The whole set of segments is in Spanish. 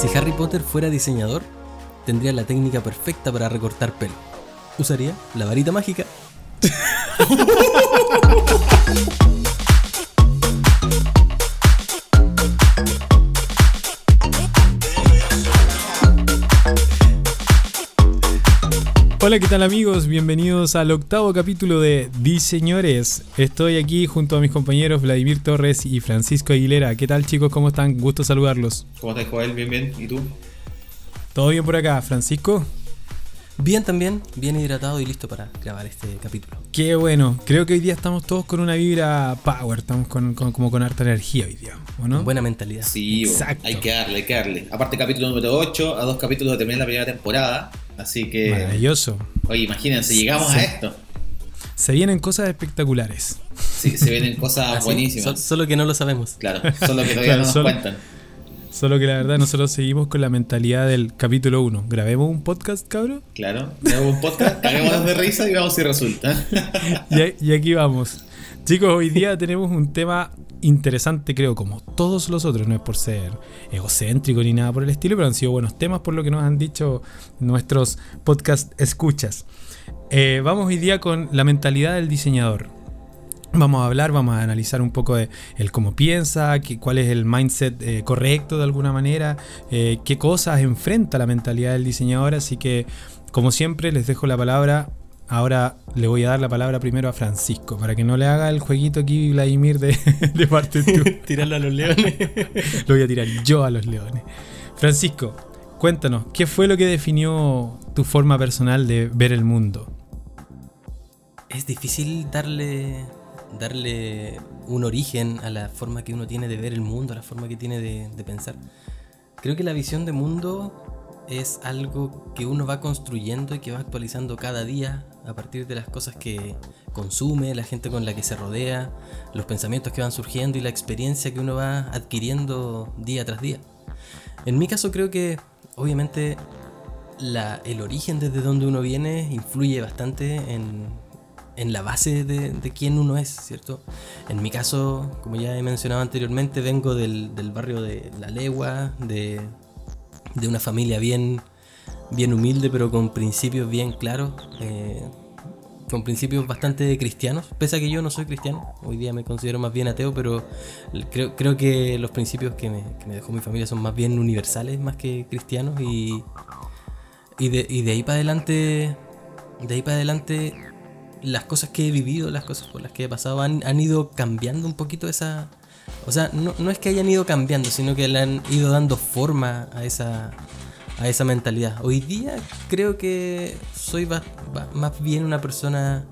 Si Harry Potter fuera diseñador, tendría la técnica perfecta para recortar pelo. Usaría la varita mágica. Hola, ¿qué tal amigos? Bienvenidos al octavo capítulo de Diseñores. Estoy aquí junto a mis compañeros Vladimir Torres y Francisco Aguilera. ¿Qué tal chicos? ¿Cómo están? Gusto saludarlos. ¿Cómo estás, Joel? Bien, bien. ¿Y tú? ¿Todo bien por acá, Francisco? Bien también, bien hidratado y listo para grabar este capítulo. Qué bueno. Creo que hoy día estamos todos con una vibra power. Estamos con, con- como con harta energía hoy día, ¿o no? Buena mentalidad. Sí, Exacto. hay que darle, hay que darle. Aparte, capítulo número 8, a dos capítulos de terminar la primera temporada. Así que, Maravilloso. oye, imagínense, llegamos Sí. a esto. Se vienen cosas espectaculares. Sí, se vienen cosas Así, buenísimas. so- solo que no lo sabemos. Claro, solo que todavía Claro, no nos solo- cuentan. Solo que la verdad nosotros seguimos con la mentalidad del capítulo 1. ¿Grabemos un podcast, cabrón? Claro, tenemos un podcast, caguémonos de risa y vamos si resulta. Y aquí vamos. Chicos, hoy día tenemos un tema interesante, creo, como todos los otros. No es por ser egocéntrico ni nada por el estilo, pero han sido buenos temas por lo que nos han dicho nuestros podcast escuchas. Eh, vamos hoy día con la mentalidad del diseñador. Vamos a hablar, vamos a analizar un poco de el cómo piensa, cuál es el mindset eh, correcto de alguna manera, eh, qué cosas enfrenta la mentalidad del diseñador. Así que, como siempre, les dejo la palabra. Ahora le voy a dar la palabra primero a Francisco, para que no le haga el jueguito aquí Vladimir de, de parte tú. Tirarlo a los leones. Lo voy a tirar yo a los leones. Francisco, cuéntanos, ¿qué fue lo que definió tu forma personal de ver el mundo? es difícil darle darle un origen a la forma que uno tiene de ver el mundo, a la forma que tiene de, de pensar. Creo que la visión de mundo es algo que uno va construyendo y que va actualizando cada día a partir de las cosas que consume, la gente con la que se rodea, los pensamientos que van surgiendo y la experiencia que uno va adquiriendo día tras día. En mi caso creo que obviamente el origen desde donde uno viene influye bastante en, en la base de, de quién uno es, ¿cierto? En mi caso, como ya he mencionado anteriormente, vengo del, del barrio de La Legua, de, de una familia bien, bien humilde, pero con principios bien claros, eh, con principios bastante cristianos, pese a que yo no soy cristiano, hoy día me considero más bien ateo, pero creo, creo que los principios que me, que me dejó mi familia son más bien universales, más que cristianos, y, y, de, y de ahí para adelante, de ahí para adelante, las cosas que he vivido, las cosas por las que he pasado, han, han ido cambiando un poquito esa... O sea, no, no es que hayan ido cambiando, sino que le han ido dando forma a esa, a esa mentalidad. Hoy día creo que soy más bien una persona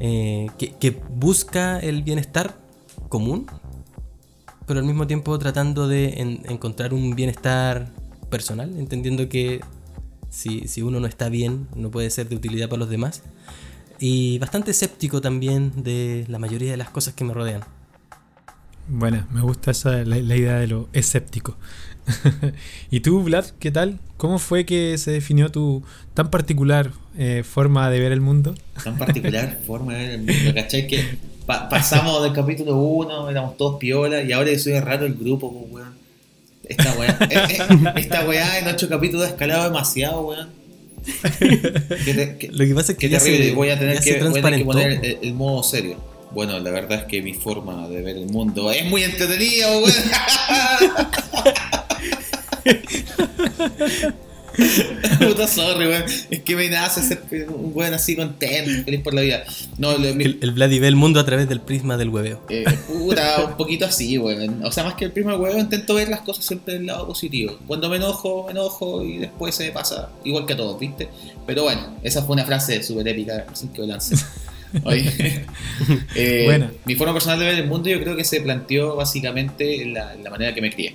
eh, que, busca el bienestar común, pero al mismo tiempo tratando de en- encontrar un bienestar personal, entendiendo que si, si uno no está bien, no puede ser de utilidad para los demás. Y bastante escéptico también de la mayoría de las cosas que me rodean. Bueno, me gusta esa, la idea de lo escéptico. ¿Y tú, Vlad, qué tal? ¿Cómo fue que se definió tu tan particular eh, forma de ver el mundo? Tan particular forma de ver el mundo, ¿cachai? Que pa- pasamos del capítulo 1, éramos todos piola, y ahora soy raro el grupo, pues, weón. Esta weá, eh, eh, esta weá en ocho capítulos ha escalado demasiado, weón. Qué te- Lo que pasa es que Qué ya terrible, se- voy a tener ya que, se voy a tener que transparentó, poner po. el, el modo serio. Bueno, la verdad es que mi forma de ver el mundo es muy entretenida, weón. Puta sorry, weón. Es que me nace ser un weón así contento, feliz por la vida. No, lo- mi- El, el Vladi ve el mundo a través del prisma del hueveo. eh, puta, un poquito así, weón. O sea, más que el primer weón, intento ver las cosas siempre del lado positivo. Cuando me enojo, me enojo y después se me pasa igual que a todos, ¿viste? Pero bueno, esa fue una frase súper épica, sin que lance. Oye, eh, Buena. mi forma personal de ver el mundo yo creo que se planteó básicamente en la, en la manera que me crié.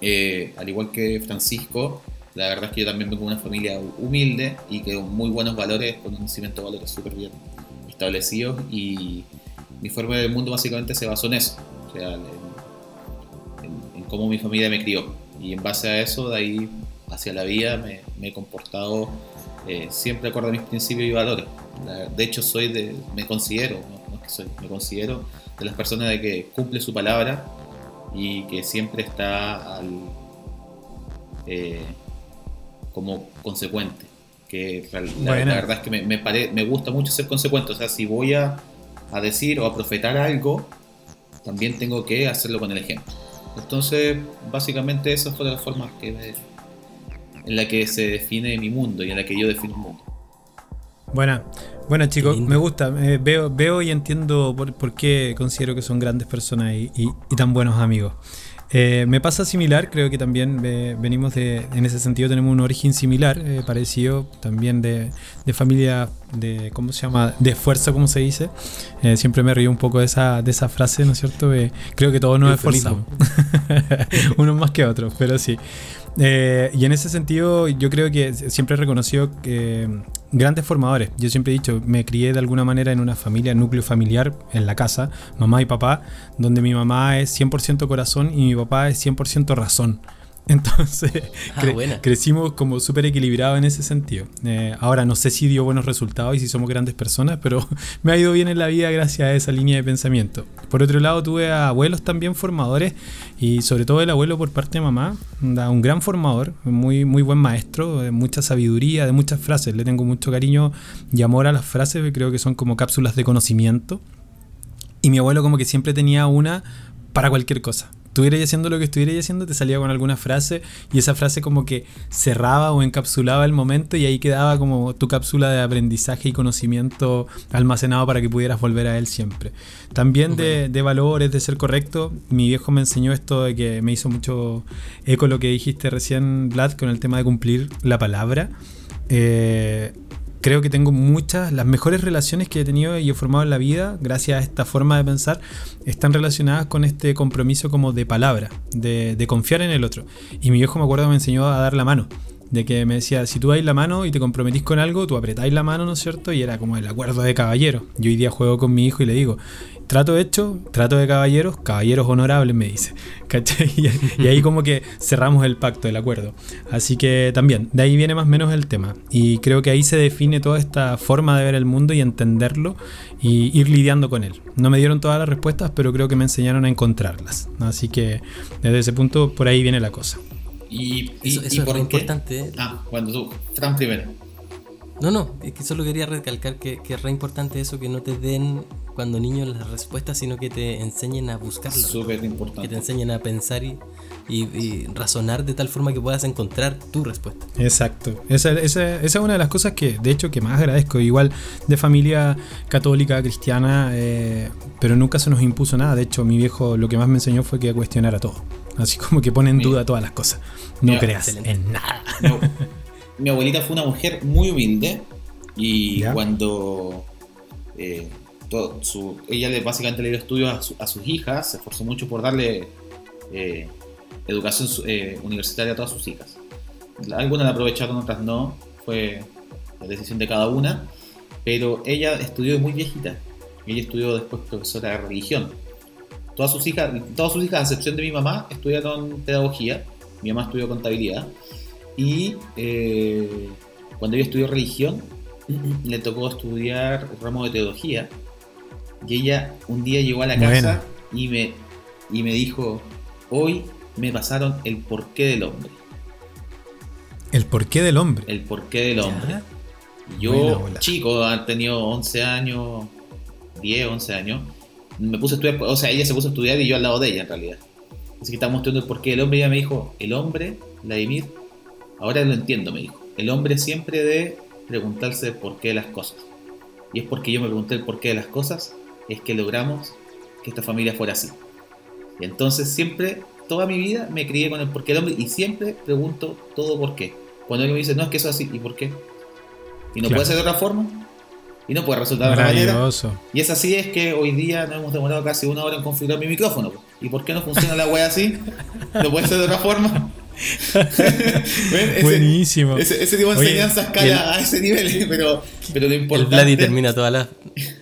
Eh, al igual que Francisco, la verdad es que yo también vengo de una familia humilde y que con muy buenos valores, con un cimiento de valores súper bien establecidos y mi forma de ver el mundo básicamente se basó en eso, o sea, en, en- en cómo mi familia me crió y en base a eso, de ahí hacia la vida me, me he comportado eh, siempre acorde a mis principios y valores. De hecho, soy de, me considero, no, no es que soy, me considero de las personas de que cumple su palabra y que siempre está al, eh, como consecuente. Que la, verdad es que me, me, pare- me gusta mucho ser consecuente. O sea, si voy a, a decir o a profetar algo, también tengo que hacerlo con el ejemplo. Entonces, básicamente esa fue la forma que en la que se define mi mundo y en la que yo defino un mundo. Buena, bueno chicos, me gusta, eh, veo, veo y entiendo por, por qué considero que son grandes personas y, y- y tan buenos amigos. Eh, me pasa similar, creo que también eh, venimos de, en ese sentido tenemos un origen similar, eh, parecido también de, de familia de, ¿cómo se llama? De esfuerzo, como se dice. Eh, siempre me río un poco de esa, de esa frase, ¿no es cierto? Creo que todos nos esforzamos. Unos más que otros, pero sí. Eh, y en ese sentido, yo creo que siempre he reconocido que mm, grandes formadores. Yo siempre he dicho, me crié de alguna manera en una familia, núcleo familiar, en la casa, mamá y papá, donde mi mamá es 100% corazón y mi papá es 100% razón. Entonces, Ah, cre- crecimos como súper equilibrados en ese sentido. Eh, ahora, no sé si dio buenos resultados y si somos grandes personas, pero me ha ido bien en la vida gracias a esa línea de pensamiento. Por otro lado, tuve a abuelos también formadores y sobre todo el abuelo por parte de mamá, da un gran formador, muy, muy buen maestro, de mucha sabiduría, de muchas frases. Le tengo mucho cariño y amor a las frases, creo que son como cápsulas de conocimiento. Y mi abuelo como que siempre tenía una para cualquier cosa. Estuvierais haciendo lo que estuvierais haciendo, te salía con alguna frase y esa frase como que cerraba o encapsulaba el momento y ahí quedaba como tu cápsula de aprendizaje y conocimiento almacenado para que pudieras volver a él siempre. También de, de valores, de ser correcto, mi viejo me enseñó esto de que me hizo mucho eco lo que dijiste recién, Vlad, con el tema de cumplir la palabra. Eh, creo que tengo muchas, las mejores relaciones que he tenido y he formado en la vida, gracias a esta forma de pensar, están relacionadas con este compromiso como de palabra, de, de confiar en el otro. Y mi viejo me acuerdo me enseñó a dar la mano. De que me decía, si tú dais la mano y te comprometís con algo, tú apretáis la mano, ¿no es cierto? Y era como el acuerdo de caballero. Yo hoy día juego con mi hijo y le digo, trato hecho, trato de caballeros, caballeros honorables, me dice. Y, y ahí como que cerramos el pacto, el acuerdo. Así que también, de ahí viene más o menos el tema. Y creo que ahí se define toda esta forma de ver el mundo y entenderlo y ir lidiando con él. No me dieron todas las respuestas, pero creo que me enseñaron a encontrarlas. Así que desde ese punto, por ahí viene la cosa. ¿Y, y, Eso, y eso es por qué? importante. Ah, cuando tú, Fran primero. No, no, es que solo quería recalcar que, que es re importante eso, que no te den cuando niños las respuestas, sino que te enseñen a buscarlas. Súper Que importante. te enseñen a pensar y, y- y razonar de tal forma que puedas encontrar tu respuesta. Exacto. Esa, esa- esa es una de las cosas que, de hecho, que más agradezco. Igual de familia católica, cristiana, eh, pero nunca se nos impuso nada. De hecho, mi viejo lo que más me enseñó fue que a cuestionar a todo. Así como que pone en duda todas las cosas. No Mira, creas excelente. en nada. Mi, ab- mi abuelita fue una mujer muy humilde y Ya. cuando eh, todo su, ella le, básicamente le dio estudios a, su- a sus hijas, se esforzó mucho por darle eh, educación eh, universitaria a todas sus hijas. Algunas la aprovecharon, otras no, fue la decisión de cada una, pero ella estudió muy viejita. Ella estudió después profesora de religión. Todas sus hijas, todas sus hijas, a excepción de mi mamá, estudiaron pedagogía. Mi mamá estudió contabilidad. Y eh, cuando ella estudió religión, le tocó estudiar ramo de teología. Y ella un día llegó a la casa y me, y me dijo, hoy me pasaron el porqué del hombre. El porqué del hombre. El porqué del hombre. Ya. Yo, Buena chico, ha tenido 11 años, 10, 11 años. Me puse a estudiar, o sea, ella se puso a estudiar y yo al lado de ella en realidad. Así que estábamos estudiando el porqué del hombre y ella me dijo, el hombre, Vladimir, ahora lo entiendo, me dijo. El hombre siempre debe preguntarse el porqué de las cosas. Y es porque yo me pregunté el porqué de las cosas, es que logramos que esta familia fuera así. Y entonces siempre, toda mi vida me crié con el porqué del hombre y siempre pregunto todo por qué. Cuando alguien me dice, no, es que eso es así, ¿y por qué? Y no Claro. puede ser de otra forma. Y no puede resultar de otra manera. Y es así es que hoy día nos hemos demorado casi una hora en configurar mi micrófono. ¿Y por qué no funciona la wea así? ¿No puede ser de otra forma? Buenísimo. ese, ese tipo de Oye, enseñanza y el- escala a ese nivel, pero, pero lo El importante... Vladi termina todas las,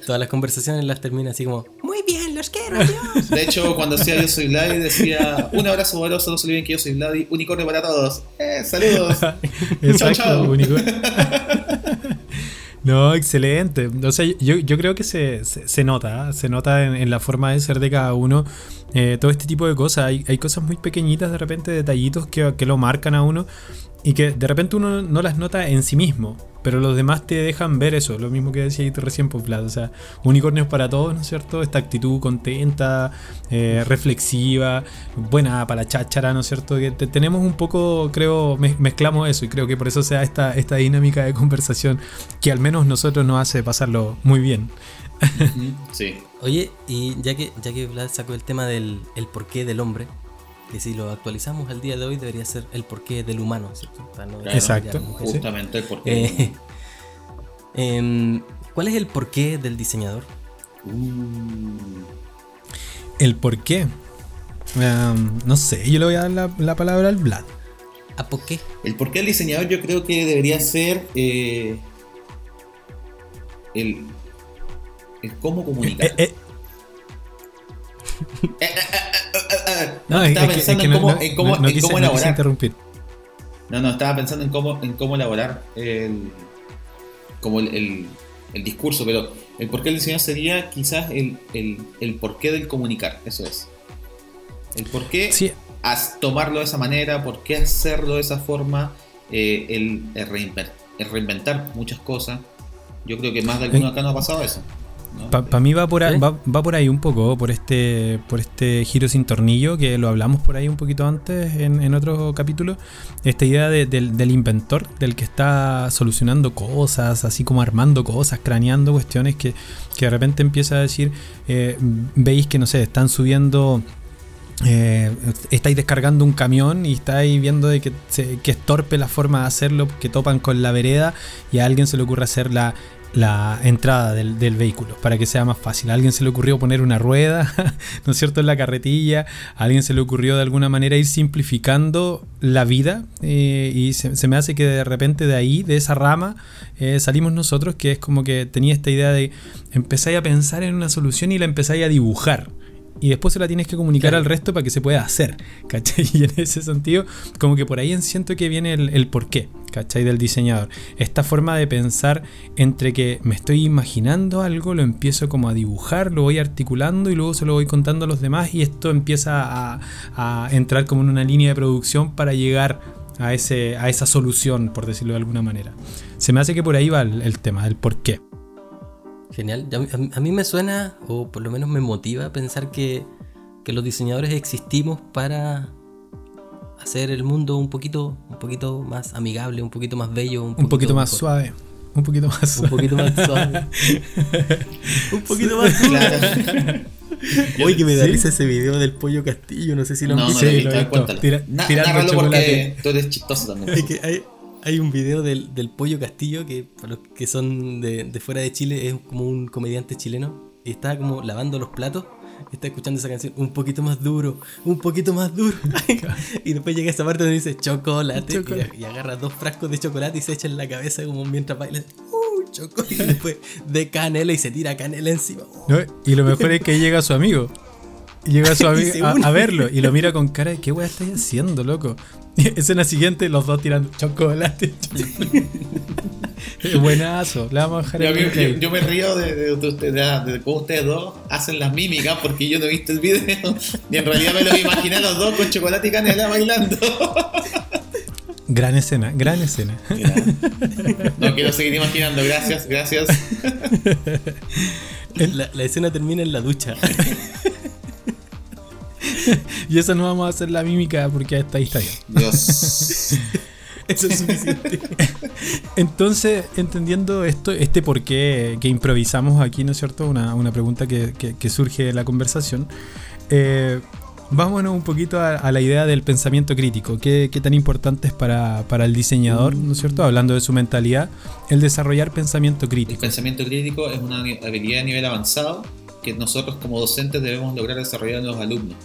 todas las conversaciones, las termina así como, muy bien, los quiero, adiós. De hecho, cuando hacía Yo Soy Vladi, decía un abrazo valioso, no se olviden que yo soy Vladi, unicornio para todos. Eh, saludos. Exacto, chao. único. No, excelente. O sea, yo, yo creo que se, se, nota, ¿eh? se nota en, en, la forma de ser de cada uno. Eh, todo este tipo de cosas. Hay, hay, cosas muy pequeñitas, de repente, detallitos que, que, lo marcan a uno y que de repente uno no las nota en sí mismo. Pero los demás te dejan ver eso, lo mismo que decía recién, Poplado. O sea, unicornios para todos, ¿no es cierto? Esta actitud contenta, eh, reflexiva, buena para la cháchara, ¿no es cierto? Que te, tenemos un poco, creo, mezclamos eso y creo que por eso sea esta, esta dinámica de conversación que al menos nosotros nos hace pasarlo muy bien. Sí. Oye, y ya que, ya que Vlad sacó el tema del el porqué del hombre, que si lo actualizamos al día de hoy debería ser el porqué del humano, ¿cierto? No claro, Exacto. Justamente el porqué. Eh, eh, ¿Cuál es el porqué del diseñador? Uh. El porqué. Um, no sé, yo le voy a dar la, la palabra al Vlad. ¿A por qué? El porqué del diseñador yo creo que debería ser eh, el, el cómo comunicar. Eh, no, estaba pensando en cómo, en cómo, no, en cómo elaborar. interrumpir. No, no, estaba pensando en cómo, en cómo elaborar el, como el, el, el discurso, pero el porqué del diseño sería quizás el, el, el porqué del comunicar, eso es. El porqué Sí. tomarlo de esa manera, por qué hacerlo de esa forma, eh, el, el reinver- el reinventar muchas cosas. Yo creo que más de alguno acá no ha pasado eso. ¿No? Para mí va por, ahí, ¿Sí? va, va por ahí un poco, por este, por este giro sin tornillo, que lo hablamos por ahí un poquito antes en, en otro capítulo. Esta idea de- del, del inventor, del que está solucionando cosas, así como armando cosas, craneando cuestiones que, que de repente empieza a decir, eh, veis que no sé, están subiendo. eh, estáis descargando un camión y estáis viendo de que, se- que es torpe la forma de hacerlo, que topan con la vereda y a alguien se le ocurre hacer la, la entrada del, del vehículo para que sea más fácil. A alguien se le ocurrió poner una rueda, ¿no es cierto?, en la carretilla. A alguien se le ocurrió de alguna manera ir simplificando la vida eh, y se, me hace que de repente de ahí, de esa rama, eh, salimos nosotros, que es como que tenía esta idea de empezáis a pensar en una solución y la empezáis a dibujar. Y después se la tienes que comunicar Claro. al resto para que se pueda hacer, ¿cachai? Y en ese sentido, como que por ahí siento que viene el, el porqué, ¿cachai? Del diseñador. Esta forma de pensar entre que me estoy imaginando algo, lo empiezo como a dibujar, lo voy articulando y luego se lo voy contando a los demás y esto empieza a, a entrar como en una línea de producción para llegar a, ese, a esa solución, por decirlo de alguna manera. Se me hace que por ahí va el, el tema, el porqué. Genial. A mí, a mí me suena, o por lo menos me motiva pensar que, que los diseñadores existimos para hacer el mundo un poquito, un poquito más amigable, un poquito más bello, un, Un poquito más mejor. suave. Un poquito más Un suave. poquito más suave. un poquito más Claro. Oye, que me da ¿Sí? risa ese video del pollo castillo, no sé si lo No, han no visto. he Sí, lo he visto. cuéntalo. Tira- Na- porque tú eres chistoso también. Es que hay, hay un video del, del pollo castillo que para los que son de, de fuera de Chile es como un comediante chileno y está como lavando los platos y está escuchando esa canción un poquito más duro, un poquito más duro. y después llega esa parte donde dice chocolate, Chocolate. Y, y agarra dos frascos de chocolate y se echa en la cabeza como mientras baila. Uh, chocolate. Y después de canela y se tira canela encima. Uh, ¿No? Y lo mejor es que llega su amigo. Llega su amigo a, verlo y lo mira con cara de ¿qué weá estás haciendo, loco? Y escena siguiente, los dos tirando chocolate. Buenazo, le vamos a dejar Yo, me río de, de, de, usted- de- de cómo ustedes dos hacen las mímicas porque yo no he visto el video y en realidad me lo imaginé a los dos con chocolate y canela bailando. Gran escena, gran escena. No quiero seguir imaginando, gracias, gracias. La, la escena termina en la ducha. Y eso no vamos a hacer la mímica porque hasta ahí está bien. Dios. Eso es suficiente. Entonces, entendiendo esto, este por qué que improvisamos aquí, ¿no es cierto? Una, una pregunta que, que- que surge de la conversación. Eh, vámonos un poquito a, a la idea del pensamiento crítico. ¿Qué, qué tan importante es para, para el diseñador, ¿no es cierto? Hablando de su mentalidad, el desarrollar pensamiento El crítico. pensamiento crítico es una habilidad a nivel avanzado que nosotros como docentes debemos lograr desarrollar en los alumnos.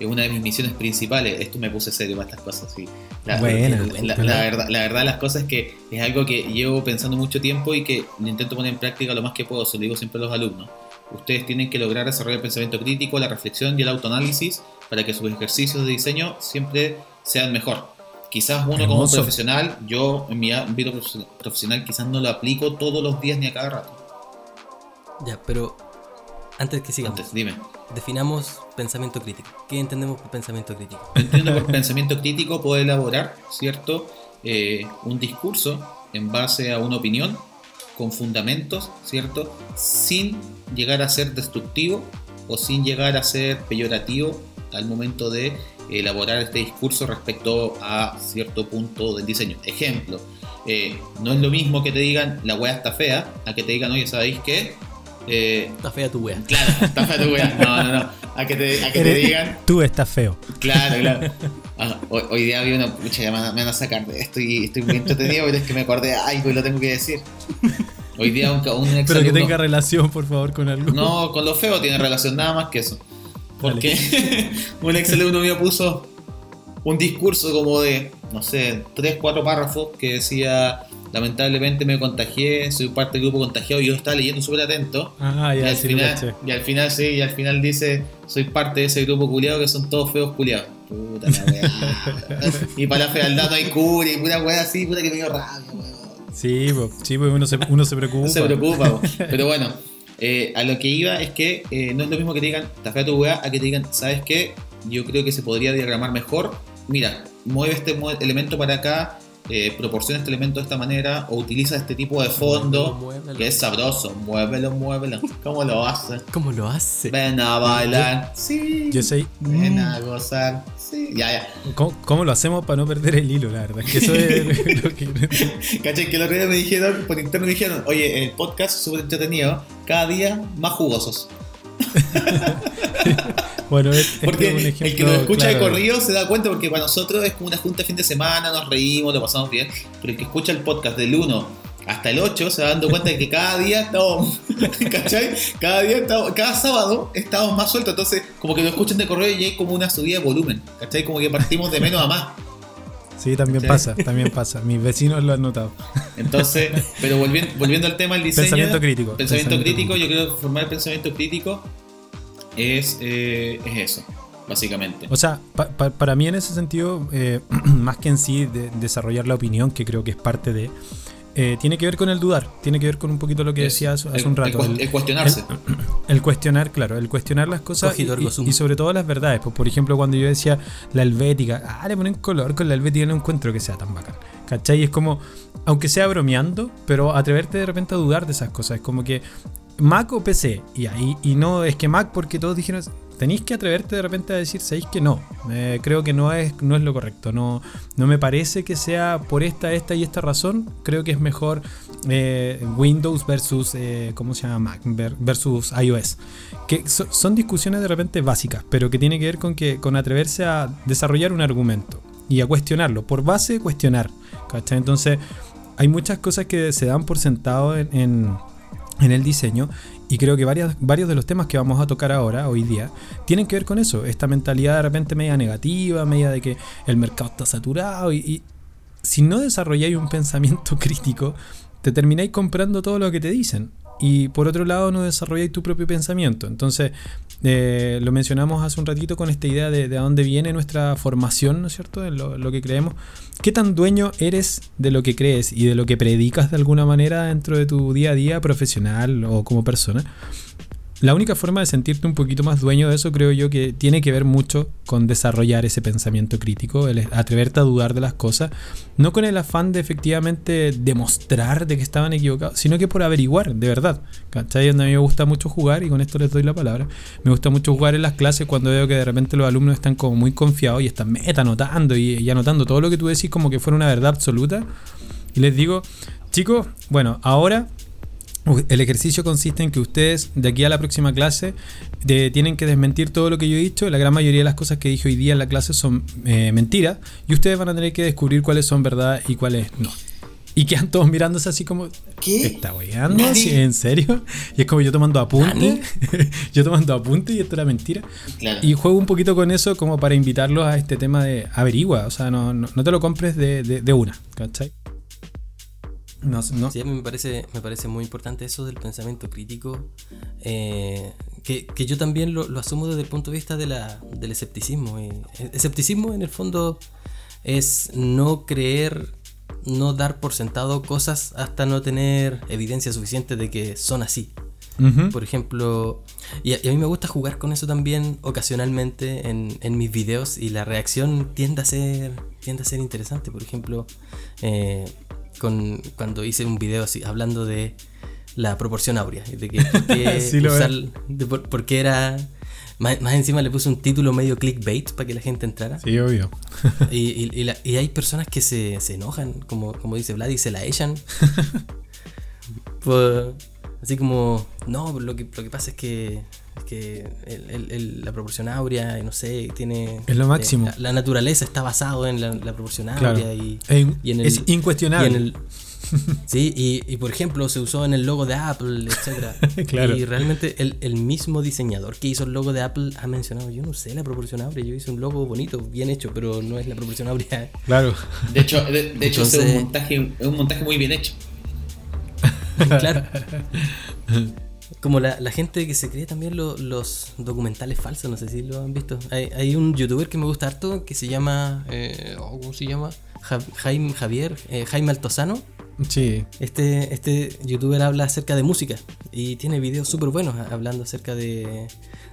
Es una de mis misiones principales. Esto me puse serio para estas cosas. Sí. La, Buena, la- la- buena. la verdad, la verdad, las cosas es que es algo que llevo pensando mucho tiempo y que intento poner en práctica lo más que puedo. Se lo digo siempre a los alumnos. Ustedes tienen que lograr desarrollar el pensamiento crítico, la reflexión y el autoanálisis para que sus ejercicios de diseño siempre sean mejor. quizás uno como profesional, yo en mi ámbito profesional quizás no lo aplico todos los días ni a cada rato. Ya, pero antes que sigamos, Antes, dime. definamos pensamiento crítico. ¿Qué entendemos por pensamiento crítico? Entiendo por pensamiento crítico puedo elaborar, ¿cierto? Eh, un discurso en base a una opinión con fundamentos, ¿cierto? Sin llegar a ser destructivo o sin llegar a ser peyorativo al momento de elaborar este discurso respecto a cierto punto del diseño. Ejemplo, eh, no es lo mismo que te digan la weá está fea, a que te digan, oye, ¿sabéis qué? Eh, está fea tu wea. Claro, está fea tu wea. No, no, no. A que te, a que te digan. Tú estás feo. Claro, claro. Ah, hoy, día había una. Pucha, me, van a sacar. Estoy, estoy muy entretenido, pero es que me acordé. Ay, pues lo tengo que decir. Hoy día un, un Pero que tenga relación, por favor, con algo. No, con lo feo tiene relación, nada más que eso. Porque un ex alumno mío puso un discurso como de, no sé, tres, cuatro párrafos que decía lamentablemente me contagié, soy parte del grupo contagiado y yo estaba leyendo súper atento. Ah, y, al final, y al final, sí, y al final dice, soy parte de ese grupo culiado que son todos feos culiados. Puta la weá. y para la fealdad no hay cura y pura weá así, puta que me dio rabia, weón. Sí, sí pues uno se, uno se preocupa. se preocupa, pero bueno. Eh, a lo que iba es que eh, no es lo mismo que te digan, fea tu weá, a que te digan, ¿sabes qué? Yo creo que se podría diagramar mejor. Mira, mueve este elemento para acá, eh, proporciona este elemento de esta manera o utiliza este tipo de fondo que es sabroso. Muévelo, muévelo. ¿Cómo lo hace? ¿Cómo lo hace? Ven a bailar. Sí. Yo sé. Ven a gozar. Sí. Ya, ya. ¿Cómo, lo hacemos para no perder el hilo, la verdad? Que eso es lo que. ¿Cachai? Que lo que me dijeron, por interno me dijeron, oye, el podcast súper entretenido, cada día más jugosos. bueno, es, porque un ejemplo, el que nos escucha de corrido se da cuenta porque para nosotros es como una junta de fin de semana, nos reímos, lo pasamos bien, pero el que escucha el podcast del 1 hasta el 8 se va dando cuenta de que cada día estamos, ¿cachai? Cada día estamos, cada sábado estamos más sueltos, entonces como que lo escuchan de correo y hay como una subida de volumen, ¿cachai? Como que partimos de menos a más. Sí, también pasa, también pasa. Mis vecinos lo han notado. Entonces, pero volviendo, volviendo al tema del diseño. Pensamiento crítico. Pensamiento, crítico, yo creo que formar el pensamiento crítico es, eh, es eso, básicamente. O sea, para mí en ese sentido, eh, más que en sí de desarrollar la opinión, que creo que es parte de, eh, tiene que ver con el dudar, tiene que ver con un poquito lo que decías hace, un rato. El, cuestionarse. El, cuestionar, claro, el cuestionar las cosas y, sobre todo las verdades. Pues, por ejemplo, cuando yo decía la helvética, ah, le ponen color con la helvética, no encuentro que sea tan bacán. ¿Cachai? Es como, aunque sea bromeando, pero atreverte de repente a dudar de esas cosas. Es como que Mac o PC. Y ahí, y no es que Mac, porque todos dijeron, tenéis que atreverte de repente a decir, ¿sabéis que no? Eh, creo que no es, no es lo correcto. No, no me parece que sea por esta, esta y esta razón. Creo que es mejor eh, Windows versus, eh, ¿cómo se llama? Mac versus iOS. Que son discusiones de repente básicas, pero que tiene que ver con, que, con atreverse a desarrollar un argumento y a cuestionarlo. Por base, cuestionar. Entonces, hay muchas cosas que se dan por sentado en, en en el diseño y creo que varios, de los temas que vamos a tocar ahora, hoy día, tienen que ver con eso. Esta mentalidad de repente media negativa, media de que el mercado está saturado. Y, si no desarrolláis un pensamiento crítico, te termináis comprando todo lo que te dicen. Y por otro lado, no desarrolláis tu propio pensamiento. Entonces, eh, lo mencionamos hace un ratito con esta idea de, de dónde viene nuestra formación, ¿no es cierto? De lo, que creemos. ¿Qué tan dueño eres de lo que crees y de lo que predicas de alguna manera dentro de tu día a día profesional o como persona? La única forma de sentirte un poquito más dueño de eso creo yo que tiene que ver mucho con desarrollar ese pensamiento crítico, el atreverte a dudar de las cosas, no con el afán de efectivamente demostrar de que estaban equivocados, sino que por averiguar, de verdad. ¿Cachai? A mí me gusta mucho jugar, y con esto les doy la palabra, me gusta mucho jugar en las clases cuando veo que de repente los alumnos están como muy confiados y están meta anotando y, y anotando todo lo que tú decís como que fuera una verdad absoluta. Y les digo, chicos, bueno, ahora el ejercicio consiste en que ustedes de aquí a la próxima clase tienen que desmentir todo lo que yo he dicho. La gran mayoría de las cosas que dije hoy día en la clase son eh, mentiras y ustedes van a tener que descubrir cuáles son verdad y cuáles no. Y quedan todos mirándose así como, ¿qué? ¿Está weando? ¿En serio? Y es como yo tomando apunte, yo tomando apunte y esto era mentira. Y juego un poquito con eso como para invitarlos a este tema de averigua, o sea, no, no, te lo compres de, de, de una, ¿cachai? No, no. Sí, a mí me parece, me parece muy importante eso del pensamiento crítico, eh, que, yo también lo, asumo desde el punto de vista de la, del escepticismo. Y, escepticismo en el fondo es no creer, no dar por sentado cosas hasta no tener evidencia suficiente de que son así. Por ejemplo, y a, y a mí me gusta jugar con eso también ocasionalmente en, en mis videos y la reacción tiende a ser, tiende a ser interesante. Por ejemplo, eh, con, cuando hice un video así, hablando de la proporción áurea, de que por qué, Sí usar- de por, por qué era... Más, más encima le puse un título medio clickbait para que la gente entrara. Sí, obvio. Y, y- y la- y hay personas que se, se enojan, como, como dice Vlad, y se la echan. Así como, no, lo que, lo que pasa es que, que el- el- el- la proporción áurea, y no sé, tiene... Es lo máximo. eh, la, la naturaleza está basado en la, la proporción Claro. áurea y, Es, y en el- es incuestionable. y en el- sí, y, y por ejemplo se usó en el logo de Apple, etcétera. Claro. Y realmente el, el mismo diseñador que hizo el logo de Apple ha mencionado, yo no sé la proporción áurea, yo hice un logo bonito, bien hecho, pero no es la proporción áurea. Claro. De hecho, de, de hecho es un montaje, es un montaje muy bien hecho. claro. Como la, la gente que se cree también lo- los documentales falsos, no sé si lo han visto. Hay, hay un youtuber que me gusta harto que se llama, eh, oh, ¿cómo se llama? Ja- Jaime Javier, eh, Jaime Altozano. Sí. Este, este youtuber habla acerca de música y tiene videos súper buenos a- hablando acerca de,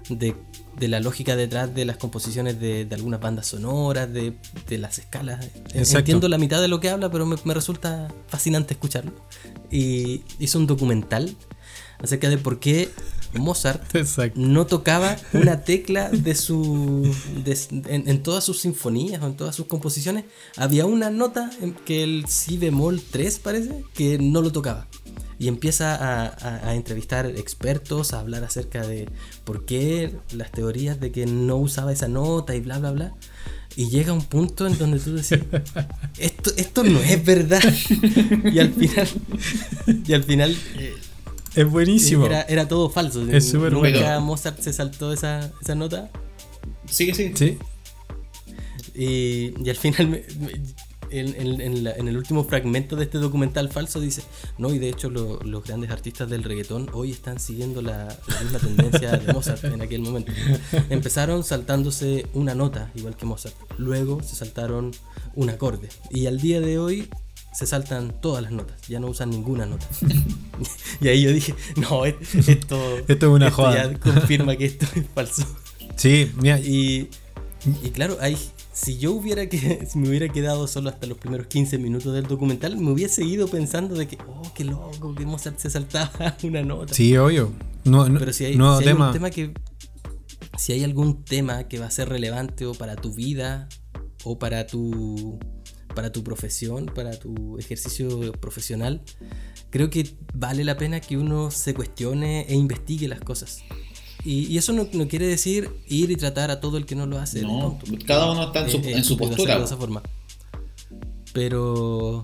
de, de la lógica detrás de las composiciones de, de algunas bandas sonoras, de, de las escalas. Exacto. Entiendo la mitad de lo que habla, pero me, me resulta fascinante escucharlo. Y hizo un documental acerca de por qué Mozart Exacto. no tocaba una tecla de su. de- en, en todas sus sinfonías o en todas sus composiciones. Había una nota en que el Si bemol 3 parece que no lo tocaba. Y empieza a, a- a entrevistar expertos, a hablar acerca de por qué las teorías de que no usaba esa nota y bla, bla, bla. Y llega un punto en donde tú decís, esto, esto no es verdad. y al final, y al final eh, Es buenísimo. era, era todo falso. Es súper Nunca bueno. Mozart se saltó esa, esa nota. Sigue, sigue. Sí. Y, y al final, me- me- en, en- en la- en el último fragmento de este documental falso, dice: No, y de hecho, lo- los grandes artistas del reggaetón hoy están siguiendo la, la misma tendencia de Mozart en aquel momento. Empezaron saltándose una nota, igual que Mozart. Luego se saltaron un acorde. Y al día de hoy. Se saltan todas las notas, ya no usan ninguna nota. y ahí yo dije, no, et- esto, Esto es una joda. ya confirma que esto es falso. Sí, mira, Y, y claro, hay, si yo hubiera que, si me hubiera quedado solo hasta los primeros 15 minutos del documental, me hubiese seguido pensando de que, oh, qué loco, que Mozart se saltaba una nota. sí, obvio. No, no, Pero si hay, si hay un tema que. Si hay algún tema que va a ser relevante o para tu vida o para tu. Para tu profesión, para tu ejercicio profesional, creo que vale la pena que uno se cuestione e investigue las cosas. Y, y eso no, no quiere decir ir y tratar a todo el que no lo hace. No, tonto, cada uno está en su- es- es en su estúpido postura. de esa forma. Pero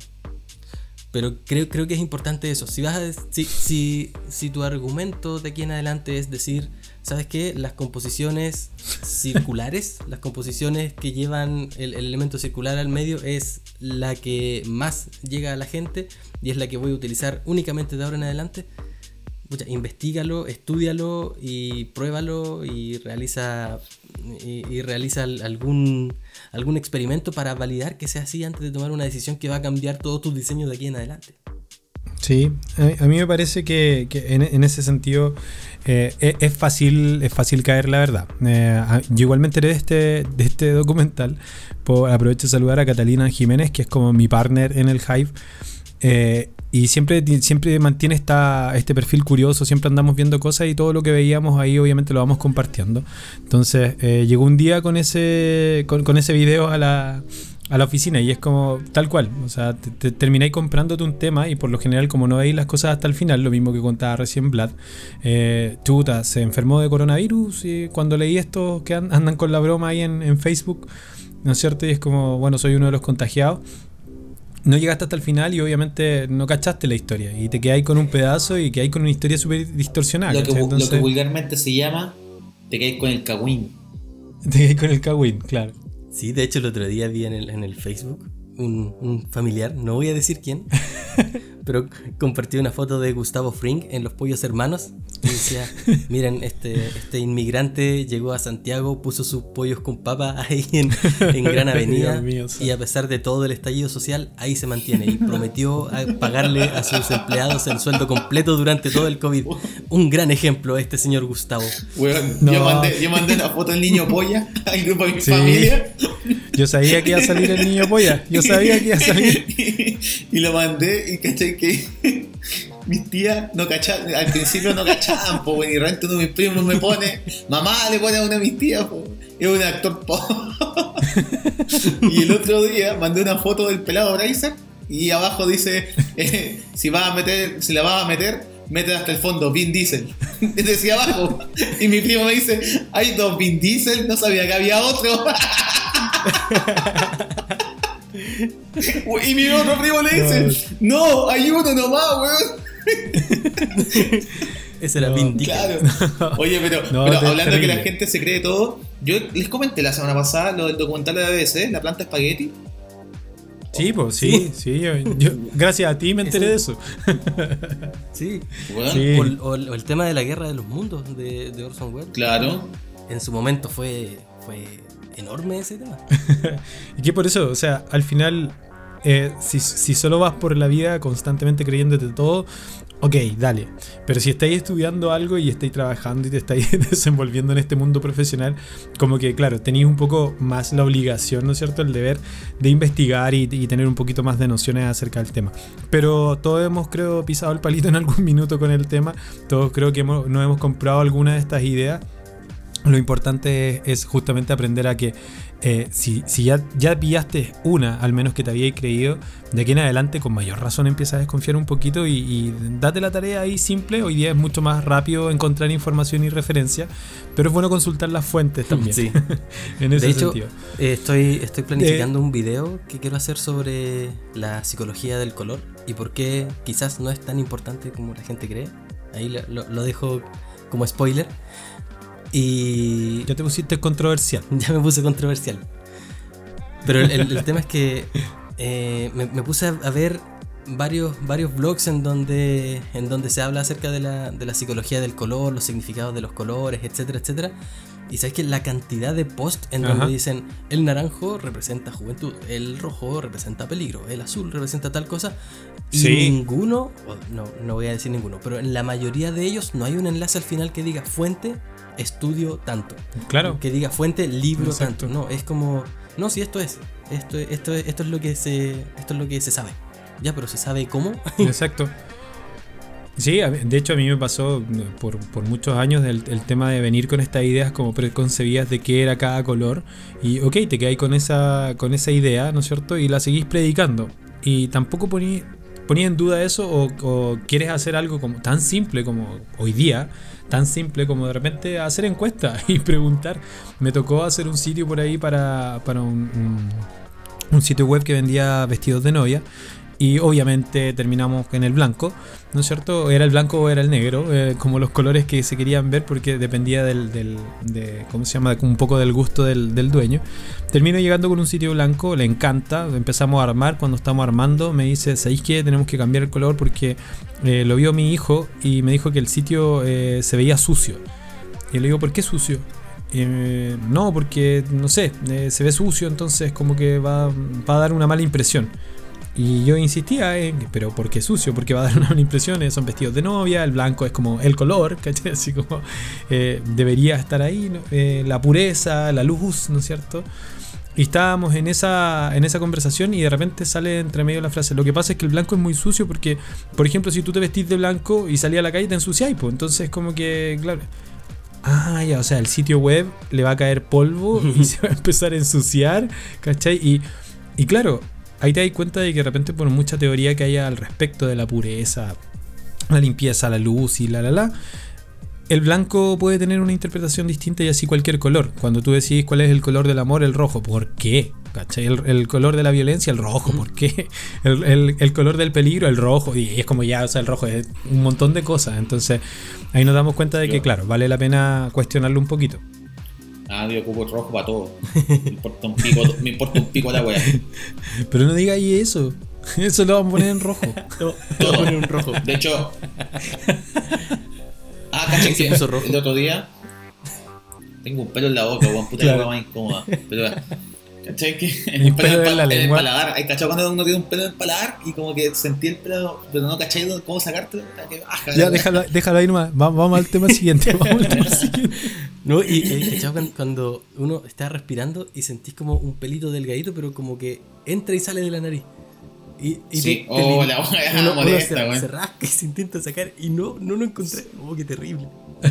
pero creo, creo que es importante eso. Si, vas a, si, si tu argumento de aquí en adelante es decir, ¿sabes qué? Las composiciones circulares, las composiciones que llevan el, el elemento circular al medio es la que más llega a la gente y es la que voy a utilizar únicamente de ahora en adelante. Pucha, investígalo, estúdialo y pruébalo y realiza y, realiza al- algún algún experimento para validar que sea así antes de tomar una decisión que va a cambiar todos tus diseños de aquí en adelante. Sí, a, mí me parece que, en, ese sentido eh, es, es fácil, es fácil caer, la verdad. Eh, yo igual de este, de este documental. Aprovecho de saludar a Catalina Jiménez, que es como mi partner en el Hive. Eh, y siempre, siempre mantiene esta, este perfil curioso, siempre andamos viendo cosas y todo lo que veíamos ahí obviamente lo vamos compartiendo. Entonces eh, llegó un día con ese, con ese video a la, a la oficina y es como tal cual. O sea, te, te- termináis comprándote un tema y por lo general como no veis las cosas hasta el final, lo mismo que contaba recién Vlad, eh, chuta, se enfermó de coronavirus y cuando leí esto que an- andan con la broma ahí en, en Facebook, ¿no es cierto? Y es como, bueno, soy uno de los contagiados no llegaste hasta el final y obviamente no cachaste la historia. Y te quedáis con un pedazo y quedáis con una historia súper distorsionada. lo, que, vulgarmente se llama te caes con el cagüín. te quedáis con el cagüín, claro. Sí, de hecho el otro día vi en el, en el Facebook un, un familiar, no voy a decir quién, pero compartió una foto de Gustavo Fring en Los Pollos Hermanos y decía, miren, este, este inmigrante llegó a Santiago, puso sus pollos con papa ahí en, en Gran Avenida mío, y a pesar de todo el estallido social, ahí se mantiene y prometió a- pagarle a sus empleados el sueldo completo durante todo el COVID. Un gran ejemplo este señor Gustavo. Weón, No. yo, mandé, yo mandé una foto del niño polla al grupo de mi Sí. familia. Yo sabía que iba a salir el niño polla. Yo sabía que iba a salir. y lo mandé y caché que mis tías no cachaban, al principio no cachaban, po, y realmente uno de mis primos me pone, mamá le pone a una de mis tías, es un actor po. y el otro día mandé una foto del pelado Bracer y abajo dice, eh, si vas a meter, si la vas a meter, mete hasta el fondo, Vin Diesel. Decía abajo. Y mi primo me dice, hay dos Vin Diesel, no sabía que había otro. Y mi otro primo le dice, no, hay uno nomás, weón. Ese era No. Claro. Oye, pero, No, pero es hablando de que la gente se cree todo, yo les comenté la semana pasada lo del documental de la BBC, La planta espagueti. Sí, pues sí, sí. yo- yo- gracias a ti me enteré de eso. Sí. Weón, Sí. O el tema de la guerra de los mundos de, de Orson Welles. Claro. En su momento fue, fue enorme ese tema. Y que por eso, o sea, al final, eh, si, solo vas por la vida constantemente creyéndote todo, ok, dale. Pero si estáis estudiando algo y estáis trabajando y te estáis desenvolviendo en este mundo profesional, como que, claro, tenéis un poco más la obligación, ¿no es cierto?, el deber de investigar y, y tener un poquito más de nociones acerca del tema. Pero todos hemos, creo, pisado el palito en algún minuto con el tema. Todos creo que hemos, nos hemos comprado alguna de estas ideas. Lo importante es, justamente aprender a que eh, si, si ya, ya pillaste una, al menos que te habíais creído, de aquí en adelante con mayor razón empiezas a desconfiar un poquito y, y date la tarea ahí simple. Hoy día es mucho más rápido encontrar información y referencia, pero es bueno consultar las fuentes también. Sí. en ese De hecho, sentido. eh, estoy, estoy planificando un video que quiero hacer sobre la psicología del color y por qué quizás no es tan importante como la gente cree. Ahí lo, lo- lo dejo como spoiler. Y Ya te pusiste controversial. ya me puse controversial. Pero el, el- el tema es que eh, me, me puse a, ver varios, varios blogs en donde, en donde se habla acerca de la, de la psicología del color, los significados de los colores, etcétera, etcétera. Y sabes que la cantidad de posts en donde Ajá. dicen el naranjo representa juventud, el rojo representa peligro, el azul representa tal cosa. Y Sí. ninguno, no, no voy a decir ninguno, pero en la mayoría de ellos no hay un enlace al final que diga fuente, estudio tanto Claro. que diga fuente libro Exacto. tanto no es como no si esto es esto es- esto es, esto es lo que se esto es lo que se sabe ya pero se sabe cómo Exacto. Sí, de hecho a mí me pasó eh, por, por muchos años el, el tema de venir con estas ideas como preconcebidas de qué era cada color y ok, te quedáis con esa, con esa idea, ¿no es cierto? Y la seguís predicando y tampoco poní, ponía en duda eso o, quieres hacer algo como tan simple como hoy día, tan simple como de repente hacer encuestas y preguntar. Me tocó hacer un sitio por ahí para, para un sitio web que vendía vestidos de novia. Y obviamente terminamos en el blanco, ¿no es cierto? Era el blanco o era el negro, eh, como los colores que se querían ver porque dependía del, del- de, ¿cómo se llama? Un poco del gusto del, del dueño. Termino llegando con un sitio blanco, le encanta, empezamos a armar, cuando estamos armando me dice, ¿sabéis qué? Tenemos que cambiar el color porque eh, lo vio mi hijo y me dijo que el sitio eh, se veía sucio. Y le digo, ¿por qué sucio? Eh, no, porque, no sé, se ve sucio, entonces como que va, va a dar una mala impresión. Y yo insistía que, pero ¿por qué sucio? Porque va a dar una mala impresión, eh, son vestidos de novia, el blanco es como el color, ¿cachai? Así como eh, debería estar ahí, ¿no? Eh, la pureza, la luz, ¿no es cierto? Y estábamos en esa, en esa conversación y de repente sale entre medio la frase, lo que pasa es que el blanco es muy sucio porque, por ejemplo, si tú te vestís de blanco y salís a la calle te ensuciáis, pues entonces como que, claro... Ah, ya, o sea, el sitio web le va a caer polvo y se va a empezar a ensuciar, ¿cachai? Y, y claro, ahí te das cuenta de que de repente por mucha teoría que haya al respecto de la pureza, la limpieza, la luz y la la la, el blanco puede tener una interpretación distinta y así cualquier color. Cuando tú decís cuál es el color del amor, el rojo, ¿por qué? El, el color de la violencia, el rojo, ¿por qué? El, el- el color del peligro, el rojo. Y es como ya, o sea, el rojo es un montón de cosas. Entonces, ahí nos damos cuenta de que, claro, vale la pena cuestionarlo un poquito. Ah, yo ocupo el rojo para todo. Me importa un pico, me importa un pico la wea. Pero no digáis eso. Eso lo vamos a poner en rojo. Lo voy a poner en rojo. De hecho. Ah, caché que el otro día. Tengo un pelo en la boca, weón, puta Claro. la weá más incómoda. Pero, ¿cachai? Que Y un pelo en la el lengua. paladar. Hay cachado cuando uno tiene un pelo en el paladar y como que sentí el pelo, pero no cachai cómo que baja, Ya, déjalo, déjalo ahí nomás. Va- Vamos al tema siguiente. Vamos al tema siguiente. No, y eh, ¿cachai? cuando, cuando uno está respirando y sentís como un pelito delgadito, pero como que entra y sale de la nariz. Y, y Sí, oh, la weá uno- uno molesta, se, weón. se rasca y se intenta sacar y no, no lo encontré. Oh, qué terrible.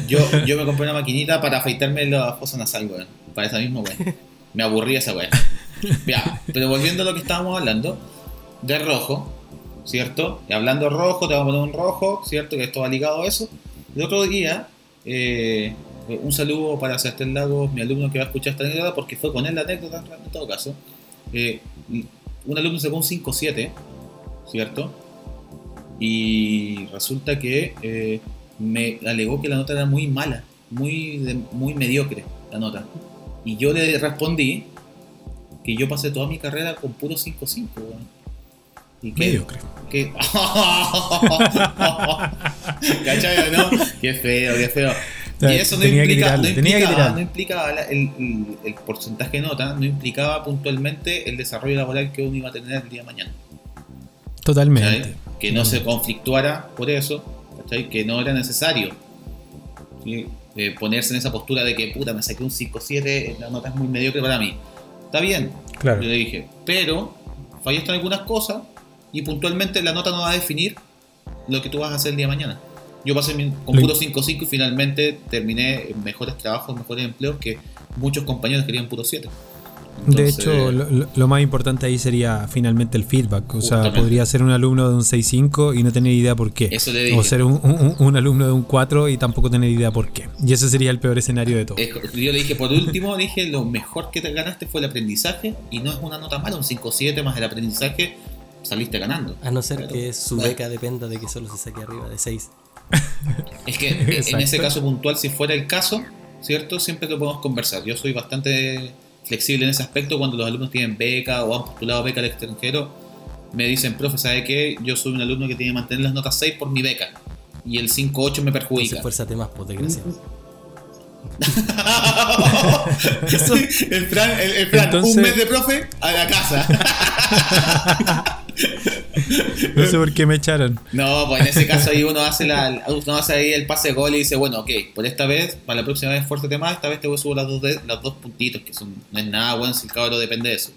Yo, yo me compré una maquinita para afeitarme la fosa nasal, weón. Para esa misma weón. Me aburría esa weón. Ya, pero volviendo a lo que estábamos hablando, de rojo, ¿cierto? Y hablando de rojo, te vamos a poner un rojo, ¿cierto? Que esto va ligado a eso. El otro día, eh, un saludo para Sebastián Lagos, mi alumno que va a escuchar esta anécdota, porque fue con él la anécdota en todo caso. Eh, un alumno sacó un 5-7, ¿cierto? Y resulta que eh, me alegó que la nota era muy mala, muy, muy mediocre la nota. Y yo le respondí que yo pasé toda mi carrera con puro 5-5, weón. Y que, Mediocre. que... ¿Cachai, no? Qué feo, qué feo. Y eso no implica, no implicaba, no implicaba el, el- el porcentaje de nota, no implicaba puntualmente el desarrollo laboral que uno iba a tener el día de mañana. Totalmente. ¿cachai? Que no se conflictuara por eso, ¿cachai? que no era necesario ¿sí? Eh, ponerse en esa postura de que puta me saqué un 5-7, la nota es muy mediocre para mí. Está bien, Claro. yo le dije, pero fallaste en algunas cosas y puntualmente la nota no va a definir lo que tú vas a hacer el día de mañana. Yo pasé con puro 5-5 y finalmente terminé mejores trabajos, mejores empleos que muchos compañeros querían puro 7. De hecho, lo, más importante ahí sería finalmente el feedback. O sea, podría ser un alumno de un 6.5 y no tener idea por qué. Eso le dije. O ser un, un- un alumno de un 4 y tampoco tener idea por qué. Y ese sería el peor escenario de todo. Es- Yo le dije, por último, dije, lo mejor que te ganaste fue el aprendizaje y no es una nota mala, un 5-7 más el aprendizaje, saliste ganando. A no ser Pero, que su bueno. beca dependa de que solo se saque arriba de 6. Es que en ese caso puntual, si fuera el caso, ¿cierto? Siempre lo podemos conversar. Yo soy bastante flexible en ese aspecto cuando los alumnos tienen beca o han postulado beca al extranjero. Me dicen, profe, ¿sabe qué? Yo soy un alumno que tiene que mantener las notas 6 por mi beca y el 5-8 me perjudica. Entonces, fuérzate más, pues, desgraciado. Eso, el Fran, el, el Fran, Entonces- un mes de profe a la casa. No sé por qué me echaron. No, pues en ese caso ahí uno hace, la, uno hace ahí el pase de gol y dice, bueno, ok, por esta vez, para la próxima vez esfuérzate más, esta vez te voy a subir las dos, de- los dos puntitos, que son, no es nada bueno si el cabrón depende de eso.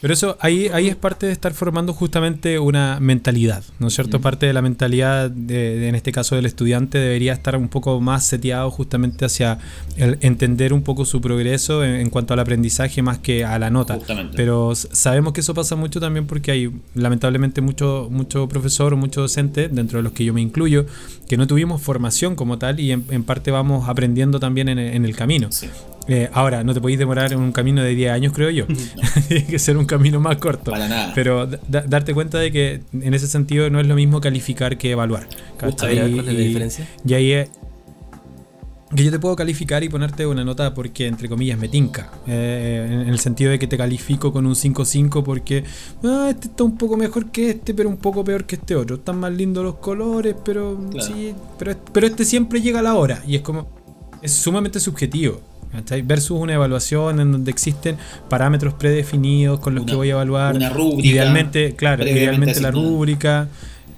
Pero eso ahí, ahí es parte de estar formando justamente una mentalidad, ¿no es cierto? Parte de la mentalidad, de, de- en este caso del estudiante, debería estar un poco más seteado justamente hacia el entender un poco su progreso en, en cuanto al aprendizaje más que a la nota. Justamente. Pero sabemos que eso pasa mucho también porque hay lamentablemente mucho, mucho profesor mucho docente, dentro de los que yo me incluyo, que no tuvimos formación como tal y en, en parte vamos aprendiendo también en, en el camino. Sí. Eh, ahora, no te podéis demorar en un camino de 10 años, creo yo. Tiene que ser un camino más corto. Para nada. Pero da- darte cuenta de que en ese sentido no es lo mismo calificar que evaluar. A ver, ¿cachai? a ver, ¿cuál es la Y- diferencia? Y ahí es que yo te puedo calificar y ponerte una nota porque, entre comillas, me tinca. Eh, en el sentido de que te califico con un 5-5 porque ah, este está un poco mejor que este, pero un poco peor que este otro. Están más lindos los colores, pero Claro. sí, pero, pero este siempre llega a la hora. Y es como, es sumamente subjetivo. ¿Cachai? Versus una evaluación en donde existen parámetros predefinidos con los Una- que voy a evaluar. una rúbrica Idealmente, claro, idealmente la rúbrica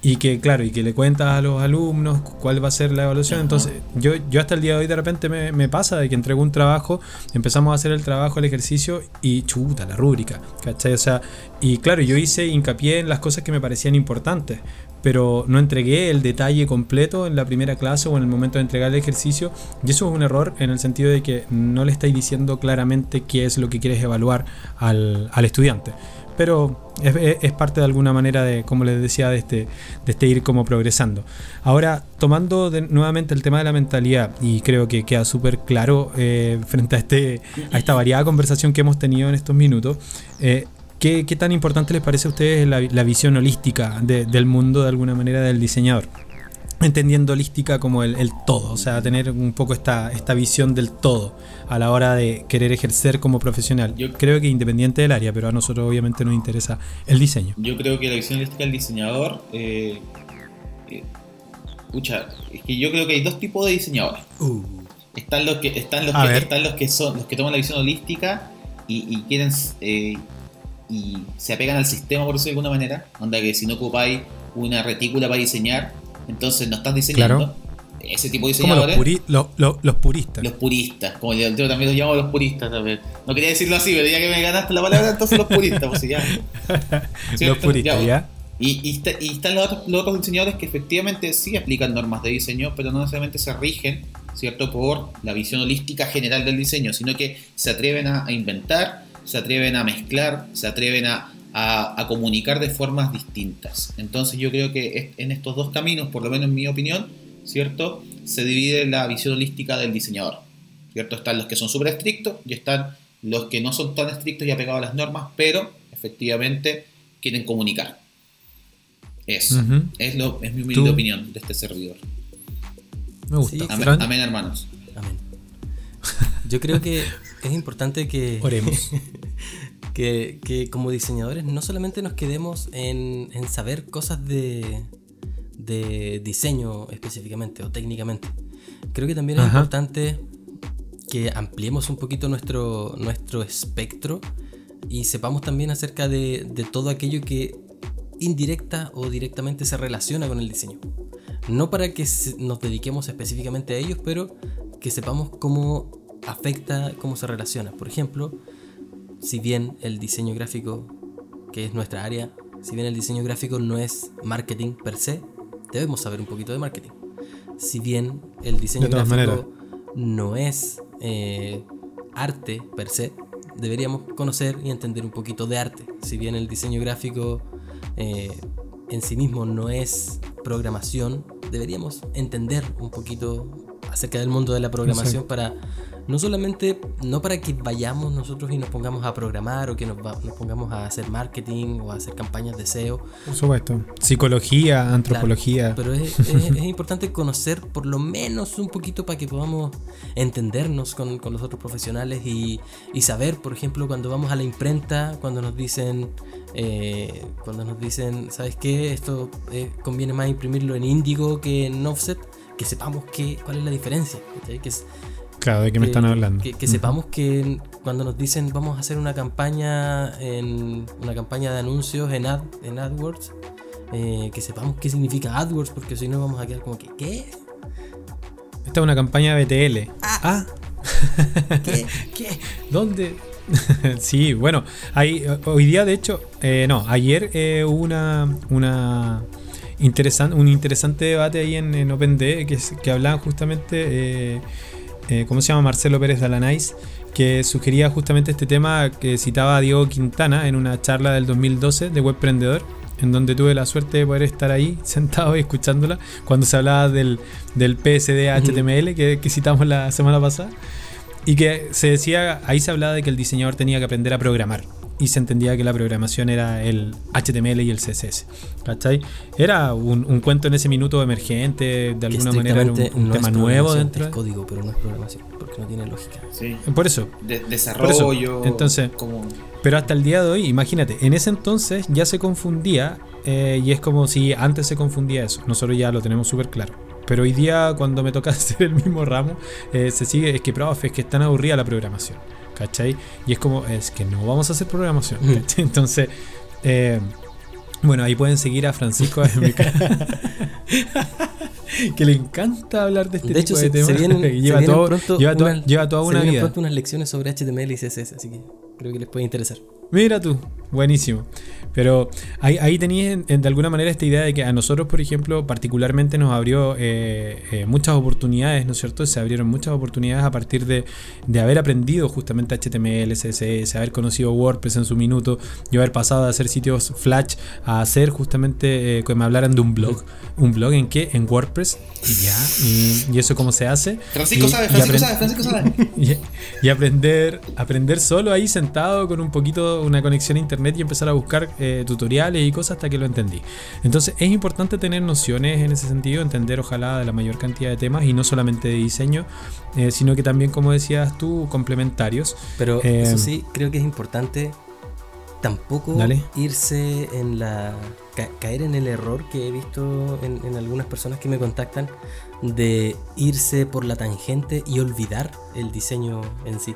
y que claro y que le cuentas a los alumnos cuál va a ser la evaluación Ajá. entonces yo, yo hasta el día de hoy de repente me, me pasa de que entrego un trabajo empezamos a hacer el trabajo el ejercicio y chuta la rúbrica ¿cachai? o sea y claro yo hice hincapié en las cosas que me parecían importantes pero no entregué el detalle completo en la primera clase o en el momento de entregar el ejercicio y eso es un error en el sentido de que no le estáis diciendo claramente qué es lo que quieres evaluar al, al estudiante pero es, parte de alguna manera de, como les decía, de este, de este ir como progresando. Ahora, tomando nuevamente el tema de la mentalidad, y creo que queda súper claro eh, frente a, este, a esta variada conversación que hemos tenido en estos minutos, eh, ¿qué, qué tan importante les parece a ustedes la, la visión holística de- del mundo, de alguna manera, del diseñador? entendiendo holística como el, el todo, o sea, tener un poco esta, esta visión del todo a la hora de querer ejercer como profesional. Yo- creo que independiente del área, pero a nosotros obviamente nos interesa el diseño. Yo creo que la visión holística del diseñador. Eh, eh, pucha, es que yo creo que hay dos tipos de diseñadores. Uh, Están los que, están los que, están los que son los que toman la visión holística y, y quieren eh, y se apegan al sistema por decirlo de alguna manera. Onda que si no ocupáis una retícula para diseñar, entonces no estás diseñando. Claro. Ese tipo de los, diseñadores. puri- lo- lo- los puristas. Los puristas, como yo, yo también los llamo los puristas también. No quería decirlo así, pero ya que me ganaste la palabra, entonces los puristas, pues ya. los ¿Cierto? puristas, Ya, ¿ya? Y, y, está- y están los otros, los otros diseñadores que efectivamente sí aplican normas de diseño, pero no necesariamente se rigen, ¿cierto?, por la visión holística general del diseño, sino que se atreven a, a inventar, se atreven a mezclar, se atreven a, a- a comunicar de formas distintas. Entonces yo creo que en estos dos caminos, por lo menos en mi opinión, ¿cierto?, se divide la visión holística del diseñador. ¿Cierto? Están los que son súper estrictos y están los que no son tan estrictos y apegados a las normas, pero efectivamente quieren comunicar. Eso. Es, lo, es mi humilde Tú- opinión de este servidor. Me gusta. Sí, Amén, Fran, amén, hermanos. amén. Yo creo que es importante que, Oremos. que, que como diseñadores no solamente nos quedemos en, en saber cosas de, de diseño específicamente o técnicamente. Creo que también es Ajá. importante que ampliemos un poquito nuestro, nuestro espectro y sepamos también acerca de, de todo aquello que indirecta o directamente se relaciona con el diseño. No para que nos dediquemos específicamente a ellos, pero que sepamos cómo afecta, cómo se relaciona. Por ejemplo, si bien el diseño gráfico, que es nuestra área, si bien el diseño gráfico no es marketing per se, debemos saber un poquito de marketing. Si bien el diseño gráfico no es eh, arte per se, deberíamos conocer y entender un poquito de arte. Si bien el diseño gráfico eh, en sí mismo no es programación, deberíamos entender un poquito acerca del mundo de la programación para no solamente, no para que vayamos nosotros y nos pongamos a programar o que nos, va- nos pongamos a hacer marketing o a hacer campañas de SEO, Por supuesto. Psicología, antropología. pero es, es- es importante conocer por lo menos un poquito para que podamos entendernos con, con los otros profesionales y, y saber, por ejemplo, cuando vamos a la imprenta, cuando nos dicen, eh, cuando nos dicen, ¿sabes qué? Esto eh, conviene más imprimirlo en índigo que en offset, que sepamos qué, cuál es la diferencia. Que es- Claro, ¿de qué me que- están hablando? Que, que sepamos que cuando nos dicen vamos a hacer una campaña en una campaña de anuncios en, Ad- en AdWords, eh, que sepamos qué significa AdWords, porque si no vamos a quedar como que ¿qué? Esta es una campaña BTL. Ah, ¿Qué? ¿Qué? ¿dónde? sí, bueno, hay, hoy día de hecho, eh, no, ayer eh, hubo una, una interesan- un interesante debate ahí en, en OpenD que, que hablaban justamente, eh, eh, ¿cómo se llama? Marcelo Pérez Dalanais, que sugería justamente este tema que citaba Diego Quintana en una charla del 2012 de Webprendedor, en donde tuve la suerte de poder estar ahí sentado y escuchándola cuando se hablaba del, del PSD HTML que, que citamos la semana pasada. Y que se decía, ahí se hablaba de que el diseñador tenía que aprender a programar. Y se entendía que la programación era el HTML y el CSS. ¿Cachai? Era un, un cuento en ese minuto emergente, de alguna manera era un, un no es tema nuevo dentro. Es código, pero no es programación, porque no tiene lógica. Sí. Por eso, De- desarrollo. Entonces- como Pero hasta el día de hoy, imagínate, en ese entonces ya se confundía eh, y es como si antes se confundía eso. Nosotros ya lo tenemos súper claro. Pero hoy día, cuando me toca hacer el mismo ramo, eh, se sigue, es que, profe, es que es tan aburrida la programación. ¿Cachai? Y es como, es que no vamos a hacer programación. Mm. ¿cachai? Entonces, eh, bueno, ahí pueden seguir a Francisco que le encanta hablar de este de tipo hecho, de se, temas. se vienen, se lleva, todo- pronto lleva, toda- unas- lleva toda se una vienen vida. pronto unas lecciones sobre HTML y CSS, así que creo que les puede interesar. Mira tú, buenísimo. Pero ahí, ahí en- de alguna manera esta idea de que a nosotros, por ejemplo, particularmente nos abrió eh, eh, muchas oportunidades, ¿no es cierto? Se abrieron muchas oportunidades a partir de, de haber aprendido justamente HTML, CSS, haber conocido WordPress en su minuto y haber pasado de hacer sitios Flash a hacer justamente eh, que me hablaran de un blog. ¿Un blog en qué? En WordPress. Y ya. ¿Y, y eso cómo se hace? Francisco Y- sabe, y Francisco sabe, Francisco sabe. y, y aprender aprender solo ahí sentado con un poquito una conexión a internet internet y empezar a buscar eh, tutoriales y cosas hasta que lo entendí. Entonces es importante tener nociones en ese sentido, entender ojalá de la mayor cantidad de temas y no solamente de diseño, eh, sino que también, como decías tú, complementarios. Pero Eh, eso sí, creo que es importante tampoco Dale. irse en la. ca- caer en el error que he visto en, en algunas personas que me contactan de irse por la tangente y olvidar el diseño en sí.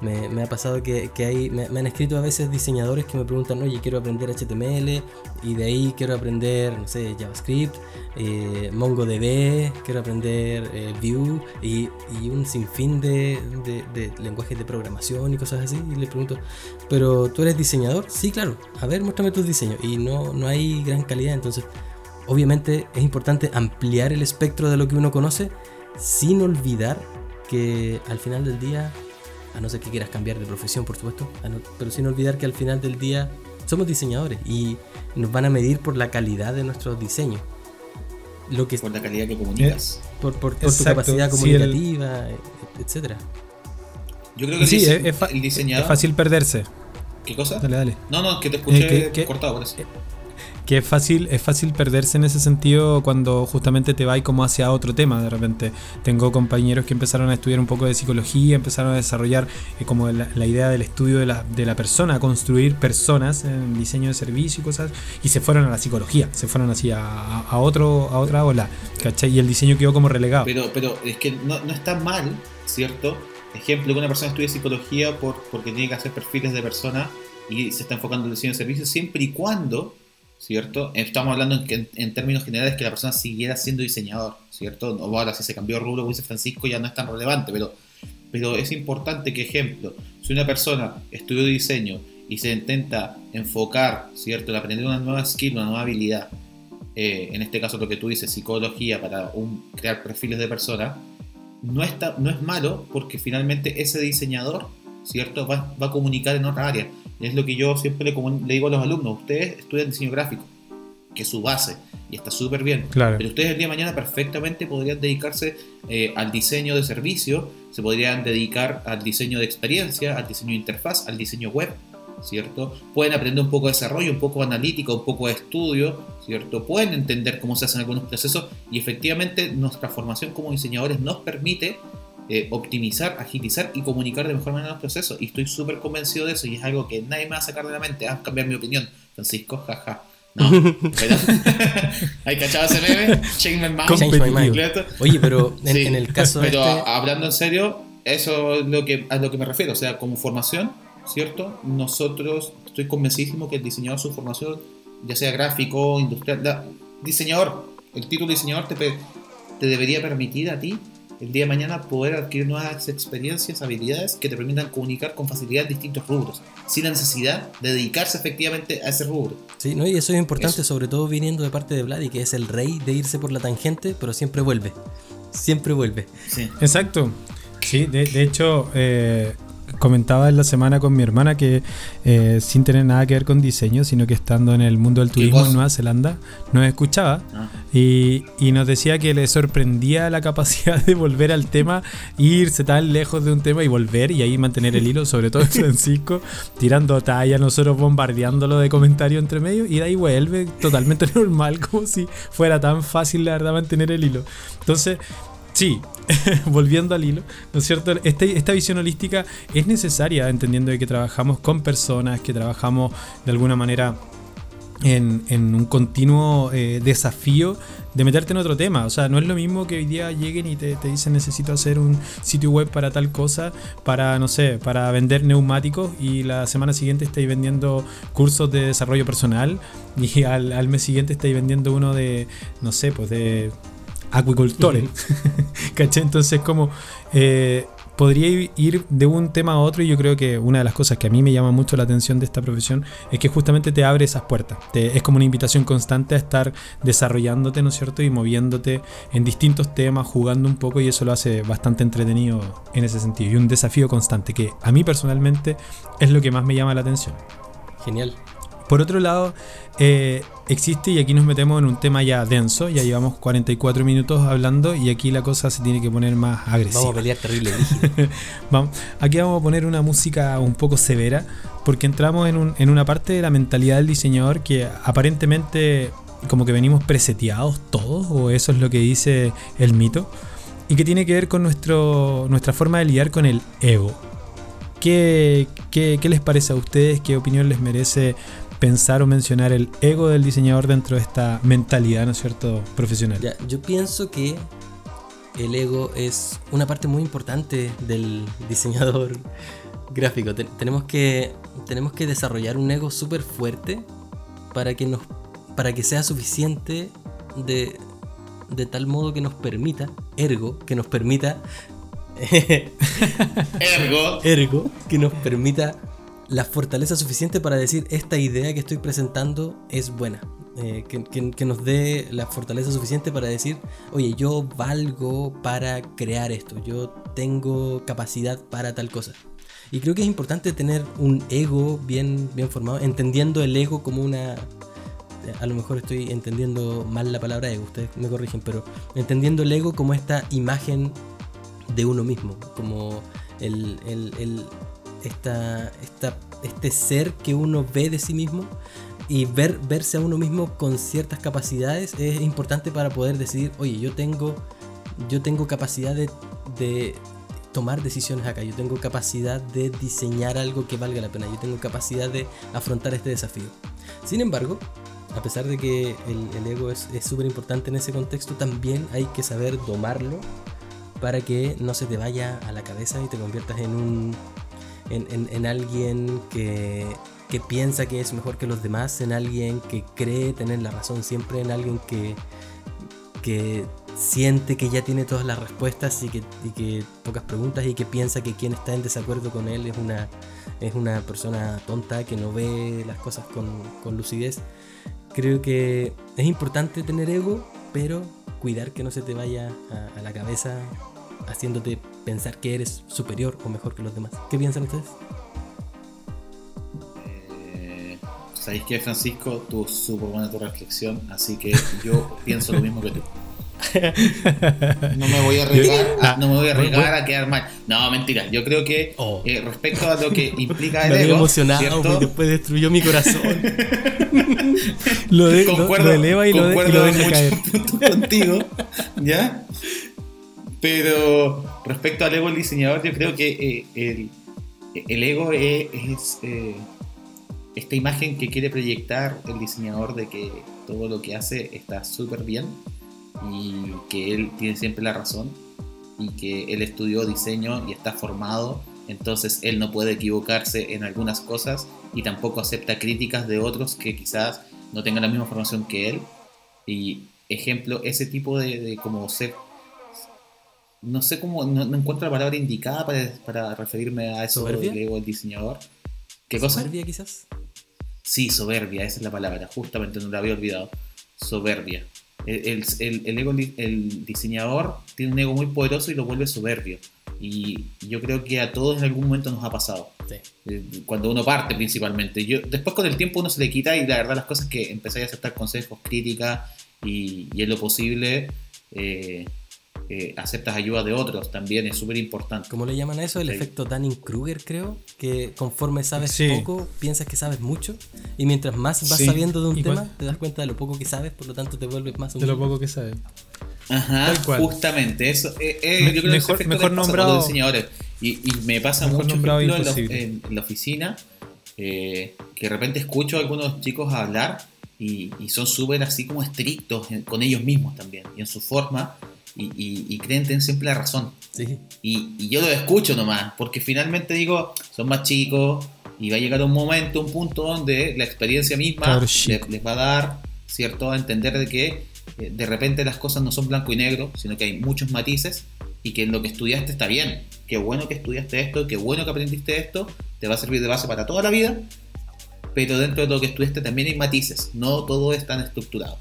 Me, ha pasado que, hay, me, han escrito a veces diseñadores que me preguntan, oye, quiero aprender HTML y de ahí quiero aprender, no sé, JavaScript, eh, MongoDB, quiero aprender eh, Vue y, un sinfín de, de- lenguajes de programación y cosas así. Y le pregunto, ¿pero tú eres diseñador? Sí, claro. A ver, muéstrame tus diseños. Y no, no hay gran calidad, entonces obviamente es importante ampliar el espectro de lo que uno conoce sin olvidar que al final del día, a no ser que quieras cambiar de profesión, por supuesto, no- pero sin olvidar que al final del día somos diseñadores y nos van a medir por la calidad de nuestros diseños. Lo que Por la calidad que comunicas. por, por- por tu capacidad sí, el- comunicativa, e- etcétera. Yo creo que el, Sí, dise- es, el diseñador. es fácil perderse. ¿Qué cosa? Dale, dale. No, no, que te escuché Eh, que- cortado, por eso. Que es fácil, es fácil perderse en ese sentido cuando justamente te vas como hacia otro tema de repente. Tengo compañeros que empezaron a estudiar un poco de psicología, empezaron a desarrollar eh, como la, idea del estudio de la, de la persona, construir personas en diseño de servicio y cosas, y se fueron a la psicología, se fueron así a, otro, a otra ola, ¿cachai? Y el diseño quedó como relegado. Pero, pero es que no, no está mal, ¿cierto? Ejemplo, que una persona estudie psicología por, porque tiene que hacer perfiles de persona y se está enfocando en diseño de servicios siempre y cuando, ¿cierto? Estamos hablando en, que- en términos generales que la persona siguiera siendo diseñador, ¿cierto? O ahora si se cambió de rubro, como dice Francisco, ya no es tan relevante, pero, pero es importante que, ejemplo, si una persona estudió diseño y se intenta enfocar, ¿cierto? En aprender una nueva skill, una nueva habilidad, eh, en este caso lo que tú dices, psicología para un- crear perfiles de persona, no, está, no es malo porque finalmente ese diseñador, ¿cierto? Va, va a comunicar en otra área. Es lo que yo siempre le, comun- le digo a los alumnos, ustedes estudian diseño gráfico, que es su base, y está súper bien. Claro. Pero ustedes el día de mañana perfectamente podrían dedicarse eh, al diseño de servicio, se podrían dedicar al diseño de experiencia, al diseño de interfaz, al diseño web, ¿cierto? Pueden aprender un poco de desarrollo, un poco de analítica, un poco de estudio, ¿cierto? Pueden entender cómo se hacen algunos procesos y efectivamente nuestra formación como diseñadores nos permite eh, optimizar, agilizar y comunicar de mejor manera los procesos. Y estoy súper convencido de eso y es algo que nadie me va a sacar de la mente. Ah, cambiar mi opinión, Francisco, jaja. No, pero... ¿Hay cachado ese meme? Change my mind. Change my mind. ¿Completo? Oye, pero en, Sí, en el caso Pero este, hablando en serio, eso es lo que, a lo que me refiero. O sea, como formación, ¿cierto? Nosotros, estoy convencidísimo que el diseñador, su formación, ya sea gráfico, industrial, la- diseñador, el título diseñador te, te debería permitir a ti el día de mañana poder adquirir nuevas experiencias, habilidades que te permitan comunicar con facilidad distintos rubros, sin la necesidad de dedicarse efectivamente a ese rubro. Sí, ¿no? y eso es importante, Eso. sobre todo viniendo de parte de Vladi, que es el rey de irse por la tangente, pero siempre vuelve. Siempre vuelve. Sí. Exacto. Sí, de, de hecho, eh, comentaba en la semana con mi hermana que eh, sin tener nada que ver con diseño, sino que estando en el mundo del ¿Qué turismo en Nueva Zelanda, nos escuchaba Ah. y, y nos decía que le sorprendía la capacidad de volver al tema, irse tan lejos de un tema y volver y ahí mantener el hilo, sobre todo en Francisco, tirando talla, nosotros bombardeándolo de comentarios entre medio y de ahí vuelve totalmente normal, como si fuera tan fácil la verdad mantener el hilo. Entonces, sí, volviendo al hilo, ¿no es cierto? Este- esta visión holística es necesaria, entendiendo que trabajamos con personas, que trabajamos de alguna manera en, en un continuo eh, desafío de meterte en otro tema. O sea, no es lo mismo que hoy día lleguen y te, te dicen necesito hacer un sitio web para tal cosa, para, no sé, para vender neumáticos y la semana siguiente estáis vendiendo cursos de desarrollo personal y al, al mes siguiente estáis vendiendo uno de, no sé, pues de acuicultores. ¿Cachai? Entonces, como eh, podría ir de un tema a otro y yo creo que una de las cosas que a mí me llama mucho la atención de esta profesión es que justamente te abre esas puertas. Te- es como una invitación constante a estar desarrollándote, ¿no es cierto? Y moviéndote en distintos temas, jugando un poco y eso lo hace bastante entretenido en ese sentido. Y un desafío constante que a mí personalmente es lo que más me llama la atención. Genial. Por otro lado, eh, existe, y aquí nos metemos en un tema ya denso, ya llevamos 44 minutos hablando y aquí la cosa se tiene que poner más agresiva. Vamos a pelear terrible. vamos, aquí vamos a poner una música un poco severa, porque entramos en, un, en una parte de la mentalidad del diseñador que aparentemente como que venimos preseteados todos, o eso es lo que dice el mito, y que tiene que ver con nuestro, nuestra forma de lidiar con el ego. ¿Qué, qué, qué les parece a ustedes? ¿Qué opinión les merece pensar o mencionar el ego del diseñador dentro de esta mentalidad, ¿no es cierto?, profesional. Ya, yo pienso que el ego es una parte muy importante del diseñador gráfico. tenemos, que, tenemos que desarrollar un ego súper fuerte para que, nos, para que sea suficiente de, de tal modo que nos permita, ergo, que nos permita... ergo. Ergo, que nos permita la fortaleza suficiente para decir esta idea que estoy presentando es buena. Eh, que, nos dé la fortaleza suficiente para decir, oye, yo valgo para crear esto, yo tengo capacidad para tal cosa. Y creo que es importante tener un ego bien, bien formado, entendiendo el ego como una... A lo mejor estoy entendiendo mal la palabra ego, ustedes me corrigen, pero entendiendo el ego como esta imagen de uno mismo, como el, el esta, este ser que uno ve de sí mismo y ver, verse a uno mismo con ciertas capacidades es importante para poder decidir, oye, yo tengo, yo tengo capacidad de, de tomar decisiones acá, yo tengo capacidad de diseñar algo que valga la pena, yo tengo capacidad de afrontar este desafío. Sin embargo, a pesar de que el, ego es súper importante en ese contexto, también hay que saber domarlo para que no se te vaya a la cabeza y te conviertas en un en, alguien que, piensa que es mejor que los demás, en alguien que cree tener la razón siempre, en alguien que, que siente que ya tiene todas las respuestas y que, que, pocas preguntas y que piensa que quien está en desacuerdo con él es una, es una persona tonta que no ve las cosas con, lucidez. Creo que es importante tener ego, pero cuidar que no se te vaya a la cabeza haciéndote pensar que eres superior o mejor que los demás. ¿Qué piensan ustedes? Eh, Sabéis que Francisco, tú súper buena tu reflexión, así que yo pienso lo mismo que tú. No me voy a arriesgar, a, no me voy a, arriesgar a quedar mal. No, mentira. Yo creo que oh. eh, respecto a lo que implica el me ego, emocionado porque después destruyó mi corazón. lo, de, concuerdo, lo, eleva y lo, de, y lo deja caer. contigo, ¿ya? Pero respecto al ego del diseñador, yo creo que eh, el, ego es, eh, esta imagen que quiere proyectar el diseñador de que todo lo que hace está súper bien y que él tiene siempre la razón y que él estudió diseño y está formado, entonces él no puede equivocarse en algunas cosas y tampoco acepta críticas de otros que quizás no tengan la misma formación que él. Y ejemplo, ese tipo de, de como ser no sé cómo, no, encuentro la palabra indicada para, referirme a eso ¿Soberbia? del ego del diseñador. ¿Qué cosa? ¿Soberbia quizás? Sí, soberbia, esa es la palabra, justamente no la había olvidado. Soberbia. El, el, ego, el diseñador tiene un ego muy poderoso y lo vuelve soberbio. Y yo creo que a todos en algún momento nos ha pasado. Eh, cuando uno parte principalmente. Yo, después con el tiempo uno se le quita y la verdad las cosas que empecé a aceptar consejos, críticas y, y en lo posible eh, eh, aceptas ayuda de otros, también es súper importante. ¿Cómo le llaman a eso? El efecto Dunning-Kruger, creo, que conforme sabes poco, piensas que sabes mucho, y mientras más vas sabiendo de un tema, te das cuenta de lo poco que sabes, por lo tanto te vuelves más De lo poco que sabes. Ajá, justamente, eso. Eh, eh, yo creo mejor, que mejor nombrado. diseñadores. Y, me pasa mucho en, la, oficina, que de repente escucho a algunos chicos hablar y, y son súper así como estrictos con ellos mismos también, y en su forma y, creen tener siempre la razón. Y, yo lo escucho nomás, porque finalmente digo, son más chicos y va a llegar un momento, un punto donde la experiencia misma les, va a dar, ¿cierto?, a entender de que eh, de repente las cosas no son blanco y negro, sino que hay muchos matices y que lo que estudiaste está bien. Qué bueno que estudiaste esto, qué bueno que aprendiste esto, te va a servir de base para toda la vida, pero dentro de lo que estudiaste también hay matices, no todo es tan estructurado.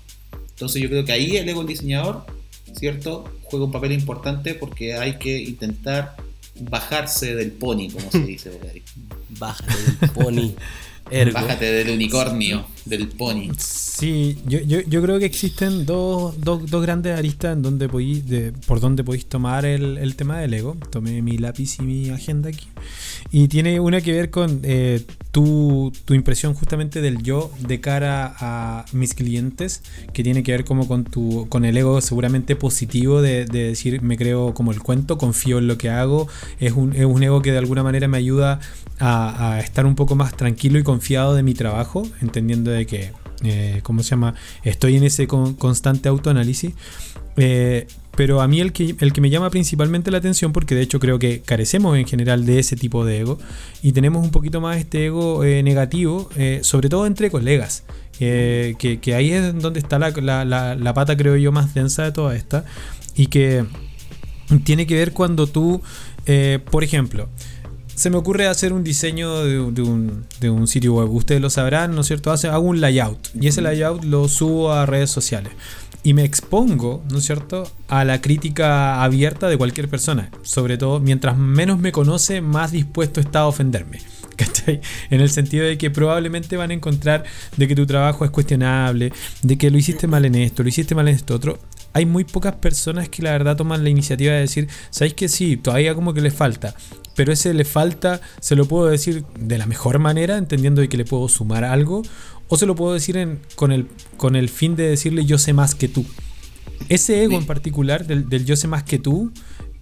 Entonces yo creo que ahí el ego del diseñador ¿cierto? Juega un papel importante porque hay que intentar bajarse del pony, como se dice por ahí. Bájate del pony. Ergo. Bájate del unicornio, del pony. Sí, yo, yo, yo creo que existen dos, dos, dos grandes aristas en donde podéis, de, por donde podéis tomar el, el tema del ego. Tomé mi lápiz y mi agenda aquí. Y tiene una que ver con eh, tu, tu impresión justamente del yo de cara a mis clientes, que tiene que ver como con tu con el ego seguramente positivo de, de decir me creo como el cuento, confío en lo que hago, es un, es un ego que de alguna manera me ayuda a, a estar un poco más tranquilo y confiado de mi trabajo, entendiendo de que, eh, ¿cómo se llama? Estoy en ese con- constante autoanálisis. Eh, pero a mí el que, el que me llama principalmente la atención, porque de hecho creo que carecemos en general de ese tipo de ego, y tenemos un poquito más este ego eh, negativo, eh, sobre todo entre colegas, que, ahí es donde está la, la- pata, creo yo, más densa de toda esta, y que tiene que ver cuando tú, por ejemplo, se me ocurre hacer un diseño de, de un, de un sitio web. Ustedes lo sabrán, ¿no es cierto? Hace, hago un layout y ese layout lo subo a redes sociales. Y me expongo, ¿no es cierto?, a la crítica abierta de cualquier persona. Sobre todo, mientras menos me conoce, más dispuesto está a ofenderme. ¿Cachai? En el sentido de que probablemente van a encontrar de que tu trabajo es cuestionable, de que lo hiciste mal en esto, lo hiciste mal en esto otro. Hay muy pocas personas que la verdad toman la iniciativa de decir, ¿sabéis que sí? Todavía como que le falta. Pero ese le falta, se lo puedo decir de la mejor manera, entendiendo de que le puedo sumar algo, o se lo puedo decir en- con, el, con el fin de decirle yo sé más que tú. Ese ego en particular, del, del yo sé más que tú,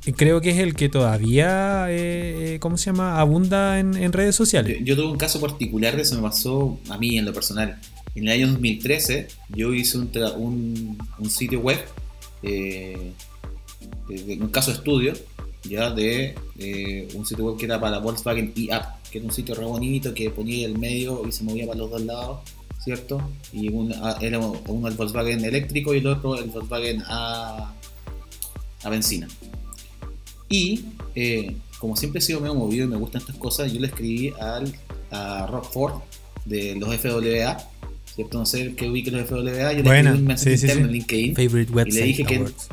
eh, creo que es el que todavía, eh, eh, ¿cómo se llama?, abunda en, en redes Yo, sociales. yo tuve un caso particular que se me pasó a mí en lo personal. En el año 2013 yo hice un, un, un sitio web, eh, de- de- un caso de estudio, ya de eh, un sitio web que era para Volkswagen e-App, que era un sitio re bonito que ponía el medio y se movía para los dos lados, ¿cierto? Y un- a- era uno el Volkswagen eléctrico y el otro el Volkswagen a, a benzina. Y eh, como siempre he sido medio movido y me gustan estas cosas, yo le escribí al, a Rob Ford de los FWA, ¿cierto? No sé qué ubique los FWA, yo le escribí un mensaje sí, sí, interno sí. en LinkedIn, Favorite website dije que- awards.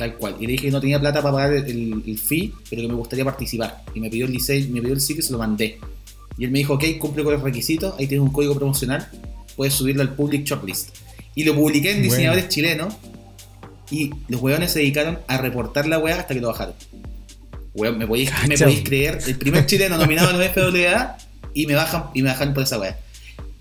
Tal cual. Y le dije que no tenía plata para pagar el, el fee, pero que me gustaría participar. Y me pidió el diseño, me pidió el sitio y se lo mandé. Y él me dijo, ok, cumple con los requisitos, ahí tienes un código promocional, puedes subirlo al public shortlist. Y lo publiqué en Bueno. diseñadores chilenos y los hueones se dedicaron a reportar la wea hasta que lo bajaron. Weón, me podéis, me Cacha. podéis creer, el primer chileno nominado en los FWA y me bajan y me bajan por esa wea.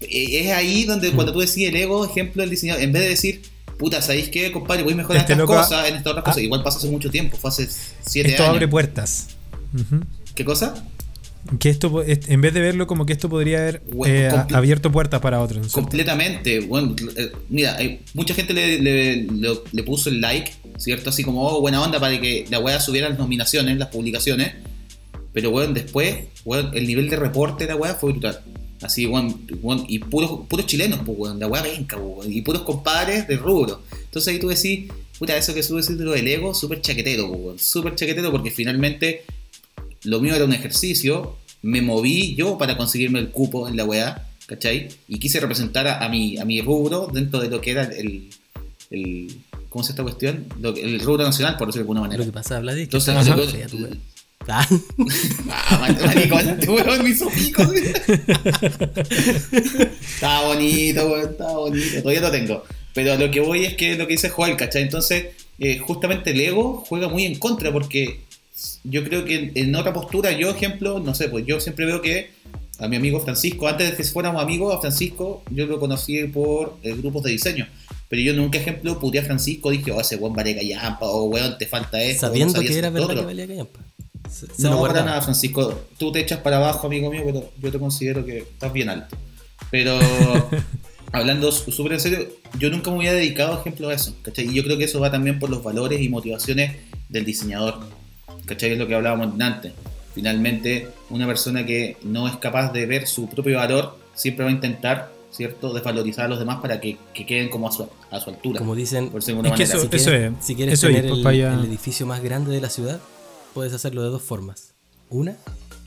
Eh, Es ahí donde cuando tú decís el ego, ejemplo del diseñador, en vez de decir, puta, ¿sabéis qué, compadre? Podéis mejorar Este estas cosas, en estas otras Ah. cosas. Igual pasó hace mucho tiempo, fue hace siete Esto años. abre puertas. ¿Qué cosa? Que esto, en vez de verlo como que esto podría haber Bueno, eh, abierto puertas para otros. Completamente. Bueno, eh, mira, hay- mucha gente le, le- le- le puso el like, ¿cierto? Así como, oh, buena onda para que la weá subiera las nominaciones, las publicaciones. Pero, weón, después, weón, el nivel de reporte de la weá fue brutal. Así, weón, weón, y puros, puros chilenos, pues, weón, la weá venca, weón, y puros compadres de rubro. Entonces ahí tú decís, puta, eso que sube lo del ego, súper chaquetero, pues, weón, súper chaquetero porque finalmente lo mío era un ejercicio, me moví yo para conseguirme el cupo en la weá, ¿cachai? Y quise representar a, a mi, a mi rubro dentro de lo que era el, el ¿cómo se esta cuestión? Lo el rubro nacional, por decirlo de alguna Lo manera. que pasa, que Entonces, wea. Ah, weón me hizo pico. estaba bonito, weón, estaba bonito. Todavía lo tengo. Pero lo que voy es que lo que dice Joel, ¿cachai? Entonces, eh, justamente el ego juega muy en contra porque yo creo que en, en otra postura, yo, ejemplo, no sé, pues yo siempre veo que a mi amigo Francisco, antes de que fuéramos amigos, a Francisco yo lo conocí por eh, grupos de diseño. Pero yo nunca, ejemplo, puteé a Francisco, dije, oh, ese weón vale callampa, o weón, te falta esto. no sabiendo que era verdad otro. que valía callampa. Se, se no, para nada, Francisco. Tú te echas para abajo, amigo mío, pero yo te considero que estás bien alto. Pero hablando súper en serio, yo nunca me había dedicado, ejemplo, a eso. ¿cachai? Y yo creo que eso va también por los valores y motivaciones del diseñador. ¿Cachai? Es lo que hablábamos antes. Finalmente, una persona que no es capaz de ver su propio valor siempre va a intentar, ¿cierto?, desvalorizar a los demás para que, que queden como a su, a su altura. Como dicen, por Es que eso- si quieres, es, si quieres eso es, tener pues, el, el edificio más grande de la ciudad, puedes hacerlo de dos formas. Una,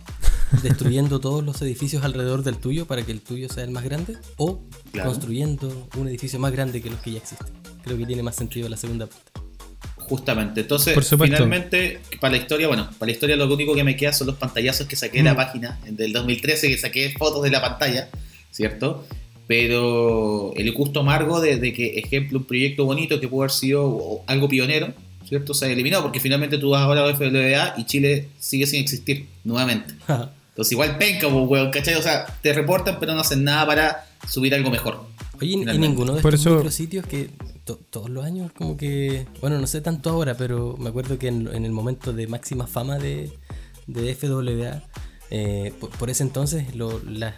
destruyendo todos los edificios alrededor del tuyo para que el tuyo sea el más grande, o Claro. construyendo un edificio más grande que los que ya existen. Creo que tiene más sentido la segunda parte. Justamente. Entonces, Por finalmente, para la historia, bueno, para la historia lo único que me queda son los pantallazos que saqué de la Mm. página del 2013, que saqué fotos de la pantalla, ¿cierto? Pero el gusto amargo de, de que, ejemplo, un proyecto bonito que pudo haber sido algo pionero, ¿cierto? Se ha eliminado, porque finalmente tú vas ahora a FWA y Chile sigue sin existir, nuevamente. Entonces igual penca, pues, weón, ¿cachai? O sea, te reportan pero no hacen nada para subir algo mejor. Oye, y ninguno de Por estos eso- micrositios que to- todos los años como que, bueno, no sé tanto ahora, pero me acuerdo que en, en el momento de máxima fama de, de FWA, eh, por, por ese entonces lo- las-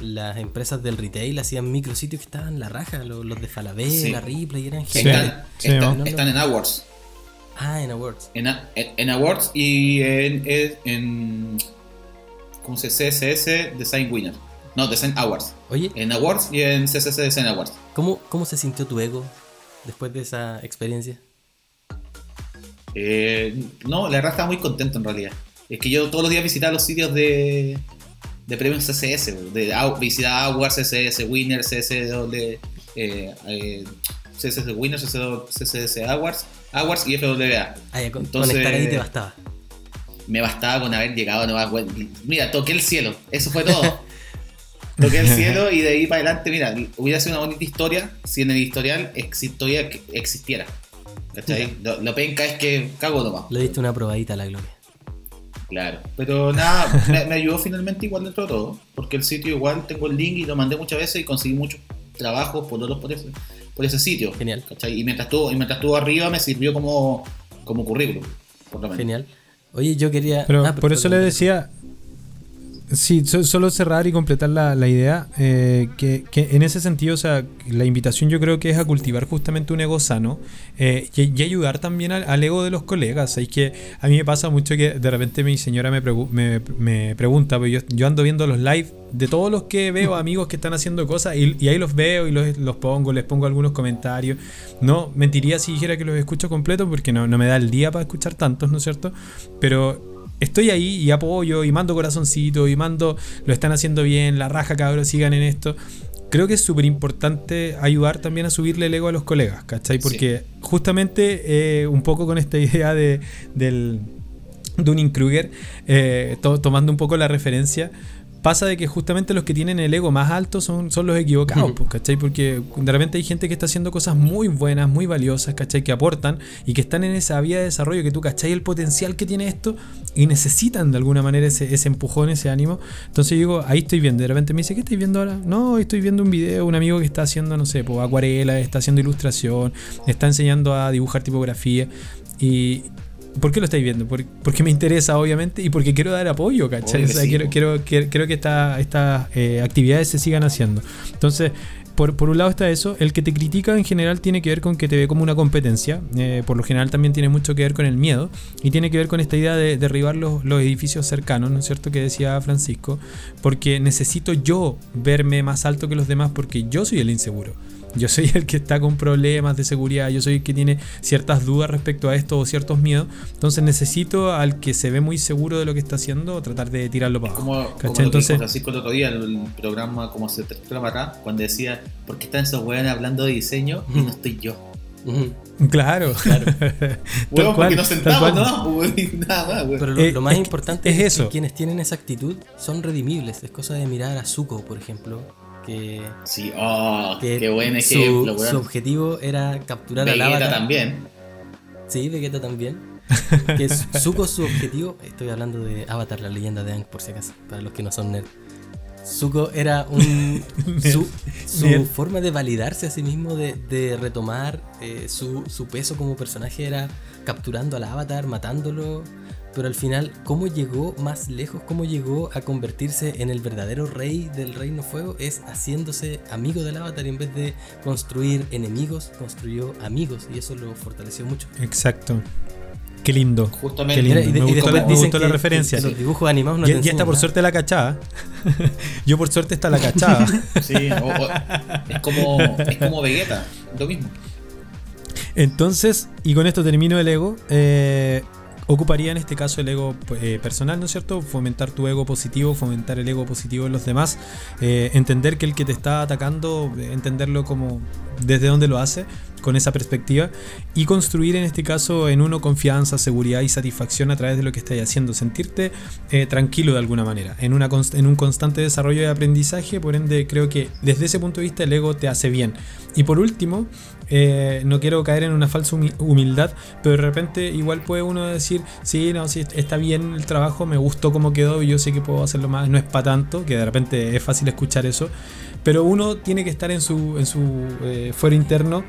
las empresas del retail hacían micrositios que estaban la raja, lo- los, de Falabella, Sí. Ripley, eran Sí. geniales. Están, sí, están- ¿no? están en Awards. Ah, en Awards. En, a- en- en Awards y en, en, ¿cómo se? CSS Design Winner. No, Design Awards. Oye, En Awards y en CSS Design Awards. ¿cómo, ¿cómo se sintió tu ego después de esa experiencia? Eh, no, la verdad estaba muy contento en realidad. Es que yo todos los días visitaba los sitios de, de premios CSS. De, visitaba Awards, CSS Winner, CSS, eh, eh, CSS Winner, CSS Awards, Awards y FWA. Ah, ya, con, Entonces- conectar ahí te bastaba. me bastaba con haber llegado a Nueva Web. Mira, toqué el cielo, eso fue todo. toqué el cielo y de ahí para adelante, mira, hubiera sido una bonita historia si en el historial existiera. ¿Cachai? Lo, lo penca es que cago nomás. Le diste una probadita a la gloria. Claro. Pero nada, me, me ayudó finalmente igual dentro de todo. Porque el sitio igual tengo el link y lo mandé muchas veces y conseguí muchos trabajos por, otros por, ese, por ese sitio. Genial. ¿cachai? Y mientras estuvo, y mientras estuvo arriba me sirvió como, como currículum. Por lo menos. Genial. Oye, yo quería. Pero ah, por eso le decía, sí, so- solo cerrar y completar la, la idea, eh, que, que en ese sentido, o sea, la invitación yo creo que es a cultivar justamente un ego sano eh, y, y ayudar también al, al ego de los colegas. Es que a mí me pasa mucho que de repente mi señora me, pregu- me, me pregunta, pues yo, yo ando viendo los live de todos los que veo, amigos que están haciendo cosas, y, y ahí los veo y los, los pongo, les pongo algunos comentarios. No, mentiría si dijera que los escucho completos porque no, no me da el día para escuchar tantos, ¿no es cierto? Pero estoy ahí y apoyo y mando corazoncito y mando, lo están haciendo bien, la raja cabros, sigan en esto. Creo que es súper importante ayudar también a subirle el ego a los colegas, ¿cachai? Porque justamente eh, un poco con esta idea de, del Dunning-Kruger, eh, to- tomando un poco la referencia, pasa de que justamente los que tienen el ego más alto son, son los equivocados, Ujú. pues, ¿cachai? Porque de repente hay gente que está haciendo cosas muy buenas, muy valiosas, ¿cachai? Que aportan y que están en esa vía de desarrollo, que tú, ¿cachai? El potencial que tiene esto y necesitan de alguna manera ese, ese empujón, ese ánimo. Entonces yo digo, ahí estoy viendo. De repente me dice, ¿qué estoy viendo ahora? No, estoy viendo un video, un amigo que está haciendo, no sé, pues, acuarela, está haciendo ilustración, está enseñando a dibujar tipografía y... ¿Por qué lo estáis viendo? Por- porque me interesa, obviamente, y porque quiero dar apoyo, ¿cachai? O sea, sí, quiero, quiero, quiero, quiero que esta- estas eh, actividades se sigan haciendo. Entonces, por, por un lado está eso. El que te critica en general tiene que ver con que te ve como una competencia. eh, por lo general también tiene mucho que ver con el miedo. Y tiene que ver con esta idea de derribar los, los edificios cercanos, ¿no es cierto? Que decía Francisco. Porque necesito yo verme más alto que los demás porque yo soy el inseguro. Yo soy el que está con problemas de seguridad, yo soy el que tiene ciertas dudas respecto a esto o ciertos miedos. Entonces necesito al que se ve muy seguro de lo que está haciendo tratar de tirarlo para abajo. Como, como ¿Cachai? lo que Entonces- dijo Francisco el otro día en el programa, como se programa acá, cuando decía, ¿por qué están esos weones hablando de diseño y no estoy yo? Claro. Claro. Cual, nos sentamos. Pero lo, Eh, lo más es importante es es, eso. que quienes tienen esa actitud son redimibles. Es cosa de mirar a Zuko, por ejemplo, que, Sí, oh, que qué buen su, ejemplo, su objetivo era capturar al Vegeta avatar. también. Sí, Vegeta también. que Zuko su objetivo, estoy hablando de Avatar, la leyenda de Aang, por si acaso, para los que no son nerds. Zuko era un su, su forma de validarse a sí mismo, de, de retomar eh, su, su peso como personaje era capturando al avatar, matándolo, pero al final, ¿cómo llegó más lejos? ¿Cómo llegó a convertirse en el verdadero rey del Reino Fuego? Es haciéndose amigo del avatar y en vez de construir enemigos, construyó amigos y eso lo fortaleció mucho. Exacto. Qué lindo. Justamente. Qué lindo. Mira, y de- me y gustó, me gustó la que- referencia. que los dibujos animados no ya, te ya está por nada. suerte la cachada. Yo por suerte está la cachada. Sí, o- o- es, como, es como Vegeta, lo mismo. Entonces, y con esto termino el ego. eh, ocuparía en este caso el ego eh, personal, ¿no es cierto? Fomentar tu ego positivo, fomentar el ego positivo en los demás, eh, entender que el que te está atacando, eh, entenderlo como desde dónde lo hace con esa perspectiva y construir en este caso en uno confianza, seguridad y satisfacción a través de lo que estáis haciendo, sentirte tranquilo de alguna manera, en, una en un constante desarrollo de aprendizaje, por ende creo que desde ese punto de vista el ego te hace bien. Y por último, eh, no quiero caer en una falsa humildad, pero de repente igual puede uno decir, sí, no, sí, está bien el trabajo, me gustó cómo quedó y yo sé que puedo hacerlo más, no es para tanto, que de repente es fácil escuchar eso, pero uno tiene que estar en su, en su eh, fuero interno,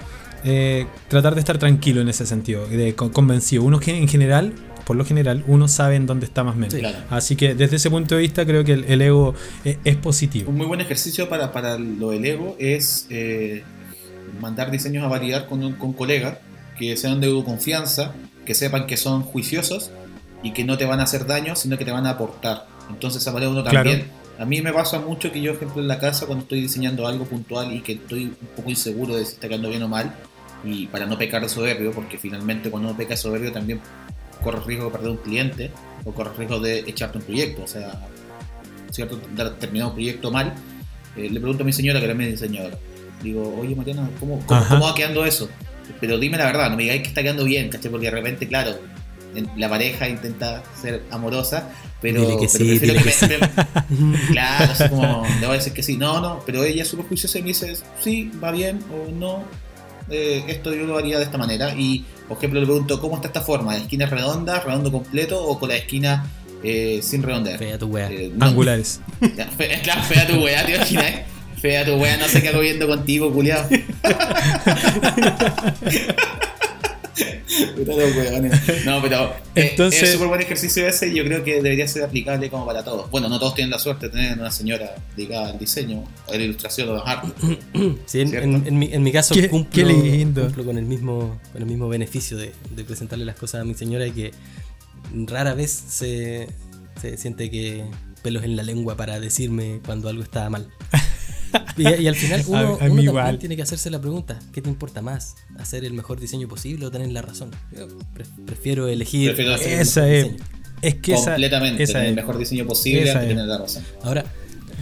eh, tratar de estar tranquilo en ese sentido, de, convencido. Uno que en general por lo general uno sabe en dónde está más o menos. Así que desde ese punto de vista creo que el, ego es, positivo. Un muy buen ejercicio para, para lo del ego es mandar diseños a validar con, con colegas que sean de tu confianza, que sepan que son juiciosos y que no te van a hacer daño, sino que te van a aportar. Entonces, a uno también. A mí me pasa mucho que yo, ejemplo, en la casa, cuando estoy diseñando algo puntual y que estoy un poco inseguro de si está quedando bien o mal, y para no pecar de soberbio, porque finalmente cuando uno peca de soberbio también corre riesgo de perder un cliente o corre riesgo de echarte un proyecto. O sea, ¿cierto? terminar un proyecto mal. Eh, le pregunto a mi señora, que era mi diseñadora, digo, oye Mariana, ¿cómo, cómo, va quedando eso? Pero dime la verdad, no me digáis que está quedando bien, ¿cachai? Porque de repente, claro, la pareja intenta ser amorosa, pero, dile que sí, dile que, sí. claro, así como, le voy a decir que sí, no, no, pero ella es súper juiciosa y me dice, sí, va bien o no, eh, esto yo lo haría de esta manera. Y, por ejemplo, le pregunto, ¿cómo está esta forma? ¿De esquina redonda, redondo completo o con la esquina eh, sin redondear? Fea tu wea. Eh, Angulares. claro, fea tu wea, ¿te imaginas? Fea tu wea, no sé qué hago viendo contigo, culiado. no, pero eh, Entonces, es súper buen ejercicio ese y yo creo que debería ser aplicable como para todos. Bueno, no todos tienen la suerte de tener una señora dedicada al diseño, a la ilustración o los artes. Sí, en, mi, en, mi, caso qué, cumplo, lindo. cumplo, con el mismo, con el mismo beneficio de, de, presentarle las cosas a mi señora y que rara vez se, se siente que pelos en la lengua para decirme cuando algo está mal. Y, al final uno, también tiene que hacerse la pregunta, ¿qué te importa más? ¿Hacer el mejor diseño posible o tener la razón? Yo prefiero elegir esa es, es que completamente el mejor diseño posible tener la razón. Ahora,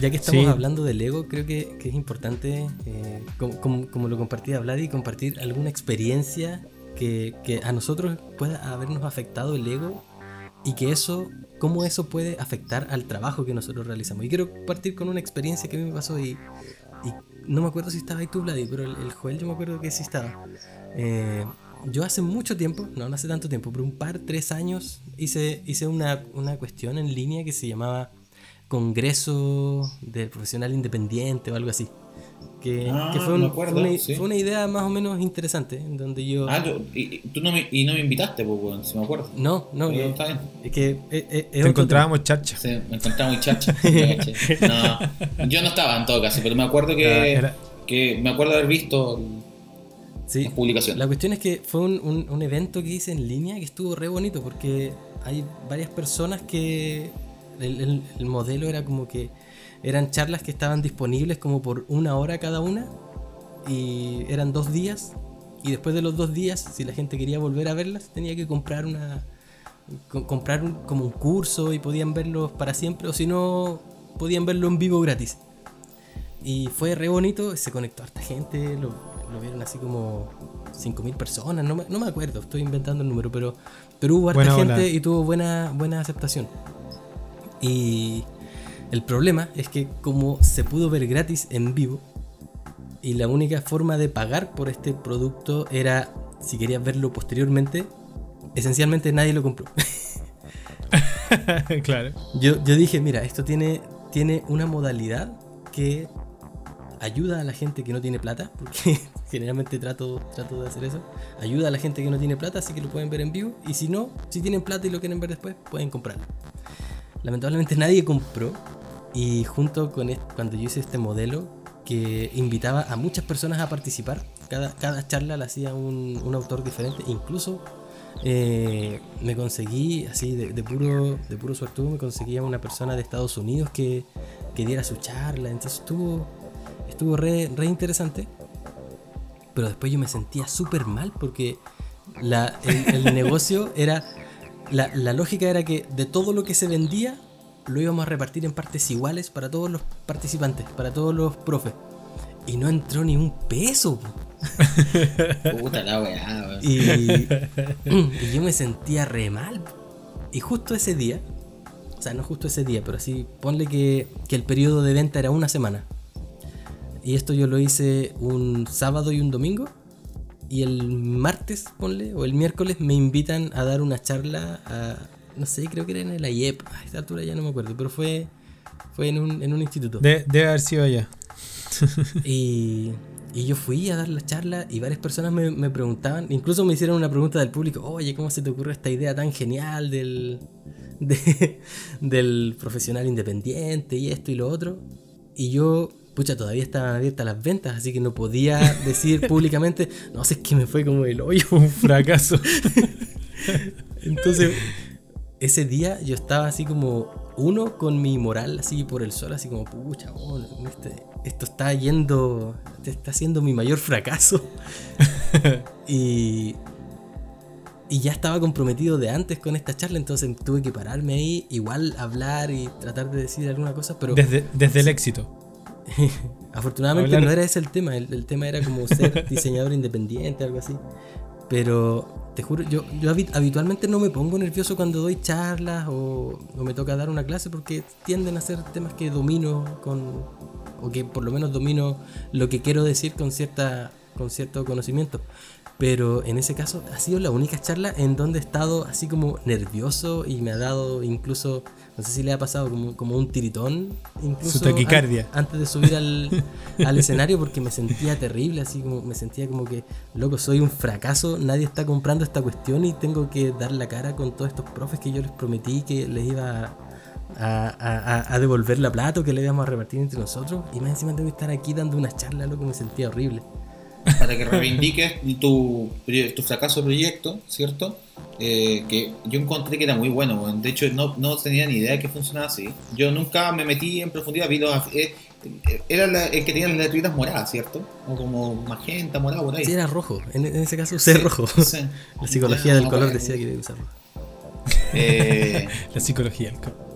ya que estamos hablando del ego, creo que, es importante, eh, como, lo compartía Vladi, compartir alguna experiencia que, que a nosotros pueda habernos afectado el ego y que eso, cómo eso puede afectar al trabajo que nosotros realizamos. Y quiero partir con una experiencia que a mí me pasó y, y no me acuerdo si estaba ahí tú, Vladi, pero el, Joel yo me acuerdo que sí estaba. Eh, yo hace mucho tiempo, no, no hace tanto tiempo, pero un par, tres años, hice, hice una, una cuestión en línea que se llamaba Congreso del Profesional Independiente o algo así. Que, ah, fue, un, fue, una, idea más o menos interesante, en donde yo... Ah, y, tú no me, y no me invitaste, pues, si me acuerdo. No, no. Eh, es que... Eh, eh, Te encontrábamos chacha. Sí, me encontrábamos chacha. no, yo no estaba en todo caso, pero me acuerdo que, que me acuerdo haber visto sí, las publicaciones. La cuestión es que fue un, un, un evento que hice en línea que estuvo re bonito porque hay varias personas que... el, el modelo era como que eran charlas que estaban disponibles como por una hora cada una y eran dos días y después de los dos días si la gente quería volver a verlas tenía que comprar una comprar como un curso y podían verlos para siempre o si no podían verlo en vivo gratis. Y fue re bonito se conectó harta gente lo, vieron así como 5.000 personas no me, no me, acuerdo estoy inventando el número pero pero hubo harta gente y tuvo buena buena aceptación. Y el problema es que como se pudo ver gratis en vivo y la única forma de pagar por este producto era si querías verlo posteriormente, esencialmente nadie lo compró. claro. Yo, yo dije, mira, esto tiene, tiene una modalidad que ayuda a la gente que no tiene plata, porque generalmente trato, trato de hacer eso. Ayuda a la gente que no tiene plata, así que lo pueden ver en vivo. Y si no, si tienen plata y lo quieren ver después, pueden comprarlo. Lamentablemente nadie compró y junto con cuando yo hice este modelo, que invitaba a muchas personas a participar, cada, cada charla la hacía un, un autor diferente, incluso eh, me conseguí, así de, puro, de puro suertudo, me conseguía una persona de Estados Unidos que, que diera su charla, entonces estuvo, estuvo re, re interesante, pero después yo me sentía súper mal porque la, el, el negocio era, la, la lógica era que de todo lo que se vendía, lo íbamos a repartir en partes iguales para todos los participantes, para todos los profes. Y no entró ni un peso. Puta la weá. Y, y yo me sentía re mal. Y justo ese día, o sea, no justo ese día, pero así, ponle que, que el periodo de venta era una semana. Y esto yo lo hice un sábado y un domingo. Y el martes, ponle, o el miércoles, me invitan a dar una charla a. No sé, creo que era en el IEP. A esta altura ya no me acuerdo, pero fue, fue en, un, en un instituto. De- debe haber sido allá. Y, y yo fui a dar la charla y varias personas me, me preguntaban, incluso me hicieron una pregunta del público, oye, ¿cómo se te ocurre esta idea tan genial del, de- del profesional independiente y esto y lo otro? Y yo, pucha, todavía estaban abiertas las ventas, así que no podía decir públicamente, no sé, es que me fue como el hoyo. Un fracaso. Entonces, ese día yo estaba así como uno con mi moral así por el sol, así como, pucha, oh, este- esto está yendo, este está siendo mi mayor fracaso. y, y ya estaba comprometido de antes con esta charla, entonces tuve que pararme ahí, igual hablar y tratar de decir alguna cosa, pero Desde, desde el éxito. afortunadamente Hablar- no era ese el tema, el, el tema era como ser diseñador independiente, algo así. Pero te juro, yo, yo habi- habitualmente no me pongo nervioso cuando doy charlas o, o me toca dar una clase porque tienden a ser temas que domino con, o que por lo menos domino lo que quiero decir con, cierta, con cierto conocimiento. Pero en ese caso ha sido la única charla en donde he estado así como nervioso y me ha dado incluso, no sé si le ha pasado como, como un tiritón, incluso Su taquicardia. an- antes de subir al, al escenario porque me sentía terrible, así como me sentía como que, loco, soy un fracaso, nadie está comprando esta cuestión y tengo que dar la cara con todos estos profes que yo les prometí que les iba a, a- a- a devolver la plata o que le íbamos a repartir entre nosotros y más encima tengo que estar aquí dando una charla, loco, me sentía horrible. Para que reivindiques tu, tu fracaso proyecto, ¿cierto? Eh, que yo encontré que era muy bueno, de hecho no, no tenía ni idea de que funcionaba así. Yo nunca me metí en profundidad, vi los... eh, eh, era la- el que tenía las letritas moradas, ¿cierto? O como magenta, morado, por ahí. Sí, era rojo, en, en ese caso usé Sí, rojo. sí. La psicología del no, color decía que debía usar rojo. Eh, La psicología. del co-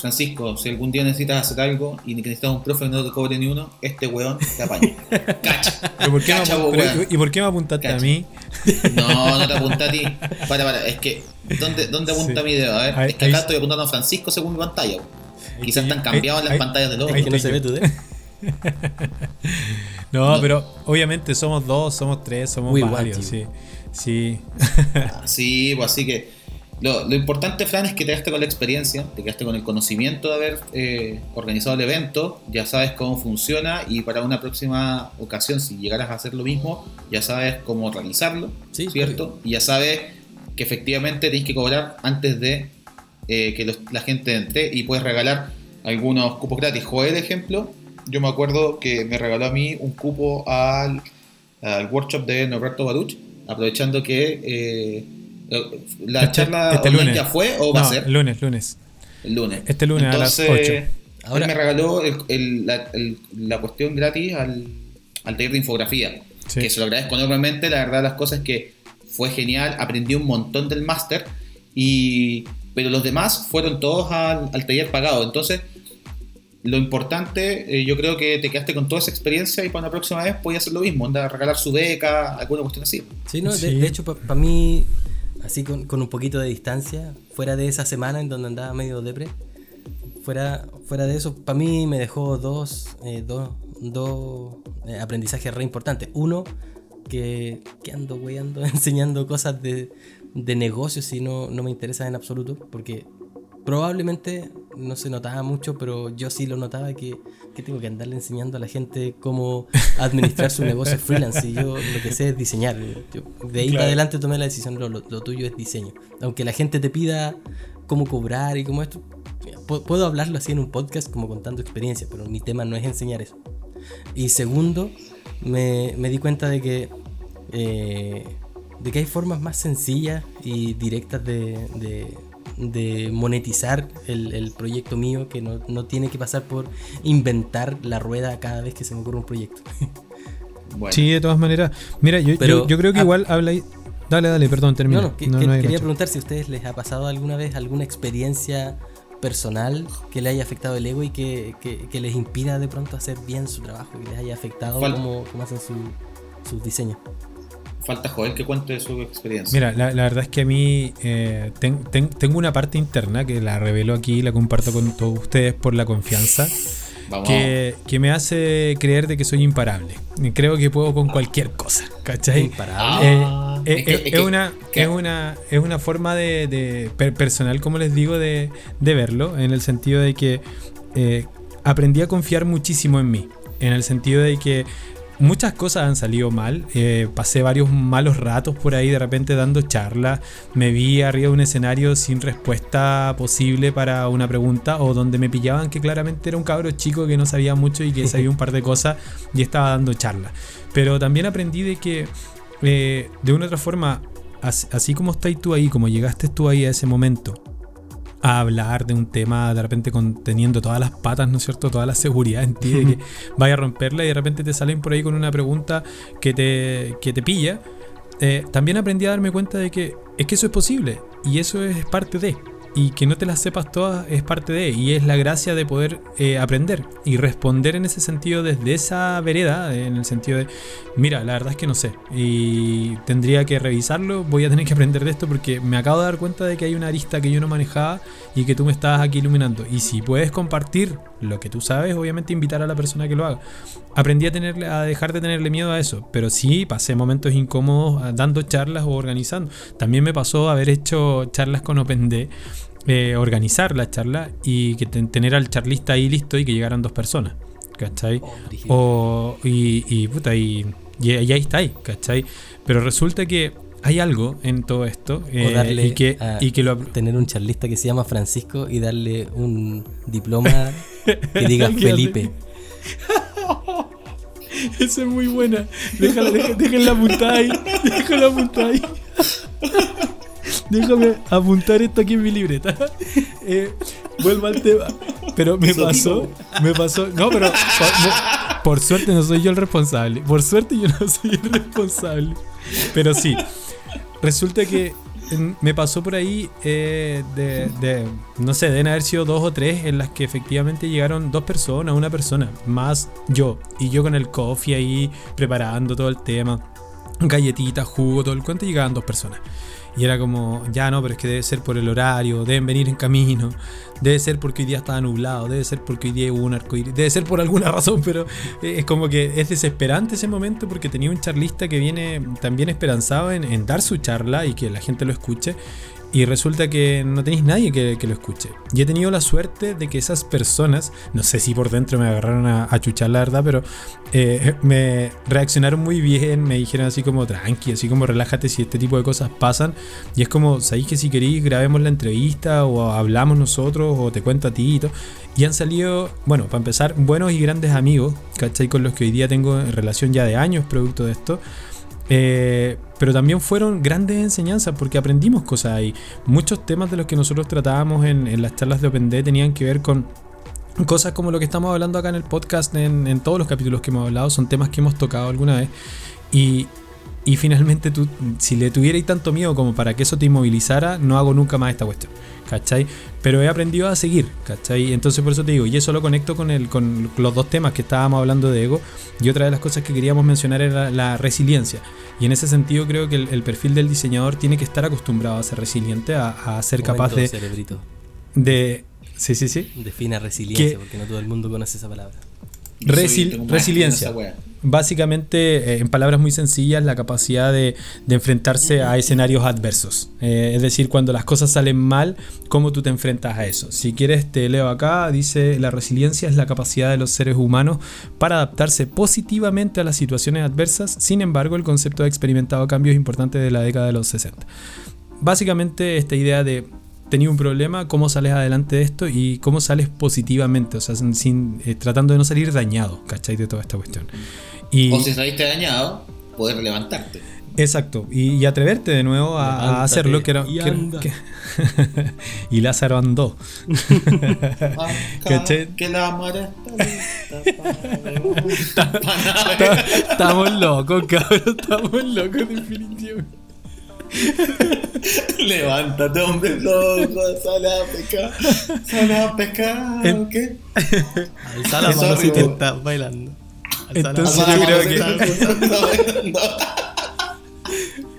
Francisco, si algún día necesitas hacer algo y necesitas un profe que no te cobre ni uno, este weón te apaña. Cacha. ¿Pero por qué me Cacha, apu- vos, pero- weón. ¿Y por qué me apuntaste a mí? No, no te apunta a ti. Para, para, es que, ¿dónde, dónde apunta Sí. mi dedo? A ver, Ahí- es que ahí- acá estoy apuntando a Francisco según mi pantalla. Quizás están cambiados ahí- las ahí- pantallas de todos. ahí Es que no se estoy ve yo. tu dedo. No, No. pero obviamente somos dos, somos tres, somos Muy varios, sí. Sí. Sí, pues así que lo, lo importante, Fran, es que te quedaste con la experiencia, te quedaste con el conocimiento de haber eh, organizado el evento, ya sabes cómo funciona y para una próxima ocasión, si llegaras a hacer lo mismo, ya sabes cómo realizarlo, Sí, ¿cierto? Y ya sabes que efectivamente tienes que cobrar antes de eh, que los- la gente entre y puedes regalar algunos cupos gratis. Joel, ejemplo, yo me acuerdo que me regaló a mí un cupo al, al workshop de Norberto Baruch, aprovechando que eh, la Este- charla este lunes. ya fue o va No, a ser lunes, lunes. el lunes. este lunes a las Entonces, 8. Ahora- él me regaló el- el- la, el- la cuestión gratis al, al taller de infografía. Sí. Que se lo agradezco enormemente. La verdad, las cosas es que fue genial. Aprendí un montón del máster. Y, pero los demás fueron todos al, al taller pagado. Entonces, lo importante, eh, yo creo que te quedaste con toda esa experiencia y para una próxima vez podías hacer lo mismo. Andar a regalar su beca, alguna cuestión así. Sí, no, de, Sí. de hecho, para mí, así con, con un poquito de distancia, fuera de esa semana en donde andaba medio depre, fuera, fuera de eso, para mí me dejó dos, eh, dos, dos eh, aprendizajes re importantes. Uno, que, que ando weyando, enseñando cosas de, de negocios y no, no me interesan en absoluto, porque probablemente no se notaba mucho, pero yo sí lo notaba que, que tengo que andarle enseñando a la gente cómo administrar su negocio freelance y yo lo que sé es diseñar. Yo de ahí Claro. para adelante tomé la decisión, lo, lo- lo tuyo es diseño. Aunque la gente te pida cómo cobrar y cómo esto, puedo hablarlo así en un podcast como contando experiencias, pero mi tema no es enseñar eso. Y segundo, me, me di cuenta de que, eh, de que hay formas más sencillas y directas de, de- de monetizar el, el proyecto mío que no, no tiene que pasar por inventar la rueda cada vez que se me ocurre un proyecto. Bueno, Sí, de todas maneras. Mira, yo, Pero- yo, yo creo que ah. igual habla ahí. Dale, dale, perdón, termina. No, no, que- No, que- no hay quería gancho. preguntar si a ustedes les ha pasado alguna vez alguna experiencia personal que le haya afectado el ego y que, que- que les impida de pronto hacer bien su trabajo, que les haya afectado cómo hacen su... sus diseños. Falta Joel que cuente su experiencia. Mira, la, la verdad es que a mí eh, ten- ten- tengo una parte interna que la revelo aquí y la comparto con todos ustedes por la confianza. Que, que me hace creer de que soy imparable. Y Creo que puedo con cualquier cosa, ¿cachai? Imparable. Ah, Eh, es que- eh, es que- una, que- es, una, es una forma de, de- per- personal, como les digo, de, de verlo, en el sentido de que eh, aprendí a confiar muchísimo en mí, en el sentido de que muchas cosas han salido mal, eh, pasé varios malos ratos por ahí de repente dando charlas, me vi arriba de un escenario sin respuesta posible para una pregunta o donde me pillaban que claramente era un cabro chico que no sabía mucho y que sabía un par de cosas y estaba dando charlas. Pero también aprendí de que eh, de una u otra forma, as- así como estás tú ahí, como llegaste tú ahí a ese momento, a hablar de un tema de repente con, teniendo todas las patas, ¿no es cierto? Toda la seguridad en ti de que vaya a romperla y de repente te salen por ahí con una pregunta que te, que te pilla. eh, también aprendí a darme cuenta de que es que eso es posible y eso es parte de. Y que no te las sepas todas es parte de. Y es la gracia de poder eh, aprender y responder en ese sentido desde esa vereda, en el sentido de, mira, la verdad es que no sé. Y tendría que revisarlo, voy a tener que aprender de esto porque me acabo de dar cuenta de que hay una arista que yo no manejaba y que tú me estabas aquí iluminando. Y si puedes compartir lo que tú sabes, obviamente invitar a la persona que lo haga. Aprendí a, tenerle, a dejar de tenerle miedo a eso, pero sí pasé momentos incómodos ah, dando charlas o organizando. También me pasó haber hecho charlas con OpenD, eh, organizar la charla y que ten- tener al charlista ahí listo y que llegaran dos personas. ¿Cachai? Oh. O, y, y, puta, y, y, y ahí está ahí, ¿cachai? Pero resulta que hay algo en todo esto eh, darle y, que, a- y que lo... tener un charlista que se llama Francisco y darle un diploma que diga Felipe. Esa es muy buena. Déjala, déjenla apuntar ahí. Déjala apuntar ahí. Déjame apuntar esto aquí en mi libreta. Eh, vuelvo al tema. Pero me pasó. Me pasó. No, pero por, por suerte no soy yo el responsable. Por suerte yo no soy el responsable. Pero sí. Resulta que me pasó por ahí eh, de, de- no sé, deben haber sido dos o tres en las que efectivamente llegaron dos personas, una persona, más yo. Y yo con el coffee ahí preparando todo el tema, galletitas, jugo, todo el cuento, y llegaban dos personas. Y era como, ya no, pero es que debe ser por el horario, deben venir en camino, debe ser porque hoy día estaba nublado, debe ser porque hoy día hubo un arcoíris, debe ser por alguna razón, pero eh, es como que es desesperante ese momento porque tenía un charlista que viene también esperanzado en, en dar su charla y que la gente lo escuche. Y resulta que no tenéis nadie que, que lo escuche. Y he tenido la suerte de que esas personas, no sé si por dentro me agarraron a, a chuchar la verdad, pero eh, me reaccionaron muy bien, me dijeron así como tranqui, así como relájate si este tipo de cosas pasan. Y es como, sabéis que si queréis grabemos la entrevista o hablamos nosotros o te cuento a ti y todo. Y han salido, bueno, para empezar, buenos y grandes amigos, ¿cachai? Con los que hoy día tengo en relación ya de años producto de esto. Eh, pero también fueron grandes enseñanzas porque aprendimos cosas ahí. Muchos temas de los que nosotros tratábamos en, en las charlas de OpenD tenían que ver con cosas como lo que estamos hablando acá en el podcast, en, todos los capítulos que hemos hablado, son temas que hemos tocado alguna vez. Y, y finalmente tú, si le tuvierais tanto miedo como para que eso te inmovilizara, no hago nunca más esta cuestión. ¿Cachai? Pero he aprendido a seguir, ¿cachai? Entonces por eso te digo, y eso lo conecto con, el, con los dos temas que estábamos hablando de ego. Y otra de las cosas que queríamos mencionar era la resiliencia. Y en ese sentido creo que el, el perfil del diseñador tiene que estar acostumbrado a ser resiliente, a, a ser capaz de, cerebrito. de... Sí, sí, sí. Defina resiliencia, porque no todo el mundo conoce esa palabra. Resil- resiliencia. Básicamente, eh, en palabras muy sencillas, la capacidad de, de enfrentarse a escenarios adversos. Eh, es decir, cuando las cosas salen mal, ¿cómo tú te enfrentas a eso? Si quieres, te leo acá, dice, la resiliencia es la capacidad de los seres humanos para adaptarse positivamente a las situaciones adversas. Sin embargo, el concepto ha experimentado cambios importantes de la década de los 60. Básicamente, esta idea de tenía un problema, cómo sales adelante de esto y cómo sales positivamente, o sea, sin, sin- eh, tratando de no salir dañado, ¿cachai? De toda esta cuestión. Y, O si saliste dañado, poder levantarte. Exacto, y, y atreverte de nuevo a, a hacerlo, que era... y que- que- y Lázaro andó. Que la mar está lista para Estamos locos, cabrón, estamos locos definitivamente. Levántate, hombre loco, sal a pescar, sal a pescar, En- ¿qué? Alza la mano si te estás bailando. Entonces Ah, yo creo que...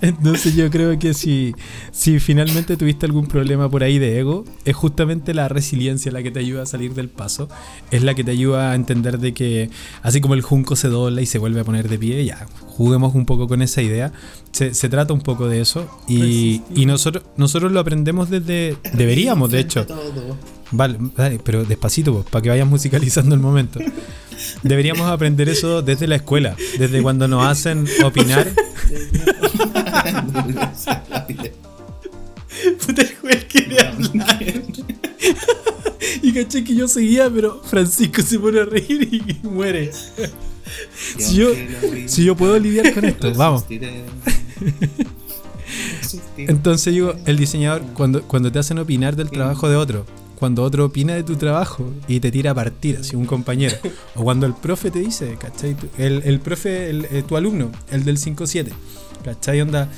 Entonces yo creo que si, si finalmente tuviste algún problema por ahí de ego, es justamente la resiliencia la que te ayuda a salir del paso, es la que te ayuda a entender de que así como el junco se dobla y se vuelve a poner de pie, ya, juguemos un poco con esa idea, se, se trata un poco de eso y, y nosotros, nosotros lo aprendemos desde, deberíamos de hecho. Vale, vale, pero despacito, para que vayas musicalizando el momento. Deberíamos aprender eso desde la escuela, desde cuando nos hacen opinar. Puta, el juez quiere hablar. Y caché que yo seguía, pero Francisco se pone a reír y muere. Si yo, si yo puedo lidiar con esto, vamos. Entonces digo, el diseñador, cuando, cuando te hacen opinar del trabajo de otro, cuando otro opina de tu trabajo y te tira a partir, así un compañero, o cuando el profe te dice, ¿cachai? El, el profe, el, eh, tu alumno, el del 5-7, ¿cachai? Onda,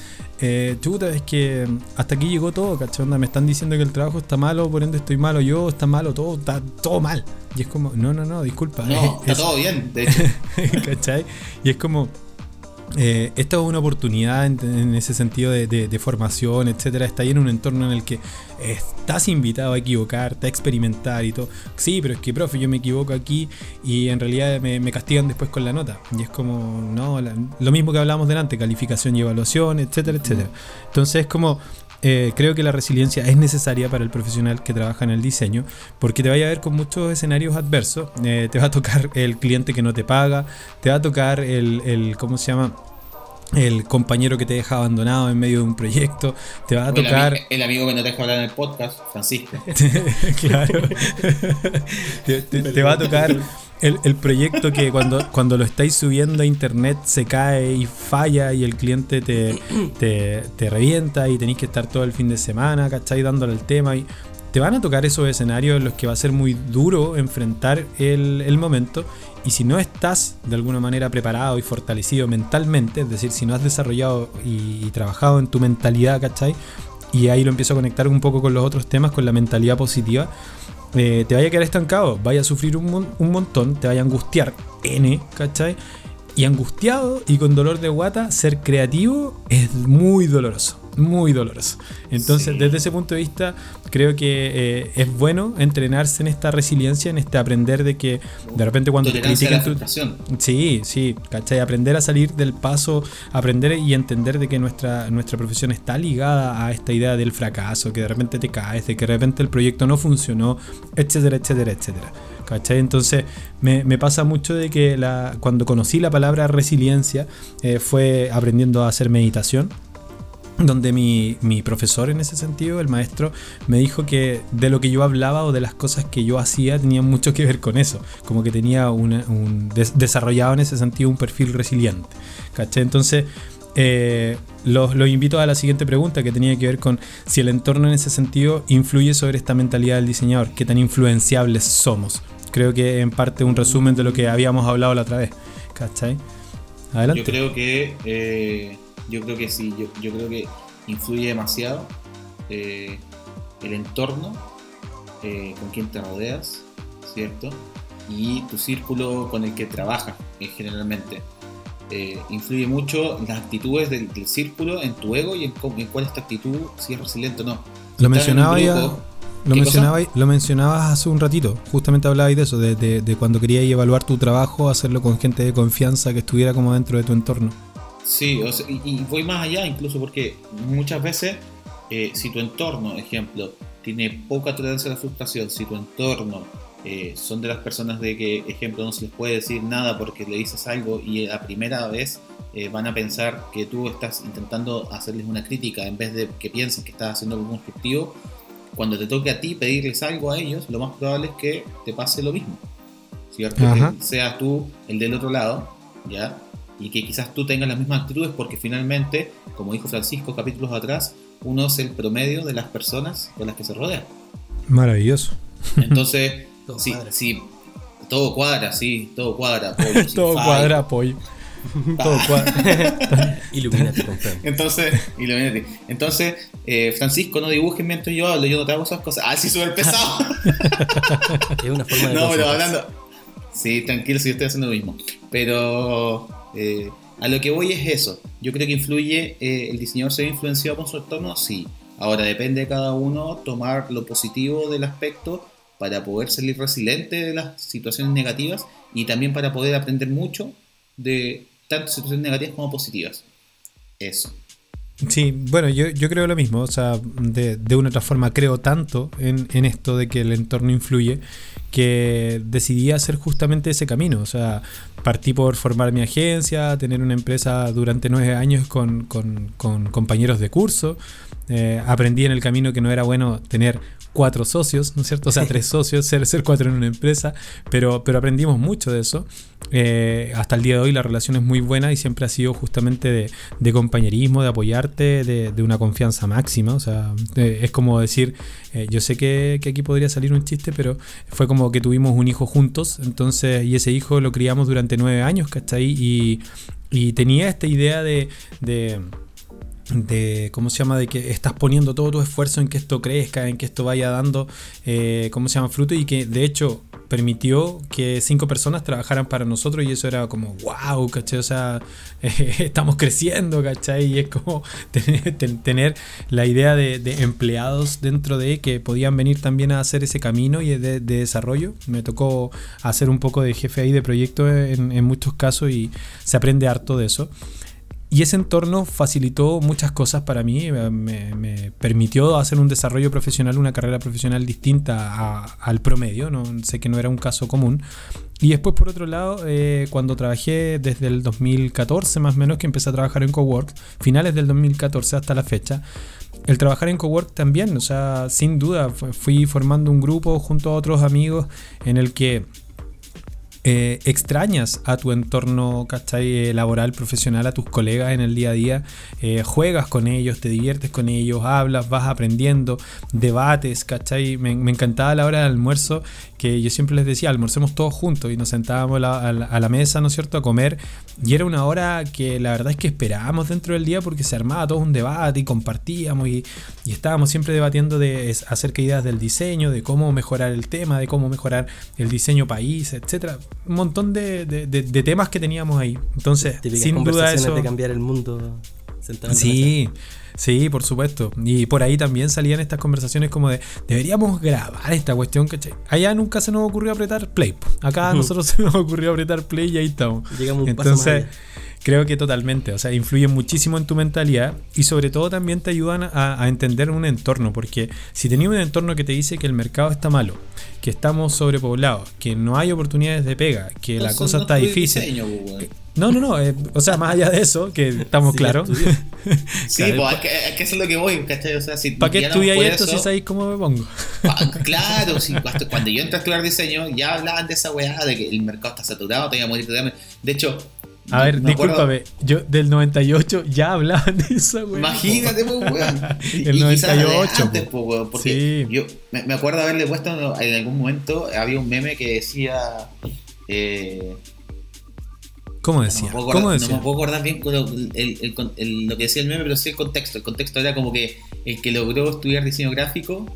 eh, chuta, es que hasta aquí llegó todo, ¿cachai? Onda, me están diciendo que el trabajo está malo, por ende estoy malo yo, está malo todo, está todo mal. Y es como, no, no, no, disculpa. No, está es- todo bien, de hecho. ¿Cachai? Y es como. Eh, esta es una oportunidad en, en ese sentido de, de- de formación, etcétera. Está ahí en un entorno en el que estás invitado a equivocarte, a experimentar y todo. Sí, pero es que, profe, yo me equivoco aquí y en realidad me, me castigan después con la nota. Y es como, no, la- lo mismo que hablábamos delante, calificación y evaluación, etcétera, etcétera. Entonces es como. Eh, creo que la resiliencia es necesaria para el profesional que trabaja en el diseño porque te vaya a ver con muchos escenarios adversos. Eh, te va a tocar el cliente que no te paga, te va a tocar el, el ¿cómo se llama? El compañero que te deja abandonado en medio de un proyecto, te va a el, tocar... ami- el amigo que no te deja hablar en el podcast, Francisco. claro. te, te- te va a tocar el, el proyecto que cuando, cuando lo estáis subiendo a internet se cae y falla y el cliente te, te, te revienta y tenéis que estar todo el fin de semana, ¿cachai? Dándole el tema y te van a tocar esos escenarios en los que va a ser muy duro enfrentar el, el momento y si no estás de alguna manera preparado y fortalecido mentalmente, es decir, si no has desarrollado y, y trabajado en tu mentalidad, ¿cachai? Y ahí lo empiezo a conectar un poco con los otros temas, con la mentalidad positiva. Eh, te vaya a quedar estancado, vaya a sufrir un, un montón, te vaya a angustiar N, ¿cachai? Y angustiado y con dolor de guata, ser creativo es muy doloroso, muy doloroso. Entonces, Sí. desde ese punto de vista, creo que eh, es bueno entrenarse en esta resiliencia, en este aprender de que de repente cuando te Tolerancia critican tu. Sí, sí, ¿cachai? Aprender a salir del paso, aprender y entender de que nuestra, nuestra profesión está ligada a esta idea del fracaso, que de repente te caes, de que de repente el proyecto no funcionó, etcétera, etcétera, etcétera. ¿Cachai? Entonces me, me pasa mucho de que la, cuando conocí la palabra resiliencia eh, fue aprendiendo a hacer meditación donde mi, mi profesor en ese sentido, el maestro, me dijo que de lo que yo hablaba o de las cosas que yo hacía tenían mucho que ver con eso, como que tenía un des- desarrollado en ese sentido un perfil resiliente. Entonces, eh, los, los invito a la siguiente pregunta que tenía que ver con si el entorno en ese sentido influye sobre esta mentalidad del diseñador, qué tan influenciables somos. Creo que en parte un resumen de lo que habíamos hablado la otra vez. Adelante. Yo creo que eh, yo creo que sí, yo, yo creo que influye demasiado eh, el entorno, eh, con quien te rodeas, ¿cierto? Y tu círculo con el que trabajas generalmente. Eh, influye mucho las actitudes del, del círculo en tu ego y en, en cuál es tu actitud, si es resiliente o no. Lo mencionaba ya. Lo, ¿Qué mencionaba, lo mencionabas hace un ratito, justamente hablabais de eso, de, de- de cuando querías evaluar tu trabajo, hacerlo con gente de confianza que estuviera como dentro de tu entorno. Sí, o sea, y, y voy más allá incluso porque muchas veces eh, si tu entorno, ejemplo, tiene poca tolerancia a la frustración, si tu entorno eh, son de las personas de que, ejemplo, no se les puede decir nada porque le dices algo y la primera vez eh, van a pensar que tú estás intentando hacerles una crítica en vez de que piensen que estás haciendo algo constructivo, cuando te toque a ti pedirles algo a ellos, lo más probable es que te pase lo mismo. ¿Cierto? Ajá. Que seas tú el del otro lado, ¿ya? Y que quizás tú tengas las mismas actitudes porque finalmente, como dijo Francisco capítulos atrás, uno es el promedio de las personas con las que se rodea. Maravilloso. Entonces, Todo sí, cuadra. sí, todo cuadra, sí, todo cuadra. pollo, sin Todo cuadra, apoyo. Todo cuadra. Ilumínate con fe. Entonces, Illuminati. Entonces, eh, Francisco, no dibujes mientras yo hablo, yo no te hago esas cosas. Ah, sí, súper pesado. Es una forma de no, pero hablando. Sí, tranquilo, si yo estoy haciendo lo mismo. Pero eh, a lo que voy es eso. Yo creo que influye, eh, el diseñador se ve influenciado por su entorno, sí. Ahora depende de cada uno tomar lo positivo del aspecto para poder salir resiliente de las situaciones negativas y también para poder aprender mucho de tanto situaciones negativas como positivas. Eso. Sí, bueno, yo, yo creo lo mismo, o sea, de, de una otra forma creo tanto en, en, esto de que el entorno influye que decidí hacer justamente ese camino, o sea, partí por formar mi agencia, tener una empresa durante nueve años con, con, compañeros de curso, eh, aprendí en el camino que no era bueno tener cuatro socios, ¿no es cierto? O sea, tres socios, ser, ser cuatro en una empresa, pero, pero aprendimos mucho de eso. Eh, hasta el día de hoy la relación es muy buena y siempre ha sido justamente de, de compañerismo, de apoyarte, de, de, una confianza máxima. O sea, eh, es como decir, eh, yo sé que, que, aquí podría salir un chiste, pero fue como que tuvimos un hijo juntos, entonces, y ese hijo lo criamos durante nueve años, ¿cachai? Y, y tenía esta idea de, de de cómo se llama de que estás poniendo todo tu esfuerzo en que esto crezca en que esto vaya dando eh, cómo se llama fruto y que de hecho permitió que cinco personas trabajaran para nosotros y eso era como wow ¿cachai? o sea estamos creciendo ¿cachai? y es como tener, la idea de, empleados dentro de que podían venir también a hacer ese camino y de, de desarrollo me tocó hacer un poco de jefe ahí de proyecto en, en muchos casos y se aprende harto de eso y ese entorno facilitó muchas cosas para mí, me, me, permitió hacer un desarrollo profesional, una carrera profesional distinta a, al promedio, no sé que no era un caso común. Y después, por otro lado, eh, cuando trabajé desde el 2014 más o menos, que empecé a trabajar en Cowork, finales del 2014 hasta la fecha, el trabajar en Cowork también, o sea, sin duda, fui formando un grupo junto a otros amigos en el que eh, extrañas a tu entorno ¿cachai? laboral, profesional, a tus colegas en el día a día, eh, juegas con ellos, te diviertes con ellos, hablas, vas aprendiendo, debates, ¿cachai? Me, me, encantaba la hora del almuerzo que yo siempre les decía, almorcemos todos juntos y nos sentábamos la, a, la, a, la, mesa, ¿no es cierto?, a comer y era una hora que la verdad es que esperábamos dentro del día porque se armaba todo un debate y compartíamos y, y estábamos siempre debatiendo de, acerca de ideas del diseño, de cómo mejorar el tema, de cómo mejorar el diseño país, etcétera un montón de, de, de, de, temas que teníamos ahí. Entonces, Típicas sin duda eso. de cambiar el mundo. Sí, sí, por supuesto. Y por ahí también salían estas conversaciones como de deberíamos grabar esta cuestión, ¿cachai? Allá nunca se nos ocurrió apretar play. Acá a nosotros se nos ocurrió apretar play y ahí estamos. Llegamos un Entonces, creo que totalmente. O sea, influyen muchísimo en tu mentalidad y sobre todo también te ayudan a, a entender un entorno. Porque si tenías un entorno que te dice que el mercado está malo, que estamos sobrepoblados, que no hay oportunidades de pega, que Entonces, la cosa no está difícil. Diseño, pues, no, no, no. Eh, o sea, más allá de eso, que estamos Sí, claros. Sí, pues es que, lo que voy, ¿cachai? O sea, si ¿Para qué no estudiáis esto eso- si sabéis cómo me pongo? Claro, sí, hasta cuando yo entré a estudiar diseño ya hablaban de esa weá, de que el mercado está saturado, te iba a morir de hambre. De hecho, A me- ver, me acuerdo- discúlpame. Yo del 98 ya hablaban de eso, güey. Imagínate, pues, weón. El y quizás de 98, antes, po. pues, weón, porque Sí. yo me, me acuerdo haberle puesto en algún momento, había un meme que decía. Eh, ¿Cómo no, decía? me puedo ¿Cómo acordar, no decía? me puedo acordar bien con lo, el- el- con- el- lo que decía el meme, pero sí el contexto. El contexto era como que el que logró estudiar diseño gráfico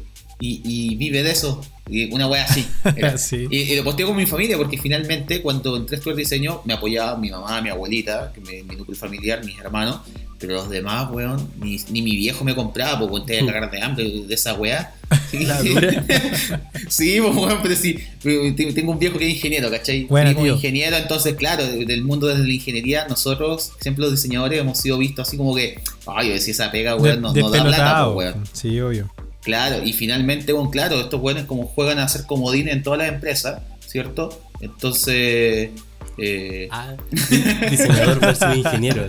y, y vive de eso. y una wea así. Sí. Y, y lo posteo con mi familia porque finalmente cuando entré a estudiar diseño me apoyaba mi mamá, mi abuelita, que me, mi núcleo familiar, mis hermanos, pero los demás, weón, ni, ni mi viejo me compraba porque te iba a cagar de hambre de esa dura. sí, pues, weón, pero sí, tengo un viejo que es ingeniero, ¿cachai? Buena, Primo tío. ingeniero, entonces, claro, de- del mundo de la ingeniería, nosotros, siempre los diseñadores, hemos sido vistos así como que, ay, decía esa pega, weón, no, no da plata, pues, weón. Sí, obvio. Claro, y finalmente, bueno, claro, estos buenos como juegan a ser comodines en todas las empresas, ¿cierto? Entonces, eh, Ah, diseñador versus ingeniero.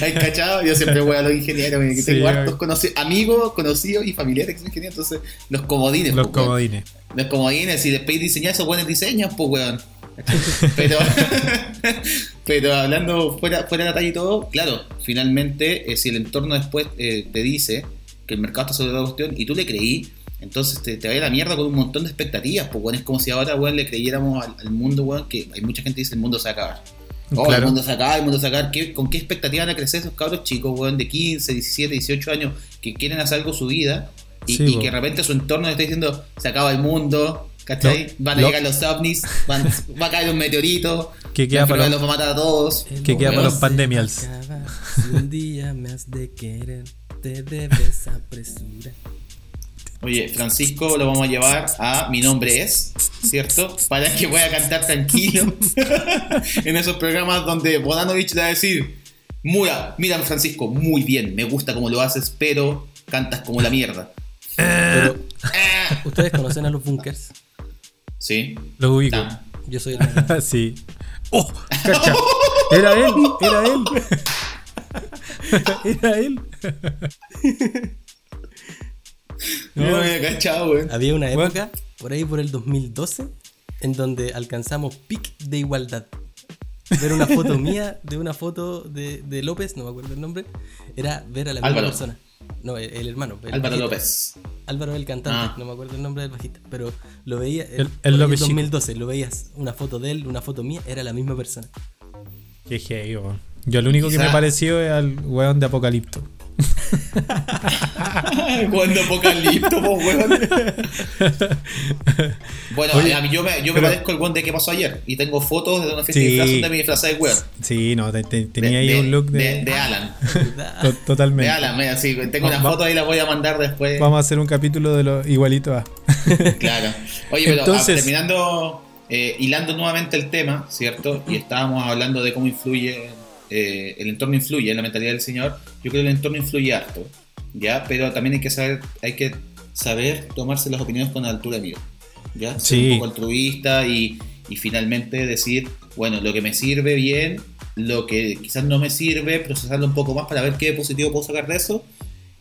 ¿hay cachado? Yo siempre voy a los ingenieros, que Sí, tengo hartos conoci- amigos, conocidos y familiares que son ingenieros, entonces los comodines, Los pues, weón. comodines. Los comodines, y después diseñar esos buenos diseños, pues weón. Pero, pero hablando fuera, fuera de la talla y todo, claro, finalmente, eh, si el entorno después eh, te dice que el mercado está sobre la cuestión y tú le creí, entonces te, te va a la mierda con un montón de expectativas, pues weón, es como si ahora weón le creyéramos al, al mundo, weón, que hay mucha gente que dice el mundo se va a acabar. Oh, el mundo se acaba, el mundo se va a acabar. ¿Qué- ¿Con qué expectativa van a crecer esos cabros chicos, weón, de 15, 17, 18 años que quieren hacer algo su vida y, Sí, y po. que de repente su entorno le está diciendo se acaba el mundo, ¿Cachai? Van a lo- llegar los ovnis, van- va a caer un meteorito, Que queda para los- los va a matar a todos. Que queda para los acabar. Si un día me has de querer, te debes apresurar. Oye, Francisco lo vamos a llevar a Mi nombre es, ¿cierto? Para que pueda cantar tranquilo en esos programas donde Bodanovich le va a decir, mira, mira Francisco, muy bien, me gusta cómo lo haces, pero cantas como la mierda. Pero. ¿ustedes conocen a los bunkers? Sí. Lo ubico. Yo soy el sí. ¡Oh! Cacha. Era él, era él. Era él. No me había cachado, weón. Había una Bueno. época, por ahí por el 2012, en donde alcanzamos pic de igualdad. Ver una foto mía de una foto de, de López, no me acuerdo el nombre, era ver a la misma Álvaro. persona. No, el, el hermano. el Álvaro. López. Álvaro el cantante, Ah. no me acuerdo el nombre del bajista, pero lo veía El- el por ahí López en chico. 2012, lo veías una foto de él, una foto mía, era la misma persona. Qué weón. Yo lo único que me pareció es al weón de Apocalipto. Cuando apocalipto, po, weón. Bueno, Oye, a mí yo me, yo me pero- parezco el weón de qué pasó ayer. Y tengo fotos de una fiesta Sí. de disfraz me disfrazé de weón. Sí, no, te- te- De- tenía ahí de- un look de. de, de Alan. to- De totalmente. Alan, mira, sí, tengo una foto ahí, la voy a mandar después. Vamos a hacer un capítulo de lo igualito a. Claro. Oye, pero Entonces- ah, terminando, eh, hilando nuevamente el tema, ¿cierto? Y estábamos hablando de cómo influye, eh, el entorno influye en la mentalidad del señor. Yo creo que el entorno influye harto, ¿ya? Pero también hay que saber, hay que saber tomarse las opiniones con altura de miro, ¿ya? Ser Sí. un poco altruista y, y finalmente decir, bueno, lo que me sirve bien, lo que quizás no me sirve, procesarlo un poco más para ver qué positivo puedo sacar de eso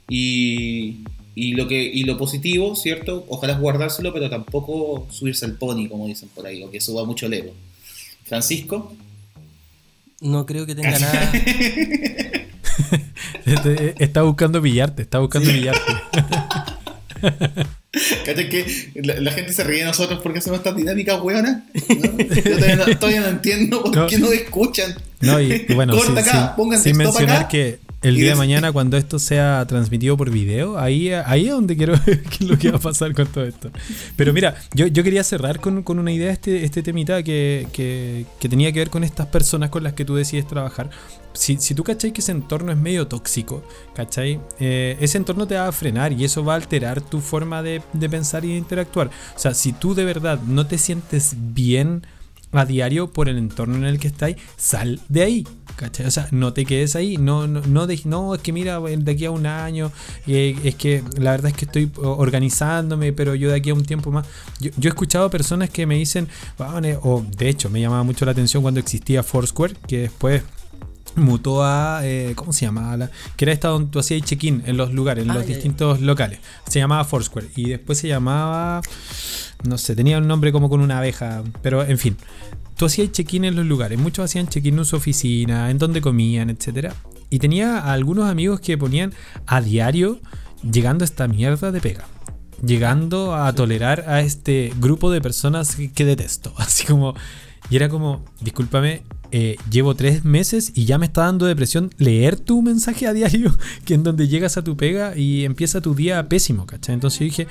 y, y lo que y lo positivo, ¿cierto? Ojalá guardárselo, pero tampoco subirse al pony, como dicen por ahí, o que suba mucho el ego. Francisco, No creo que tenga nada. Este, Está buscando pillarte, está buscando pillarte. ¿cachai que la, la gente se ríe de nosotros porque hacemos estas dinámicas hueonas? ¿no? Yo todavía no, todavía no entiendo por No. qué no escuchan. No, y, y bueno, Corta sin, acá, sin- sin mencionar acá. que el día de mañana, cuando esto sea transmitido por video, ahí, ahí es donde quiero ver qué es lo que va a pasar con todo esto. Pero mira, yo, yo quería cerrar con, con una idea, este, este temita que, que, que tenía que ver con estas personas con las que tú decides trabajar. Si, si tú cachai que ese entorno es medio tóxico, ¿cachai? Eh, ese entorno te va a frenar y eso va a alterar tu forma de, de pensar y de interactuar. O sea, si tú de verdad no te sientes bien a diario por el entorno en el que estáis, sal de ahí. ¿cachai? O sea, no te quedes ahí. No, no, no, de- no es que mira, de aquí a un año, eh, es que la verdad es que estoy organizándome, pero yo de aquí a un tiempo más. Yo, yo he escuchado personas que me dicen, "Vale", o de hecho, me llamaba mucho la atención cuando existía Foursquare, que después mutó a, eh, ¿cómo se llamaba? La- que era esta donde tú hacías check-in en los lugares, en Ah, los ya. distintos locales. Se llamaba Foursquare y después se llamaba, no sé, tenía un nombre como con una abeja, pero en fin. Tú hacías check-in en los lugares, muchos hacían check-in en su oficina, en donde comían, etcétera. Y tenía a algunos amigos que ponían a diario llegando a esta mierda de pega. Llegando a tolerar a este grupo de personas que, que detesto. Así como. Y era como, discúlpame, eh, llevo tres meses y ya me está dando depresión leer tu mensaje a diario, que en donde llegas a tu pega y empieza tu día pésimo, ¿cachai? Entonces yo dije,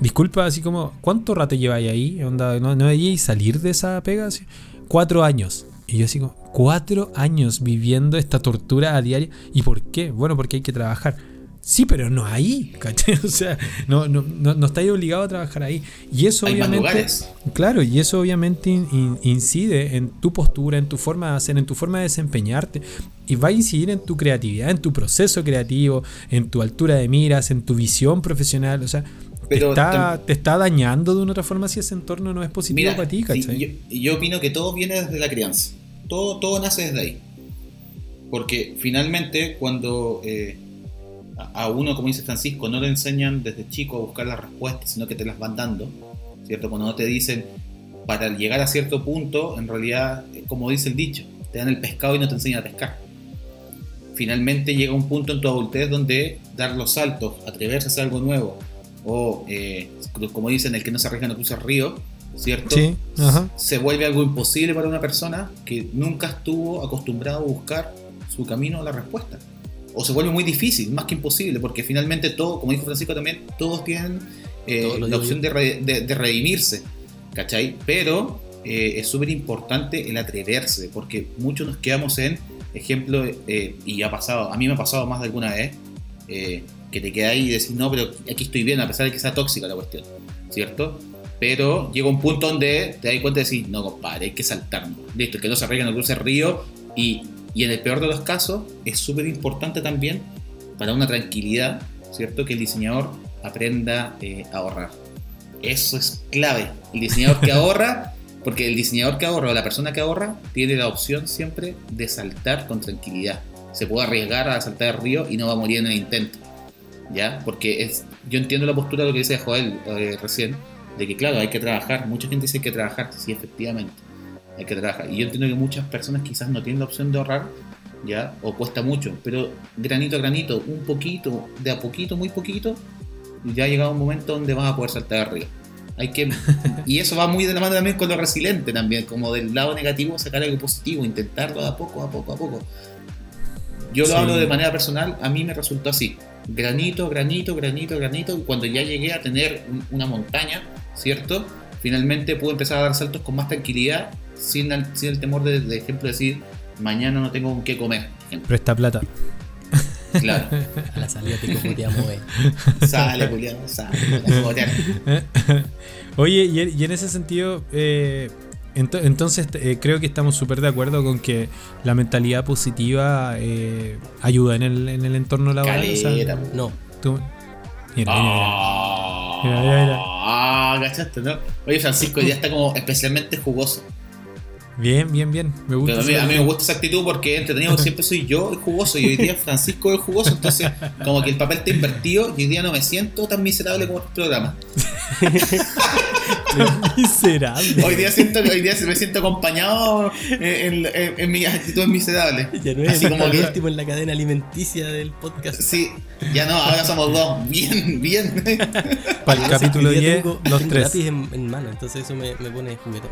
disculpa, así como, ¿cuánto rato lleváis ahí? Onda, ¿No, no salir de esa pega? Así, cuatro años. Y yo así como, cuatro años viviendo esta tortura a diario. ¿Y por qué? Bueno, porque hay que trabajar. Sí, pero no ahí, ¿cachai? O sea, no, no, no, no estáis obligado a trabajar ahí. Y eso Hay más obviamente... lugares. Claro, y eso obviamente in- in- incide en tu postura, en tu forma de hacer, en tu forma de desempeñarte. Y va a incidir en tu creatividad, en tu proceso creativo, en tu altura de miras, en tu visión profesional. O sea, Pero te, está, tam- te está dañando de una otra forma si ese entorno no es positivo Mira, para ti, ¿cachai? yo, yo opino que todo viene desde la crianza. Todo, todo nace desde ahí. Porque finalmente cuando eh, a uno, como dice Francisco, no le enseñan desde chico a buscar las respuestas, sino que te las van dando, ¿cierto? Cuando no te dicen, para llegar a cierto punto, en realidad, como dice el dicho, te dan el pescado y no te enseñan a pescar. Finalmente llega un punto en tu adultez donde dar los saltos, atreverse a hacer algo nuevo, o eh, como dicen, el que no se arriesga no cruza el río, ¿cierto? Sí, ajá. se vuelve algo imposible para una persona que nunca estuvo acostumbrado a buscar su camino a la respuesta. O se vuelve muy difícil, más que imposible, porque finalmente todo, como dijo Francisco también, todos tienen eh, Todo lo la opción de, re- de- de redimirse, ¿cachai? Pero eh, es súper importante el atreverse, porque muchos nos quedamos en, ejemplo, eh, y ha pasado, a mí me ha pasado más de alguna vez, eh, que te quedas ahí y decís, no, pero aquí estoy bien, a pesar de que sea tóxica la cuestión, ¿cierto? Pero llega un punto donde te das cuenta y decís, no, compadre, hay que saltarnos. Listo, que no se arregla, no cruce el río. Y, y en el peor de los casos, es súper importante también para una tranquilidad, ¿cierto? Que el diseñador aprenda eh, a ahorrar. Eso es clave. El diseñador que ahorra, porque el diseñador que ahorra o la persona que ahorra tiene la opción siempre de saltar con tranquilidad. Se puede arriesgar a saltar el río y no va a morir en el intento. ¿Ya? Porque es, yo entiendo la postura de lo que dice Joel eh, recién, de que claro, hay que trabajar. Mucha gente dice que hay que trabajar, sí, efectivamente. Hay que trabajar. Y yo entiendo que muchas personas quizás no tienen la opción de ahorrar, ¿ya? O cuesta mucho, pero granito a granito, un poquito, de a poquito, muy poquito, ya ha llegado un momento donde vas a poder saltar arriba. Hay que, y eso va muy de la mano también con lo resiliente también, como del lado negativo sacar algo positivo, intentarlo a poco, a poco, a poco. Yo lo Sí. hablo de manera personal, a mí me resultó así, granito, granito, granito, granito, y cuando ya llegué a tener un- una montaña, ¿cierto? Finalmente pude empezar a dar saltos con más tranquilidad, sin el, sin el temor de, de ejemplo, decir, mañana no tengo con qué comer. ejemplo. Presta plata. Claro, A la salida te cojoteamos, eh. sale, culiado, sale. Oye, y, y en ese sentido, eh, ento- entonces eh, creo que estamos súper de acuerdo con que la mentalidad positiva eh, ayuda en el, en el entorno laboral. o sea, Caleta, po. No, tú- Mira, mira, mira. Ah, Mira, mira, mira. ah, cachaste, ¿no? Oye, Francisco, ya está como especialmente jugoso. Bien, bien, bien. Me gusta. Pero a mí, esa- a mí me gusta esa actitud porque entretenido siempre soy yo el jugoso y hoy día Francisco es el jugoso, entonces como que el papel está invertido y hoy día no me siento tan miserable como este programa. Miserable. Hoy día siento hoy día me siento acompañado en, en, en mis actitudes miserables. ya no es Así como el que último en la cadena alimenticia del podcast. sí, ya no, ahora somos dos. Bien, bien. Para el capítulo que hoy día 10, tengo- los tengo tres. lápiz en, en mano, entonces eso me, me pone juguetón.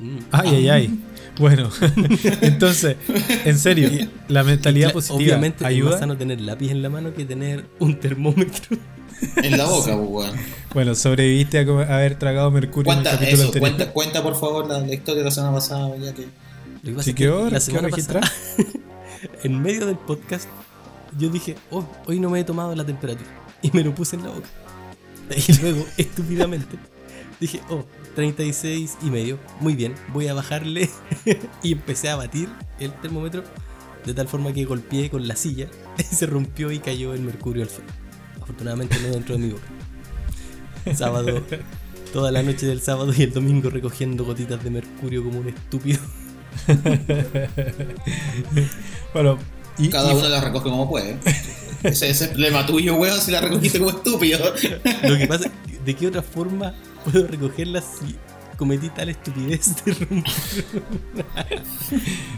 Mm. Ay, ay, ay. Bueno, entonces, en serio, la mentalidad positiva Obviamente es ayuda. más sano tener lápiz en la mano que tener un termómetro. En la boca, pues, weón. Bueno, sobreviviste a comer- haber tragado mercurio Cuenta en el capítulo eso, anterior. cuenta, cuenta por favor la, la historia de la semana pasada, ya que. Lo que pasa Sí, es que quedó- la semana pasada, en medio del podcast, yo dije, oh, hoy no me he tomado la temperatura. Y me lo puse en la boca. Y luego, estúpidamente, dije, oh, 36 y medio. Muy bien, voy a bajarle. y empecé a batir el termómetro de tal forma que golpeé con la silla y se rompió y cayó el mercurio al suelo. Afortunadamente no dentro de mi boca. Sábado, toda la noche del sábado y el domingo recogiendo gotitas de mercurio como un estúpido. Bueno, y, Cada y- uno la recoge como puede. Ese, ese es el problema tuyo, weón, si la recogiste como estúpido. Lo que pasa, ¿de qué otra forma puedo recogerlas si cometí tal estupidez de romper?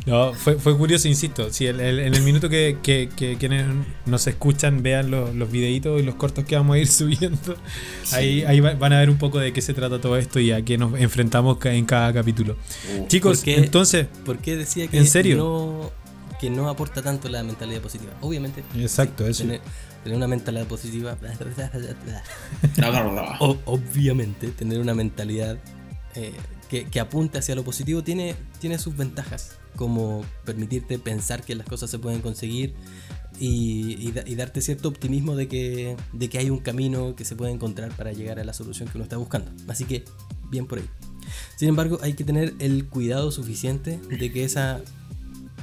no, fue, fue curioso, insisto. Si el- el- en el minuto que, que- que quienes nos escuchan vean los, los videitos y los cortos que vamos a ir subiendo, ahí, ahí va- van a ver un poco de qué se trata todo esto y a qué nos enfrentamos en cada capítulo. Chicos, ¿Por qué? entonces, ¿Por qué decía que ¿En serio? no que no aporta tanto la mentalidad positiva? Obviamente. Exacto, eso. Tener, tener una mentalidad positiva. O- obviamente, tener una mentalidad eh, que, que apunte hacia lo positivo tiene, tiene sus ventajas, como permitirte pensar que las cosas se pueden conseguir y, y da- y darte cierto optimismo de que, de que hay un camino que se puede encontrar para llegar a la solución que uno está buscando. Así que, bien por ahí. Sin embargo, hay que tener el cuidado suficiente de que esa,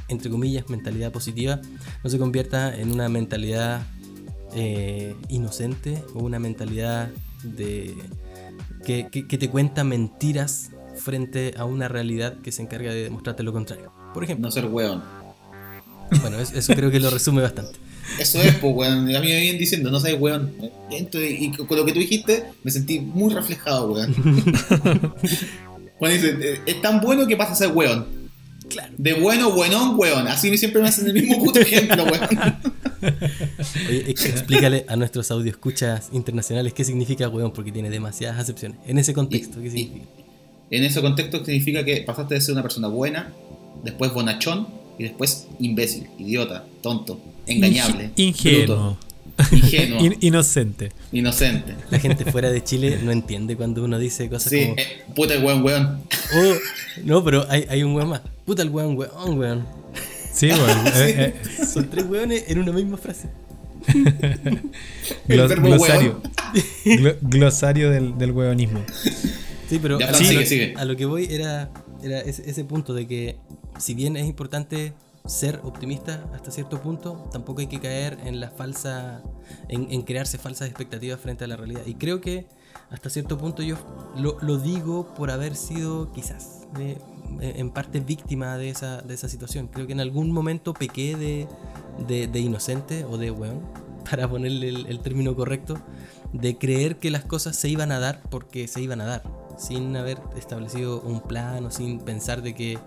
entre comillas, mentalidad positiva no se convierta en una mentalidad eh, inocente o una mentalidad de que, que- que te cuenta mentiras frente a una realidad que se encarga de demostrarte lo contrario. Por ejemplo, No ser weón. bueno, es- eso creo que lo resume bastante. Eso es, pues, weón. A mí me vienen diciendo, no seas weón. Entonces, y con lo que tú dijiste, me sentí muy reflejado, weón. Cuando dicen, eh, es tan bueno que pasa a ser weón. Claro. De bueno, buenón, weón. Así siempre me hacen el mismo puto ejemplo, weón. Oye, explícale a nuestros audio escuchas internacionales qué significa weón, porque tiene demasiadas acepciones. En ese contexto, Y- ¿qué y- significa? En ese contexto significa que pasaste de ser una persona buena, después bonachón y después imbécil, idiota, tonto, engañable, Inge- Ingenuo. bruto. ingenuo, In- inocente. inocente. La gente fuera de Chile no entiende cuando uno dice cosas Sí, como. eh, puta el weón, weón. "Oh", no, pero hay, hay un weón más. Puta el weón, weón, weón. Sí, bueno. eh, eh, Son tres weones en una misma frase. Glos- glosario. Glo- glosario del, del huevonismo. Sí, pero Ya, a, lo- sigue, sigue. a lo que voy era, era ese, ese punto de que, si bien es importante ser optimista hasta cierto punto, tampoco hay que caer en la falsa, en, en crearse falsas expectativas frente a la realidad. Y creo que hasta cierto punto yo lo, lo digo por haber sido quizás de- en parte víctima de esa, de esa situación. Creo que en algún momento pequé de, de, de inocente o de weón, para ponerle el, el término correcto, de creer que las cosas se iban a dar porque se iban a dar, sin haber establecido un plan o sin pensar de que,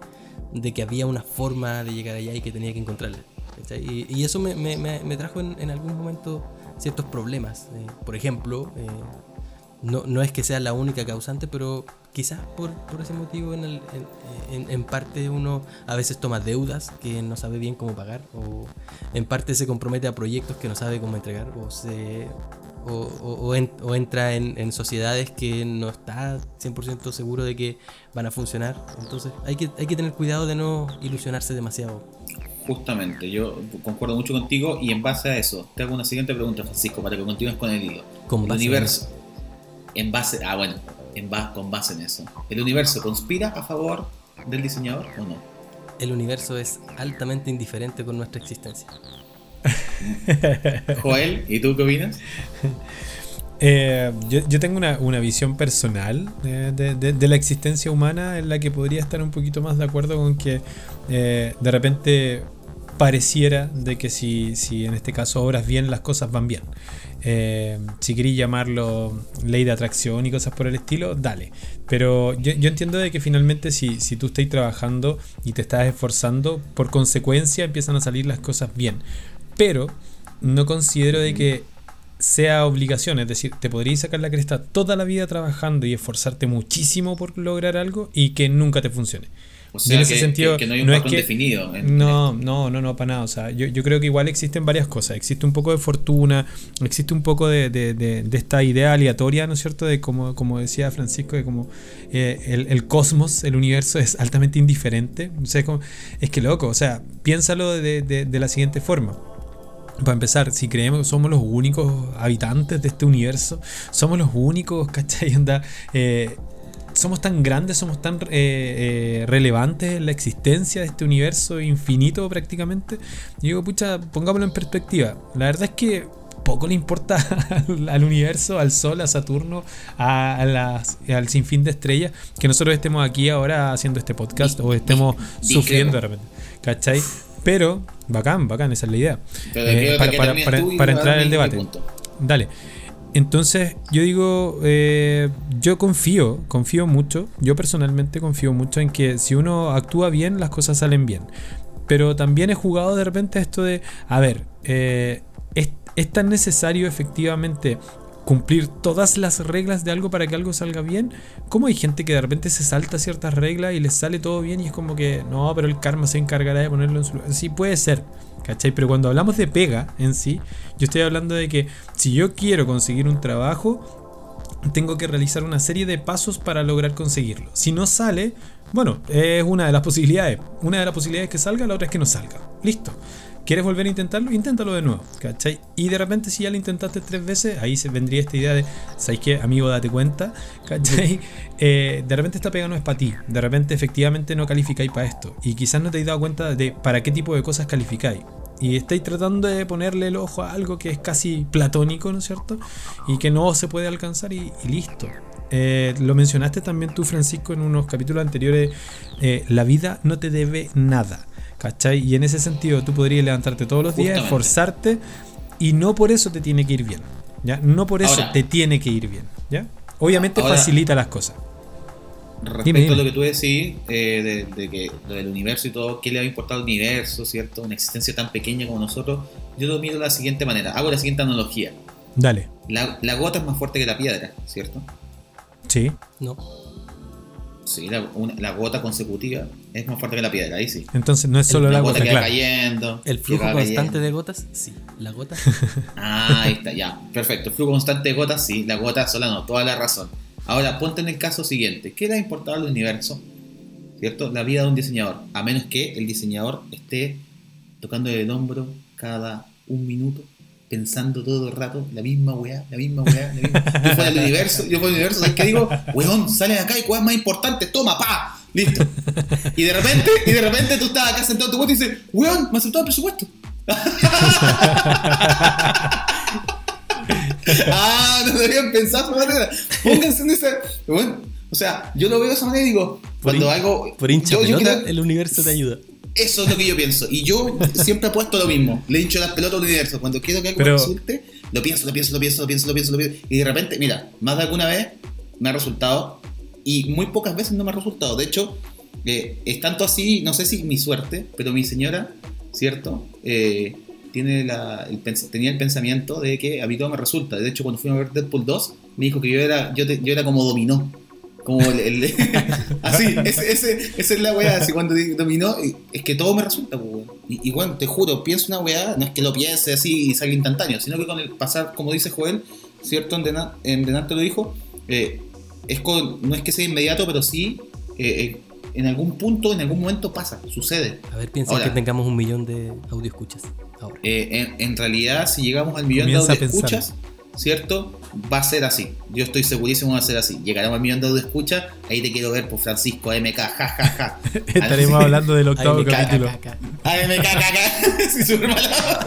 de que había una forma de llegar allá y que tenía que encontrarla. Y, y eso me, me- me- me trajo en, en algún momento ciertos problemas. Eh, por ejemplo, eh, no, no es que sea la única causante, pero quizás por, por ese motivo en, el- en- en- en parte uno a veces toma deudas que no sabe bien cómo pagar, o en parte se compromete a proyectos que no sabe cómo entregar, o se... O, o- o en- o entra en, sociedades que no está 100% seguro de que van a funcionar. Entonces hay que, hay que tener cuidado de no ilusionarse demasiado. Justamente, yo concuerdo mucho contigo y en base a eso, te hago una siguiente pregunta, Francisco, para que continúes con el hilo. Con el universo, en base, ah bueno, en ba- con base en eso. ¿El universo conspira a favor del diseñador o no? El universo es altamente indiferente con nuestra existencia. Joel, ¿y tú qué opinas? Eh, yo, yo tengo una, una visión personal eh, de, de- de la existencia humana en la que podría estar un poquito más de acuerdo con que eh, de repente pareciera de que si, si en este caso obras bien, las cosas van bien. Eh, si queréis llamarlo ley de atracción y cosas por el estilo, dale. Pero yo, yo entiendo de que finalmente si, si tú estás trabajando y te estás esforzando, por consecuencia empiezan a salir las cosas bien. Pero no considero de que sea obligación, es decir, te podrías sacar la cresta toda la vida trabajando y esforzarte muchísimo por lograr algo y que nunca te funcione. O sea, en ese que, sentido, que- que no hay un no es patrón que- definido. en- No, no, no, no, para nada. O sea, yo, yo creo que igual existen varias cosas. Existe un poco de fortuna, existe un poco de, de- de- de esta idea aleatoria, ¿no es cierto? De como, como decía Francisco, de como eh, el, el cosmos, el universo es altamente indiferente. O sea, es, como- es que loco, o sea, piénsalo de, de- de la siguiente forma. Para empezar, si creemos que somos los únicos habitantes de este universo, somos los únicos, ¿cachai? Onda, eh, somos tan grandes, somos tan eh, eh, relevantes en la existencia de este universo infinito prácticamente. Y digo, pucha, pongámoslo en perspectiva. La verdad es que poco le importa al, al universo, al Sol, a Saturno, a, a las- al sinfín de estrellas, que nosotros estemos aquí ahora haciendo este podcast o estemos sufriendo de repente. ¿Cachai? Pero, bacán, bacán, esa es la idea. Eh, para, para- para- para entrar en el debate. Dale. Entonces, yo digo, eh, yo confío, confío mucho, yo personalmente confío mucho en que si uno actúa bien, las cosas salen bien. Pero también he jugado de repente esto de, a ver, eh, ¿es, es tan necesario efectivamente cumplir todas las reglas de algo para que algo salga bien? ¿Cómo hay gente que de repente se salta ciertas reglas y les sale todo bien y es como que, no, pero el karma se encargará de ponerlo en su lugar? Sí, puede ser, ¿cachai? Pero cuando hablamos de pega en sí, yo estoy hablando de que si yo quiero conseguir un trabajo, tengo que realizar una serie de pasos para lograr conseguirlo. Si no sale, bueno, es una de las posibilidades. Una de las posibilidades es que salga, la otra es que no salga. Listo. ¿Quieres volver a intentarlo? Inténtalo de nuevo, ¿cachai? Y de repente si ya lo intentaste tres veces, ahí se vendría esta idea de, ¿sabes qué? Amigo, date cuenta, ¿cachai? Eh, de repente esta pega no es para ti, de repente efectivamente no calificáis para esto, y quizás no te has dado cuenta de para qué tipo de cosas calificáis. Y estáis tratando de ponerle el ojo a algo que es casi platónico, ¿no es cierto? Y que no se puede alcanzar y, y listo. Eh, lo mencionaste también tú, Francisco, en unos capítulos anteriores. eh, la vida no te debe nada. ¿Cachai? Y en ese sentido tú podrías levantarte todos los días, esforzarte y no por eso te tiene que ir bien. ¿ya? No por eso Ahora- te tiene que ir bien. ¿ya? Obviamente Ahora- facilita las cosas. Respecto Dime, dime. a lo que tú decís, eh, de, de que lo del universo y todo, ¿qué le va a importar al universo, cierto? Una existencia tan pequeña como nosotros. Yo lo miro de la siguiente manera, hago la siguiente analogía. Dale. La, la gota es más fuerte que la piedra, ¿cierto? Sí. No. Sí, la, una- la gota consecutiva es más fuerte que la piedra, ahí sí. Entonces no es solo la la gota gota, que claro. va cayendo. ¿El flujo constante cayendo. de gotas? Sí. ¿La gota? Ah, ahí está, ya. Perfecto. El flujo constante de gotas, sí. La gota sola no, toda la razón. Ahora, ponte en el caso siguiente. ¿Qué le ha importado al universo? ¿Cierto? La vida de un diseñador. A menos que el diseñador esté tocando el hombro cada un minuto, pensando todo el rato la misma weá, la misma weá, la misma. Yo fuera del universo, yo fuera del universo, ¿sabes qué digo? Weón, sale de acá y cosas más importantes, toma, pa, listo. Y de repente, y de repente tú estás acá sentado en tu puesto y dices, weón, me aceptado el presupuesto. ah, no deberían pensar esa manera. Pónganse en esa. Bueno, o sea, yo lo veo de esa manera y digo, cuando hin- algo. Por hincha yo- yo el universo te ayuda. Eso es lo que yo pienso. Y yo siempre he puesto lo mismo. Le he dicho las pelotas al universo. Cuando quiero que algo Pero- me resulte, lo pienso, lo pienso, lo pienso, lo pienso, lo pienso, lo pienso. Y de repente, mira, más de alguna vez me ha resultado. Y muy pocas veces no me ha resultado. De hecho, eh, es tanto así, no sé si mi suerte, pero mi señora, ¿cierto? Eh, tiene la, el tenía el pensamiento de que a mí todo me resulta. De hecho, cuando fuimos a ver Deadpool 2, me dijo que yo era, yo, te- yo era como dominó. Como el, el- así, ese, ese- esa es la weá, así cuando dominó, es que todo me resulta, pues, weón. y, y bueno, te juro, pienso una weá, no es que lo piense así y salga instantáneo, sino que con el pasar, como dice Joel, ¿cierto? En Denat, en Denat te lo dijo, eh, es con, no es que sea inmediato, pero sí, eh, eh, en algún punto, en algún momento pasa, sucede. A ver, piensa Ahora. que tengamos un millón de audio escuchas ahora. Eh, en, en realidad, si llegamos al millón Comienza de a pensar. escuchas, ¿cierto? Va a ser así. Yo estoy segurísimo va a ser así. Llegaremos al millón de escuchas, ahí te quiero ver por Francisco MK, ja, ja, ja. Estaremos Así. hablando del octavo caga, capítulo. AMK, caca. Sí, súper mala.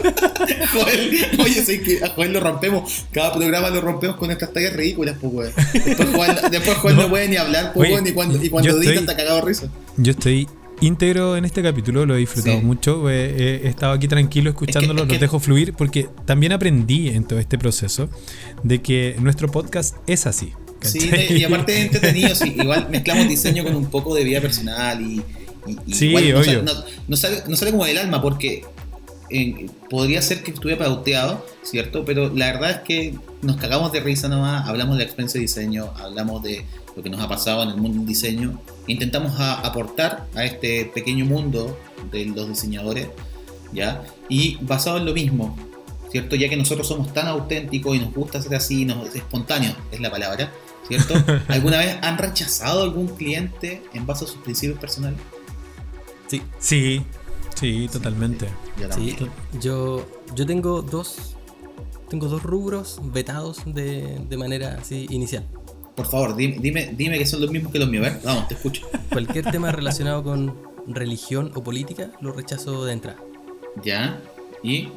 Joel, oye, sé que a Joel lo rompemos. Cada programa lo rompemos con estas tallas ridículas, pues, weón. Después Joel, después Joel no, No. puede ni hablar, pues, weón, y cuando, y cuando edita está cagado risa. Yo estoy íntegro en este capítulo, lo he disfrutado Sí. mucho. he estado aquí tranquilo escuchándolo, es que- los dejo fluir porque también aprendí en todo este proceso de que nuestro podcast es así. Sí, y aparte es entretenido, sí, igual mezclamos diseño con un poco de vida personal y, y- y Sí, igual no, obvio. sale, no- no sale, no sale como del alma porque eh, podría ser que estuviera pauteado, ¿cierto? Pero la verdad es que nos cagamos de risa nomás, hablamos de la experiencia de diseño, hablamos de lo que nos ha pasado en el mundo del diseño, intentamos a- aportar a este pequeño mundo de los diseñadores, ¿ya? Y basado en lo mismo, ¿cierto? Ya que nosotros somos tan auténticos y nos gusta ser así, nos, espontáneos es la palabra, ¿cierto? ¿Alguna vez han rechazado a algún cliente en base a sus principios personales? Sí, Sí, sí, totalmente. Yo sí. Yo, yo tengo dos. Tengo dos rubros vetados de, de manera así inicial. Por favor, dime, dime, dime que son los mismos que los míos. A ver, vamos, te escucho. Cualquier tema relacionado con religión o política lo rechazo de entrada. ¿Ya? ¿Y?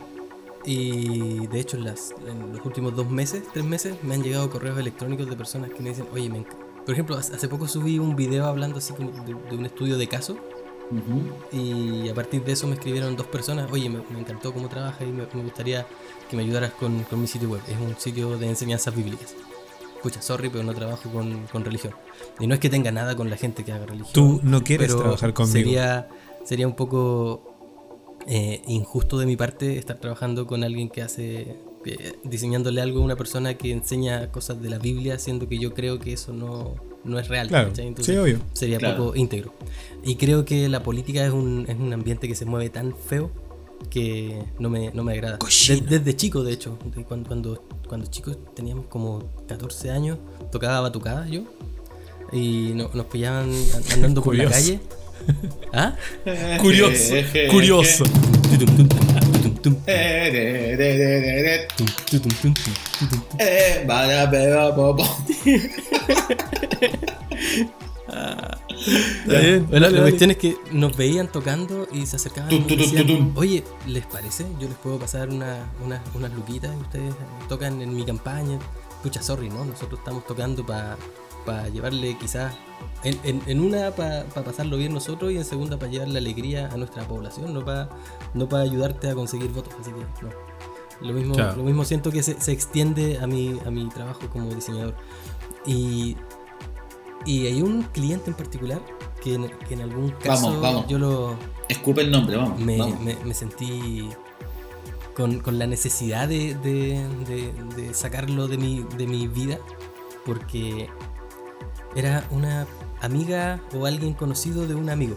Y de hecho en, las, en los últimos dos meses, tres meses, me han llegado correos electrónicos de personas que me dicen, oye, me enc-". por ejemplo, hace hace poco subí un video hablando así como de, de un estudio de caso Y a partir de eso me escribieron dos personas, oye, me, me encantó cómo trabajas y me, me gustaría que me ayudaras con, con mi sitio web. Es un sitio de enseñanzas bíblicas. Pucha, sorry, pero no trabajo con, con religión. Y no es que tenga nada con la gente que haga religión. Tú no quieres pero trabajar conmigo. Sería, sería un poco eh, injusto de mi parte estar trabajando con alguien que hace, que- diseñándole algo a una persona que enseña cosas de la Biblia, siendo que yo creo que eso no, no es real. Claro, ¿cachai? sí, obvio. Sería Claro. poco íntegro. Y creo que la política es un, es un ambiente que se mueve tan feo que no me, no me agrada. De- desde chico, de hecho, de cuando, cuando, cuando chicos teníamos como 14 años, tocaba batucada yo. Y no- nos pillaban an- andando por la Curioso. calle. ¿Ah? Curioso, curioso. bien, Bueno, dale, la dale. cuestión es que nos veían tocando y se acercaban Tum, decían, tum, tum. oye, ¿les parece? Yo les puedo pasar una- una- unas luquitas y ustedes tocan en mi campaña. Pucha, sorry, ¿no? Nosotros estamos tocando para llevarle quizás, en, en- en una para pasarlo bien nosotros y en segunda para llevarle alegría a nuestra población, no para no para ayudarte a conseguir votos. Así que no. Lo mismo, Claro. lo mismo siento que se, se extiende a mi, a mi trabajo como diseñador. Y, y hay un cliente en particular que en, que en algún caso Vamos, vamos. yo lo Escupe el nombre, vamos. me, vamos. me- me sentí con, con la necesidad de, de- de- de sacarlo de mi, de mi vida porque era una amiga o alguien conocido de un amigo.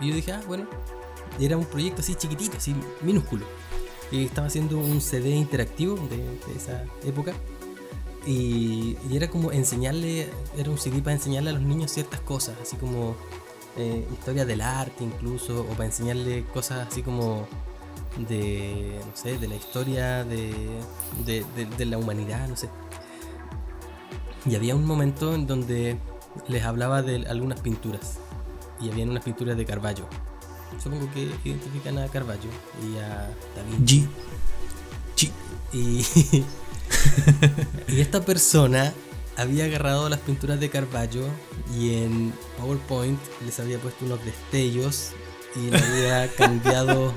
Y yo dije, ah, bueno, era un proyecto así chiquitito, así minúsculo. Y estaba haciendo un CD interactivo de, esa época. Y, era como enseñarle, era un CD para enseñarle a los niños ciertas cosas, así como eh, historia del arte incluso, o para enseñarle cosas así como de, no sé, de la historia de, de- de la humanidad, no sé. Y había un momento en donde les hablaba de algunas pinturas. Y habían unas pinturas de Carballo. Supongo que identifican a Carballo y a Da Vinci. G. G. Y, y esta persona había agarrado las pinturas de Carballo y en PowerPoint les había puesto unos destellos y le había cambiado,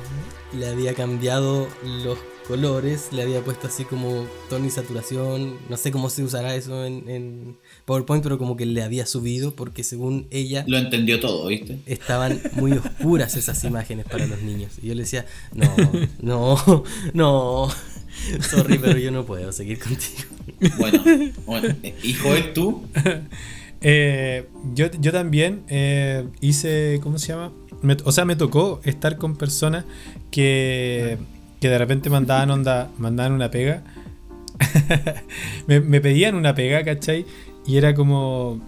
le había cambiado los colores, le había puesto así como tono y saturación, no sé cómo se usará eso en, en PowerPoint, pero como que le había subido porque según ella Lo entendió todo, ¿viste? estaban muy oscuras esas imágenes para los niños. Y yo le decía, no, no, no, sorry, pero yo no puedo seguir contigo. Bueno, bueno eh, y Joel, tú, Eh, yo, yo también eh, hice, ¿cómo se llama? Me- o sea, me tocó estar con personas que, que de repente mandaban onda, mandaban una pega. me, pedían una pega, ¿cachai? Y era como...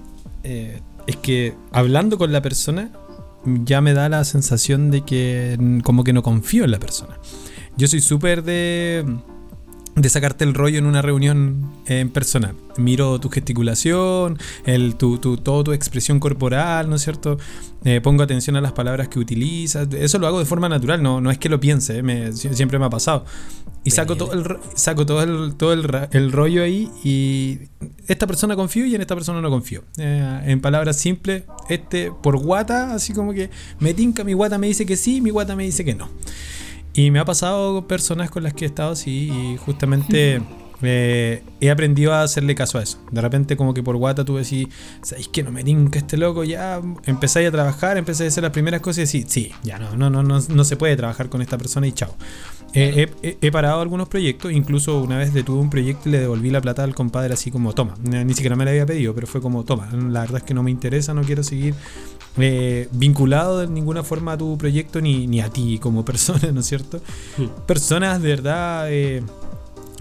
eh, es que hablando con la persona ya me da la sensación de que como que no confío en la persona. Yo soy súper de de sacarte el rollo en una reunión en persona. Miro tu gesticulación, el, tu, tu, toda tu expresión corporal, ¿no es cierto? Eh, pongo atención a las palabras que utilizas. Eso lo hago de forma natural, no, no es que lo piense, eh, me- sie- siempre me ha pasado. Y saco todo, el, saco todo, el, todo el, el rollo ahí y esta persona confío y en esta persona no confío. Eh, en palabras simples, este por guata, así como que me tinca, mi guata me dice que sí, mi guata me dice que no. Y me ha pasado con personas con las que he estado así y justamente eh, he aprendido a hacerle caso a eso. De repente como que por guata tú decís, ¿sabéis que no me tinca este loco? Ya empezáis a trabajar, empecé a hacer las primeras cosas y decís, sí, ya no, no, no, no, no se puede trabajar con esta persona y chao. Eh, he- he parado algunos proyectos, incluso una vez detuve un proyecto y le devolví la plata al compadre así como, toma, ni siquiera me la había pedido, pero fue como, toma, la verdad es que no me interesa, no quiero seguir eh, vinculado de ninguna forma a tu proyecto ni, ni a ti como persona, ¿no es cierto? Personas de verdad, eh,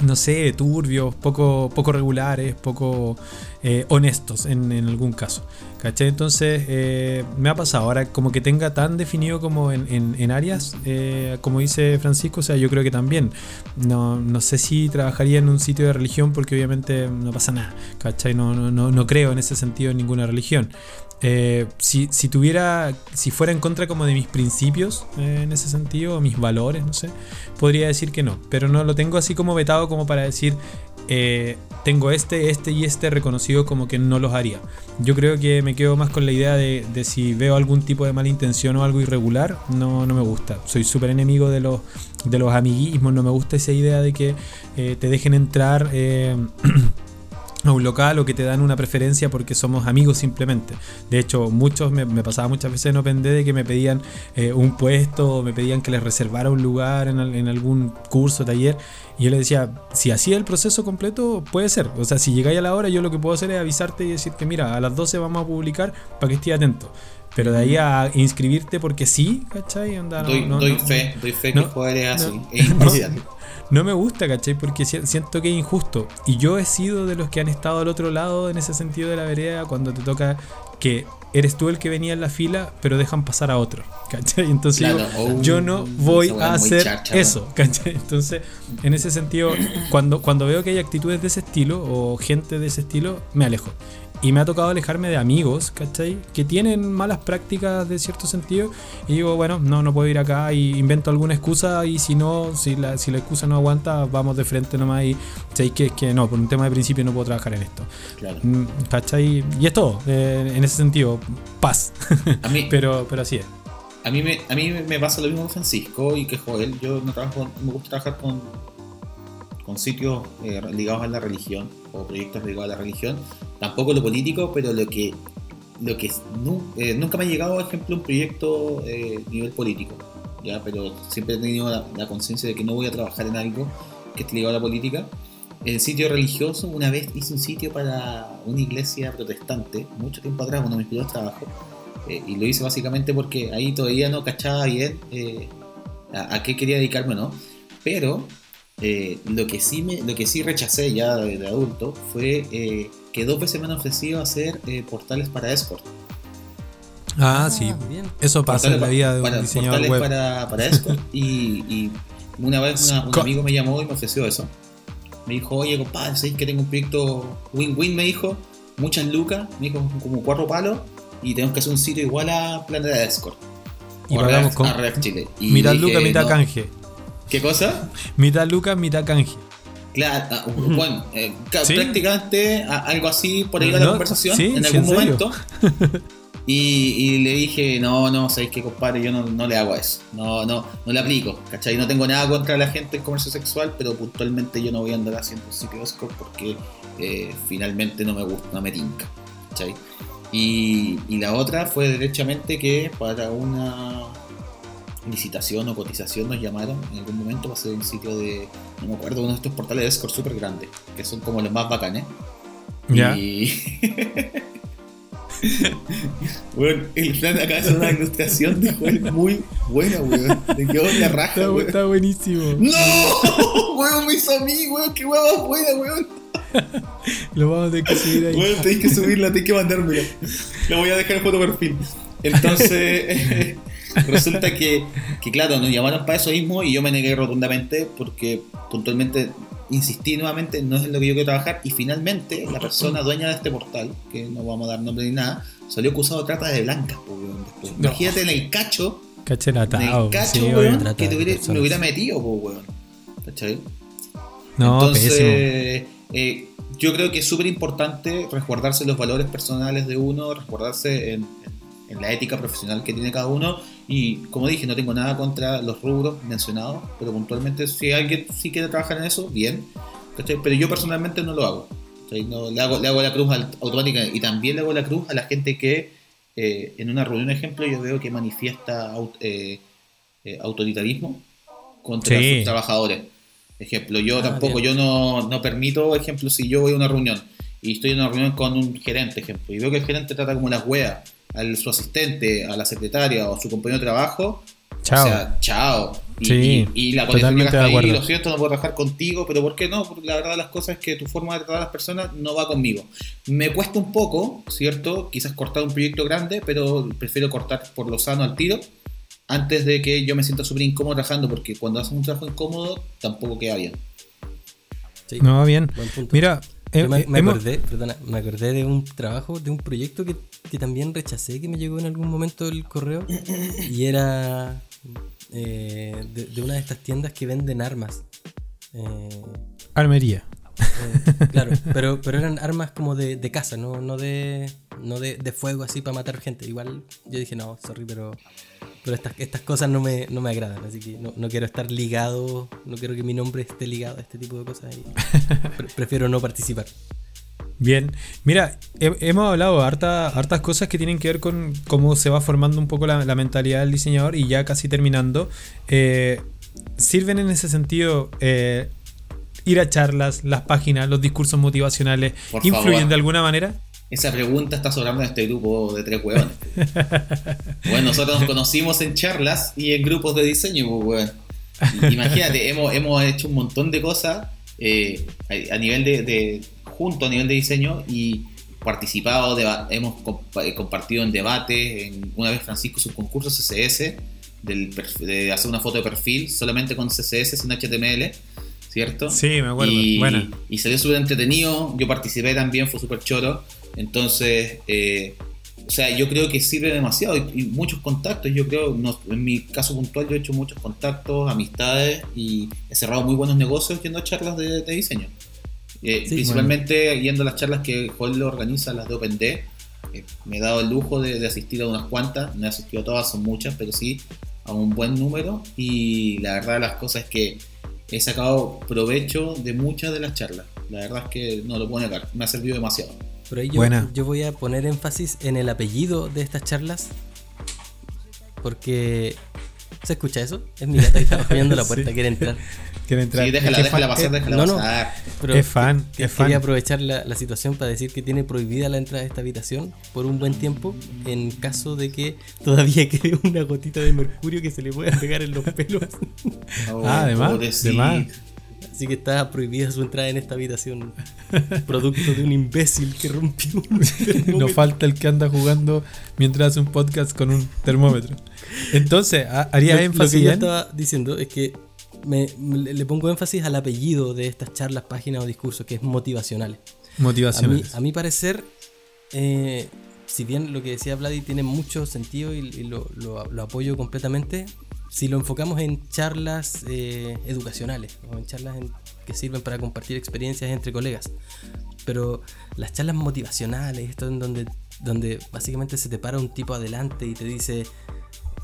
no sé, turbios, poco, poco regulares, poco eh, honestos en, en algún caso. ¿Cachai? Entonces eh, me ha pasado ahora como que tenga tan definido como en, en- áreas, eh, como dice Francisco, o sea, yo creo que también. No, no sé si trabajaría en un sitio de religión porque obviamente no pasa nada, ¿cachai? No, no, no, no creo en ese sentido en ninguna religión. Eh, si, si tuviera, si fuera en contra como de mis principios en ese sentido, o mis valores, no sé, podría decir que no, pero no lo tengo así como vetado como para decir, tengo este, este y este reconocido como que no los haría. Yo creo que me quedo más con la idea de, de si veo algún tipo de mala intención o algo irregular, no, no me gusta. Soy súper enemigo de los, de los amiguismos, no me gusta esa idea de que eh, te dejen entrar. eh, a un local o que te dan una preferencia porque somos amigos simplemente. De hecho, muchos me, me pasaba muchas veces en Open de que me pedían eh, un puesto o me pedían que les reservara un lugar en, al- en algún curso, taller. Y yo les decía, si hacía el proceso completo, puede ser. O sea, si llegáis a la hora, yo lo que puedo hacer es avisarte y decirte, mira, a las 12 vamos a publicar para que estés atento. Pero de ahí a inscribirte porque sí, ¿cachai? Onda, no- doy, no- doy no- fe, doy fe que Joel es así, es imparcial. No me gusta, ¿cachai? Porque si- siento que es injusto. Y yo he sido de los que han estado al otro lado en ese sentido de la vereda cuando te toca que eres tú el que venía en la fila, pero dejan pasar a otro, ¿cachai? Entonces Claro, yo, oh, yo no voy a hacer eso, ¿cachai? Entonces, en ese sentido, cuando, cuando veo que hay actitudes de ese estilo o gente de ese estilo, me alejo. Y me ha tocado alejarme de amigos, ¿cachai? Que tienen malas prácticas de cierto sentido. Y digo, bueno, no, no puedo ir acá y invento alguna excusa. Y si no, si la, si la excusa no aguanta, vamos de frente nomás. Y ¿sabéis que, que no, por un tema de principio no puedo trabajar en esto. Claro. Mm, ¿cachai? Y es todo, eh, en ese sentido, paz. A mí, pero, pero así es. a mí, me, a mí me pasa lo mismo con Francisco y que Joel. Yo no trabajo, me gusta trabajar con, con sitios eh, ligados a la religión o proyectos ligados a la religión. Tampoco lo político, pero lo que, lo que nu- eh, nunca me ha llegado, por ejemplo, un proyecto eh, a nivel político. ¿ya? Pero siempre he tenido la, la conciencia de que no voy a trabajar en algo que esté ligado a la política. el sitio religioso, una vez hice un sitio para una iglesia protestante, mucho tiempo atrás, uno de mis primeros trabajos, eh, y lo hice básicamente porque ahí todavía no cachaba bien eh, a, a qué quería dedicarme o no, pero eh, lo, que sí me, lo que sí rechacé ya de, de adulto fue eh, que dos veces me han ofrecido hacer eh, portales para escort. Ah, sí. bien. Eso pasa en la vida de un para, diseñador portales web. para, para escort. y, y una vez una- un amigo me llamó y me ofreció eso. Me dijo, oye compadre, ¿sabes que tengo un proyecto win-win? Me dijo, muchas lucas, me dijo como cuatro palos y tenemos que hacer un sitio igual a Planeta Escort. Y pagamos con- a React Chile. Y Mitad dije, lucas, mitad no. canje. ¿Qué cosa? Mitad lucas, mitad canje. Claro, ah, bueno, eh, Sí. prácticamente a- algo así por ahí va la No, conversación sí, en sí, algún en momento. Y, y le dije, no, no, sabéis que compadre, yo no, no le hago eso. No, no, no le aplico. ¿Cachai? No tengo nada contra la gente en comercio sexual, pero puntualmente yo no voy a andar haciendo sitios porque eh, finalmente no me gusta, no me tinca. ¿Cachai? Y, y la otra fue derechamente que para una licitación o cotización nos llamaron en algún momento para hacer un sitio de, no me acuerdo, uno de estos portales de escort súper grandes, que son como los más bacanes. Ya. Y. bueno, el plan de hacer una ilustración de juego muy buena, weón. Le quedó la raja, Está, weón. está buenísimo. ¡No! Weón, me hizo a mí, weón. ¡Qué hueá más buena, weón! Lo vamos a tener que subir ahí. Weón, tenéis que subirla, tenéis que mandármela. La voy a dejar en foto perfil. Entonces, resulta que, que, claro, nos llamaron para eso mismo y yo me negué rotundamente porque puntualmente insistí nuevamente, no es en lo que yo quiero trabajar. Y finalmente, la persona dueña de este portal, que no vamos a dar nombre ni nada, salió acusado de trata de blancas, después. No. Imagínate en el cacho, en el cacho, sí, weón, que te hubiera- me hubiera metido, po, weón. ¿Cachai? No, Entonces, eh, yo creo que es súper importante resguardarse los valores personales de uno, resguardarse en, en- en la ética profesional que tiene cada uno. Y como dije, no tengo nada contra los rubros mencionados, pero puntualmente, si alguien sí quiere trabajar en eso, bien. ¿cachai? Pero yo personalmente no lo hago. le, hago le hago la cruz al- automática y también le hago la cruz a la gente que eh, en una reunión, ejemplo, yo veo que manifiesta aut- eh, eh, autoritarismo contra Sí. sus trabajadores. Ejemplo, yo Ah, tampoco, bien. yo no, no permito, ejemplo, si yo voy a una reunión y estoy en una reunión con un gerente, ejemplo, y veo que el gerente trata como las weas a su asistente, a la secretaria o a su compañero de trabajo, Chao. o sea, chao. Y, Sí, y, y la totalmente hasta de ahí, acuerdo. lo siento, no puedo trabajar contigo, pero ¿por qué no? Porque la verdad de las cosas es que tu forma de tratar a las personas no va conmigo. Me cuesta un poco, ¿cierto? Quizás cortar un proyecto grande, pero prefiero cortar por lo sano al tiro antes de que yo me sienta súper incómodo trabajando, porque cuando haces un trabajo incómodo tampoco queda bien. Sí, No, bien. Mira, Yo eh, me, me hemos- acordé, perdona, me acordé de un trabajo, de un proyecto que, que también rechacé, que me llegó en algún momento el correo, y era eh, de, de una de estas tiendas que venden armas. Eh, Armería. eh, claro, pero, pero eran armas como de, de casa, no, no, de, no de, de fuego así para matar gente. Igual yo dije, no, sorry, pero, pero estas, estas cosas no me, no me agradan, así que no, no quiero estar ligado, no quiero que mi nombre esté ligado a este tipo de cosas y pre- prefiero no participar. Bien, mira, he- hemos hablado harta, hartas cosas que tienen que ver con cómo se va formando un poco la, la mentalidad del diseñador y ya casi terminando. eh, ¿Sirven en ese sentido eh, ir a charlas, las páginas, los discursos motivacionales? Por ¿Influyen favor. de alguna manera? Esa pregunta está sobrando en este grupo de tres huevones. bueno, nosotros nos conocimos en charlas y en grupos de diseño, pues, weón. Imagínate, hemos, hemos hecho un montón de cosas eh, a, a nivel de, de- junto a nivel de diseño y participado, hemos compa- eh, compartido en debates, en, una vez Francisco su concurso CSS, del de hacer una foto de perfil solamente con CSS sin HTML, ¿cierto? Sí, me acuerdo. Y, Buena. y salió súper entretenido. Yo participé también, fue súper choro. Entonces, eh, o sea, yo creo que sirve demasiado. Y, y muchos contactos, yo creo, no- en mi caso puntual, yo he hecho muchos contactos, amistades y he cerrado muy buenos negocios yendo a charlas de, de diseño. Eh, Sí, principalmente yendo a las charlas que Joel organiza, las de OpenD. Eh, me he dado el lujo de, de asistir a unas cuantas, no he asistido a todas, son muchas, pero sí a un buen número. Y la verdad, las cosas es que he sacado provecho de muchas de las charlas. La verdad es que no lo puedo negar, me ha servido demasiado. Pero ahí yo, Buena. yo voy a poner énfasis en el apellido de estas charlas. Porque ¿Se escucha eso? Es mi gata que está apoyando la puerta, Sí. quiere entrar. Quiere entrar. Sí, déjala, Es que déjala fa- pasar, eh, déjala no, no. pasar. Pero Es fan, es fan. Quería aprovechar la, la situación para decir que tiene prohibida la entrada a esta habitación por un buen tiempo en caso de que todavía quede una gotita de mercurio que se le pueda pegar en los pelos. Oh, Ah, de más, pobrecito. de más. Así que está prohibida su entrada en esta habitación. Producto de un imbécil que rompió un No falta el que anda jugando mientras hace un podcast con un termómetro. Entonces, ha- haría Lo- Lo, énfasis que yo en. estaba diciendo es que me, me- le pongo énfasis al apellido de estas charlas, páginas o discursos, que es motivacionales. A Motivaciones. a mi parecer, eh, si bien lo que decía Vladi tiene mucho sentido y, y lo, lo- lo apoyo completamente, si lo enfocamos en charlas eh, educacionales o en charlas en- que sirven para compartir experiencias entre colegas. Pero las charlas motivacionales, esto en donde, donde básicamente se te para un tipo adelante y te dice,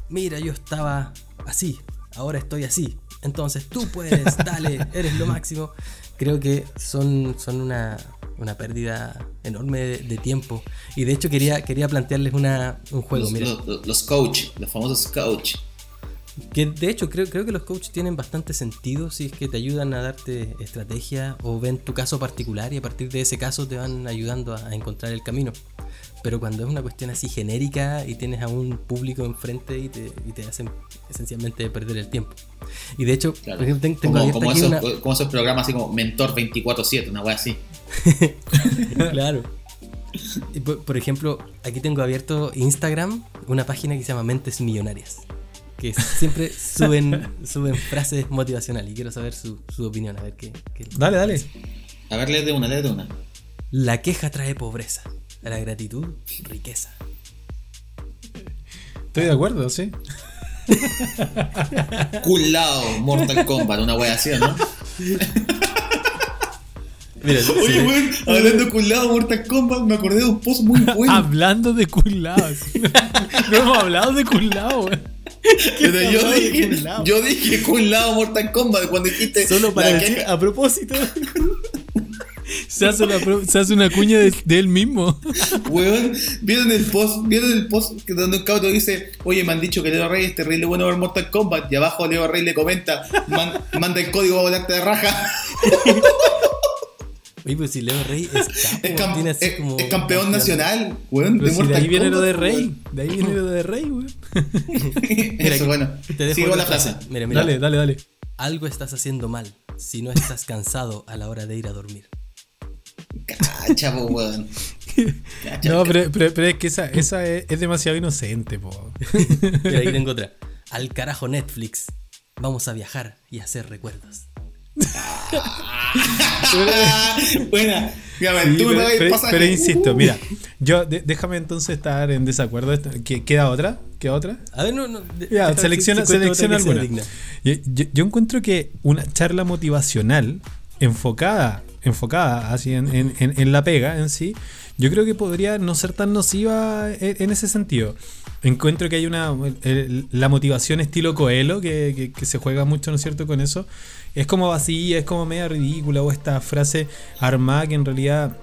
mira, yo estaba así, ahora estoy así. Entonces tú puedes, dale, eres lo máximo. Creo que son, son una, una pérdida enorme de, de tiempo. Y de hecho quería, quería plantearles una, un juego. Los, mira, los- los coach, los famosos coach. que de hecho creo, creo que los coaches tienen bastante sentido si es que te ayudan a darte estrategia o ven tu caso particular y a partir de ese caso te van ayudando a, a encontrar el camino. Pero cuando es una cuestión así genérica y tienes a un público enfrente y te, y te hacen esencialmente perder el tiempo. Y de hecho, Claro. por ejemplo, ten- tengo como, abierta como aquí esos, una- como esos programas así como Mentor 24-7, una wea así. claro. Y por, por ejemplo, aquí tengo abierto Instagram, una página que se llama Mentes Millonarias. Que siempre suben, suben frases motivacionales y quiero saber su, su opinión, a ver qué, qué- Dale, dale. A ver, lee de una, lee de una. La queja trae pobreza, la gratitud, riqueza. Estoy de acuerdo, sí. Cool Lao, Mortal Kombat, una wea así, ¿o ¿no? Mira, Oye, le- weón, hablando de Cool Lao, Mortal Kombat, me acordé de un post muy bueno. Hablando de culados. no hemos hablado de güey. Pero yo de dije, yo dije Cool Lao, Mortal Kombat, cuando dijiste. solo para decir, a propósito, Se hace, una pro- se hace una cuña de, de él mismo. Weón, ¿vieron el post? ¿Vieron el post que donde un cabro dice, oye, me han dicho que Leo Rey es terrible bueno ver Mortal Kombat? Y abajo Leo Rey le comenta, "Man- manda el código a volarte de raja. Oye, pues si Leo Rey es, capo, Es, cam- tiene así es- como es campeón nacional, weón, Pero de si de ahí viene lo de Rey. weón. De ahí viene lo de Rey, güey. Mira, Eso, bueno. te dejo Sigo la frase. Mira, mira. Dale, dale, dale. Algo estás haciendo mal si no estás cansado a la hora de ir a dormir. Cacha, po, weón. Cacha, No, pero, pero, pero es que esa, esa es, es demasiado inocente, po. Mira, aquí tengo otra. Al carajo Netflix. Vamos a viajar y hacer recuerdos. Buena. Ya, Sí, tú pero, pero- pero insisto, mira, yo de- déjame entonces estar en desacuerdo. Esto- ¿Qué- ¿Queda otra? ¿Queda otra? A ver, no, no. de- Ya, selecciona, si- si encuentro selecciona alguna. digna. Yo, yo- yo encuentro que una charla motivacional enfocada, enfocada así en, en- en- la pega en sí, yo creo que podría no ser tan nociva en, ese sentido. Encuentro que hay una la motivación estilo Coelho que, que- que se juega mucho, ¿no es cierto? Con eso es como vacía, es como media ridícula o esta frase armada que en realidad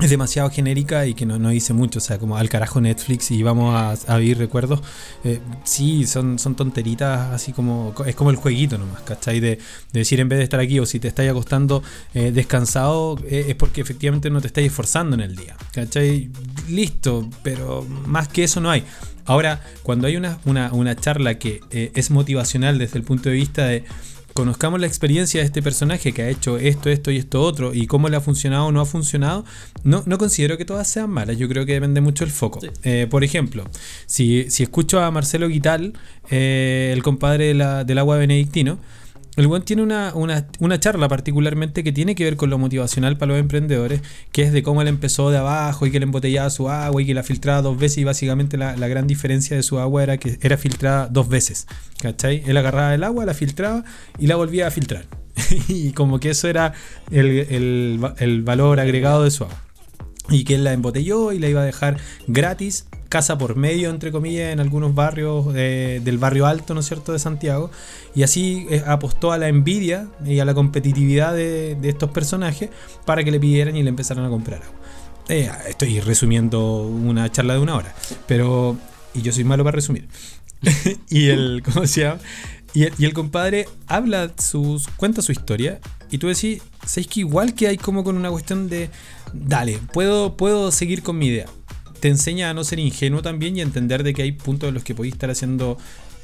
es demasiado genérica y que no, no dice mucho, o sea, como al carajo Netflix y vamos a, a vivir recuerdos. Eh, sí, son, son tonteritas, así como. Es como el jueguito nomás, ¿cachai? De, de decir en vez de estar aquí o si te estáis acostando eh, descansado, eh, es porque efectivamente no te estáis esforzando en el día, ¿cachai? Listo, pero más que eso no hay. Ahora, cuando hay una, una, una charla que es motivacional desde el punto de vista de conozcamos la experiencia de este personaje que ha hecho esto, esto y esto otro y cómo le ha funcionado o no ha funcionado, no, no considero que todas sean malas, yo creo que depende mucho del foco. Sí. Eh, por ejemplo, si, si escucho a Marcelo Guital, eh, el compadre de la- del agua benedictino, el buen tiene una, una, una charla particularmente que tiene que ver con lo motivacional para los emprendedores, que es de cómo él empezó de abajo y que él embotellaba su agua y que la filtraba dos veces y básicamente la, la gran diferencia de su agua era que era filtrada dos veces. ¿Cachai? Él agarraba el agua, la filtraba y la volvía a filtrar. y como que eso era el, el el valor agregado de su agua y que él la embotelló y la iba a dejar gratis, casa por medio, entre comillas, en algunos barrios eh, del barrio alto, ¿no es cierto?, de Santiago. Y así eh, apostó a la envidia y a la competitividad de, estos personajes para que le pidieran y le empezaran a comprar agua. Eh, estoy resumiendo una charla de una hora, pero y yo soy malo para resumir. y el, ¿cómo se llama? Y el, y el compadre habla sus, cuenta su historia y tú decís, ¿sabes que igual que hay como con una cuestión de, dale, puedo, puedo seguir con mi idea? Te enseña a no ser ingenuo también y a entender de que hay puntos en los que podéis estar haciendo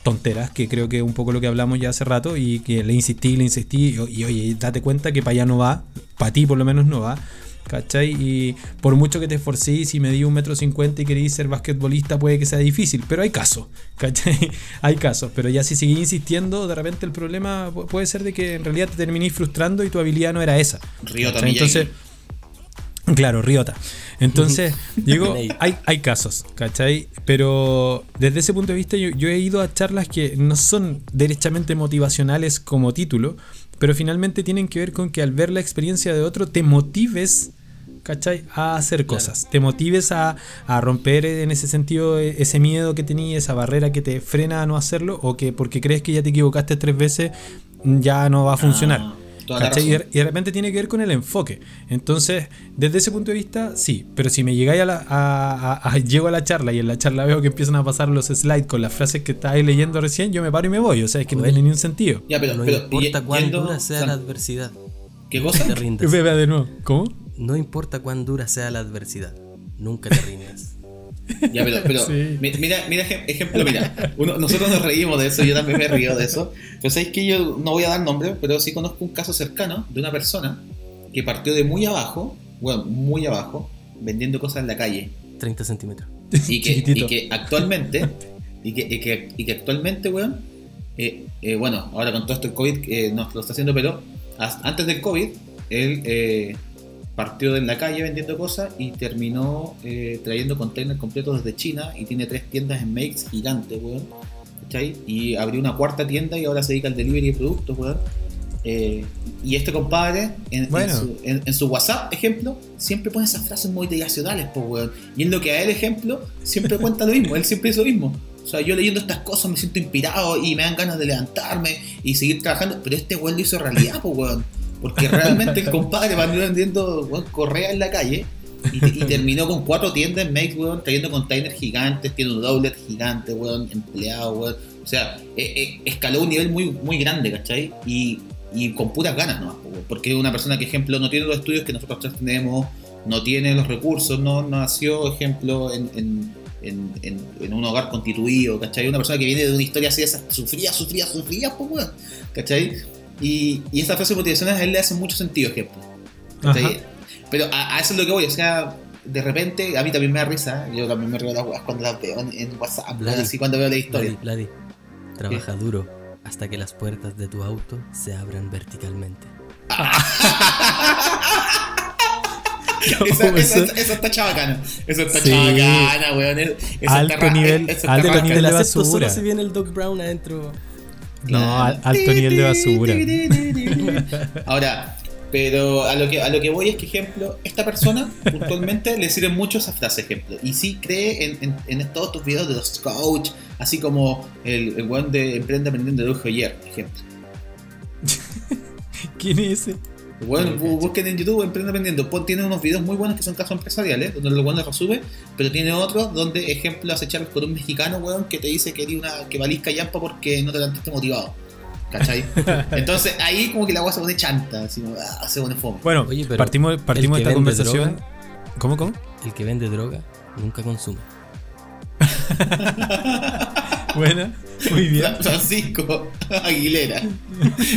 tonteras, que creo que es un poco lo que hablamos ya hace rato y que le insistí, le insistí y, y, oye, date cuenta que para allá no va, para ti por lo menos no va. ¿Cachai? Y por mucho que te esforcéis y me di un metro cincuenta y queréis ser basquetbolista, puede que sea difícil, pero hay casos, ¿cachai? hay casos, pero ya si seguís insistiendo, de repente el problema puede ser de que en realidad te terminéis frustrando y tu habilidad no era esa. ¿cachai? Entonces, claro, Riota. Entonces, digo, hay, hay casos, ¿cachai? Pero desde ese punto de vista yo, yo he ido a charlas que no son derechamente motivacionales como título, pero finalmente tienen que ver con que al ver la experiencia de otro te motives ¿cachai? A hacer cosas. Claro. Te motives a, a, romper en ese sentido ese miedo que tenías, esa barrera que te frena a no hacerlo, o que porque crees que ya te equivocaste tres veces ya no va a funcionar. Ah. Y de, y de repente tiene que ver con el enfoque. Entonces, desde ese punto de vista, sí. Pero si me llegáis a la. A, a, a, llego a la charla y en la charla veo que empiezan a pasar los slides con las frases que estáis leyendo recién, yo me paro y me voy. O sea, es que no tiene ni un sentido. Ya, pero, no pero, importa cuán dura sea la adversidad. ¿Qué cosa? Te rindes. de nuevo. ¿Cómo? No importa cuán dura sea la adversidad. Nunca te rindes. Ya, pero, pero sí. mira, mira, ejemplo, mira, uno, nosotros nos reímos de eso, yo también me río de eso, pero sabéis que yo no voy a dar nombre, pero sí conozco un caso cercano de una persona que partió de muy abajo, bueno, muy abajo, vendiendo cosas en la calle. 30 centímetros. Y que, y que actualmente, y que, y que, y que actualmente, weón, eh, eh, bueno, ahora con todo esto el COVID eh, nos lo está haciendo, pero antes del COVID, él eh, partió de la calle vendiendo cosas y terminó eh, trayendo containers completos desde China y tiene tres tiendas en Makes gigantes, weón. ¿Cachai? Y abrió una cuarta tienda y ahora se dedica al delivery de productos, weón. Eh, y este compadre, en, bueno. en, su, en, en, su, WhatsApp, ejemplo, siempre pone esas frases motivacionales, pues, weón. Y en lo que a él, ejemplo, siempre cuenta lo mismo, él siempre hizo lo mismo. O sea, yo leyendo estas cosas me siento inspirado y me dan ganas de levantarme y seguir trabajando, pero este weón lo hizo realidad, pues, weón. Porque realmente el compadre va vendiendo weón, correa en la calle y, y, terminó con cuatro tiendas en Make, weón, trayendo containers gigantes, tiene un doublet gigante, weón, empleado, weón. O sea, eh, eh, escaló un nivel muy, muy grande, ¿cachai? Y, y con puras ganas, ¿no? Porque una persona que, ejemplo, no tiene los estudios que nosotros tres tenemos, no tiene los recursos, no, no nació, ejemplo, en, en, en, en, un hogar constituido, ¿cachai? Una persona que viene de una historia así, esa, sufría, sufría, sufría, pues, weón, ¿cachai? Y, y esta frase motivacional a él le hace mucho sentido, ejemplo. Pero a, a, eso es lo que voy, o sea, de repente, a mí también me da risa, yo también me río las weas cuando las veo en, en WhatsApp, Vladi, así cuando veo la historia. Vladi trabaja ¿Qué? duro hasta que las puertas de tu auto se abran verticalmente. Esa, eso, eso, está chabacano. Eso está sí. chabacana, weón. Alto está, nivel, alto nivel de basura. Solo si viene el Doc Brown adentro. No, alto nivel de basura. Ahora, pero a lo que a lo que voy es que, ejemplo, esta persona puntualmente le sirve mucho esa frase, ejemplo. Y sí cree en, en, en todos tus videos de los coach, así como el, el one de Emprende Aprendiendo de Ujo ayer, ejemplo. ¿Quién es ese? Bueno, busquen en YouTube Emprende Aprendiendo. Tiene unos videos muy buenos que son casos empresariales, donde el weón resume, pero tiene otros donde, ejemplo, hace charlas con un mexicano, weón, que te dice que, una, que valís callampa porque no te levantaste motivado. ¿Cachai? Entonces ahí como que la agua se pone chanta, así como, ah, se pone fome. Bueno, Oye, partimos, partimos de esta conversación. Droga, ¿Cómo, cómo? El que vende droga nunca consume. Buena, muy bien. Francisco Aguilera.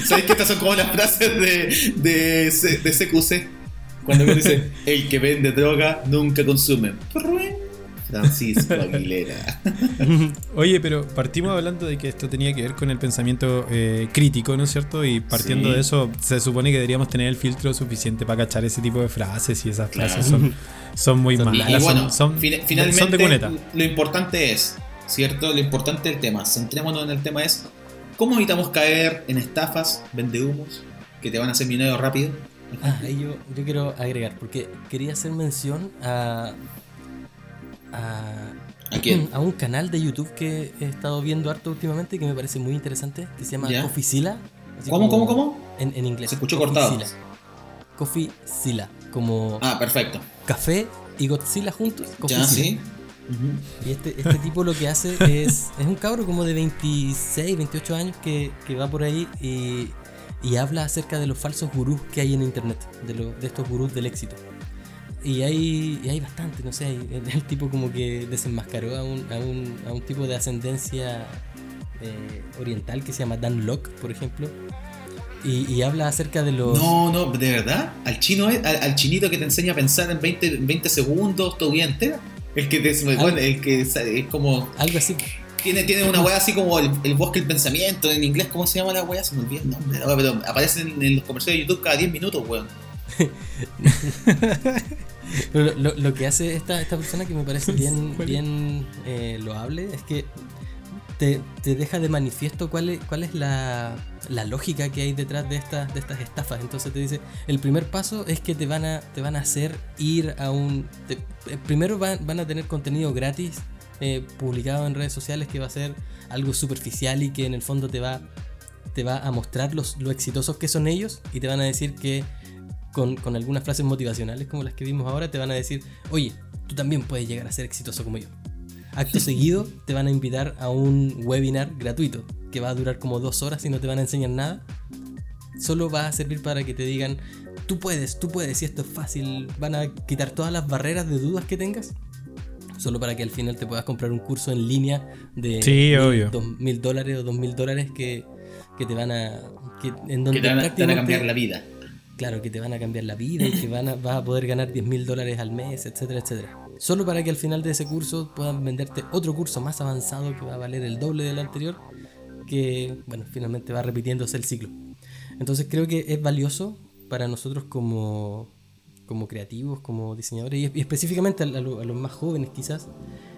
¿Sabes que estas son como las frases de, de, de CQC? Cuando dice, el que vende droga nunca consume. Francisco Aguilera. Oye, pero partimos hablando de que esto tenía que ver con el pensamiento eh, crítico, ¿no es cierto? Y partiendo sí. de eso, se supone que deberíamos tener el filtro suficiente para cachar ese tipo de frases y esas frases claro. son, son muy malas. Y bueno, son, son, fin finalmente, son de cuneta. Lo importante es, ¿cierto? Lo importante del tema, centrémonos en el tema es cómo evitamos caer en estafas, vendehumos, que te van a hacer dinero rápido. Ah, yo, yo quiero agregar, porque quería hacer mención a a, ¿A, quién? a un canal de YouTube que he estado viendo harto últimamente y que me parece muy interesante, que se llama Coffeezilla. ¿Cómo, cómo, cómo? En, en, inglés. Se escuchó cortado. Coffeezilla, como... Ah, perfecto. Café y Godzilla juntos. Ya, sí. Y este, este tipo lo que hace es. Es un cabro como de 26, 28 años que, que va por ahí y, y habla acerca de los falsos gurús que hay en internet, de, lo- de estos gurús del éxito. Y hay, y hay bastante, no sé, hay- el, el tipo como que desenmascaró a un, a un, a un tipo de ascendencia eh, oriental que se llama Dan Locke, por ejemplo. Y, y habla acerca de los... No, no, de verdad. Al chino al, al chinito que te enseña a pensar en 20, en 20 segundos, tu vida entera. El que te, bueno, el que es como Algo así. tiene, tiene una weá así como el, el bosque del pensamiento en inglés, ¿cómo se llama la weá? Se me olvida el nombre, no, pero aparece en, en los comerciales de YouTube cada 10 minutos, weón. Pero lo, lo que hace esta, esta persona que me parece bien, bien eh, loable es que te, deja de manifiesto cuál es, cuál es la, la lógica que hay detrás de estas, de estas estafas. Entonces te dice, el primer paso es que te van a, te van a hacer ir a un... te- eh, primero van, van a tener contenido gratis eh, publicado en redes sociales que va a ser algo superficial y que en el fondo te va, te va a mostrar los, lo exitosos que son ellos y te van a decir que con, con algunas frases motivacionales como las que vimos ahora, te van a decir, oye, tú también puedes llegar a ser exitoso como yo. Acto seguido, te van a invitar a un webinar gratuito que va a durar como dos horas y no te van a enseñar nada. Solo va a servir para que te digan, tú puedes, tú puedes, y esto es fácil. Van a quitar todas las barreras de dudas que tengas. Solo para que al final te puedas comprar un curso en línea de Sí, mil, obvio. dos mil dólares o dos mil dólares que, que te van a. Que, en donde Que te van, a, te van a cambiar la vida. Claro, que te van a cambiar la vida y que van a, vas a poder ganar 10 mil dólares al mes, etcétera, etcétera. Solo para que al final de ese curso puedan venderte otro curso más avanzado que va a valer el doble del anterior, que, bueno, finalmente va repitiéndose el ciclo. Entonces creo que es valioso para nosotros como, como creativos, como diseñadores, y, y específicamente a, lo- a los más jóvenes quizás,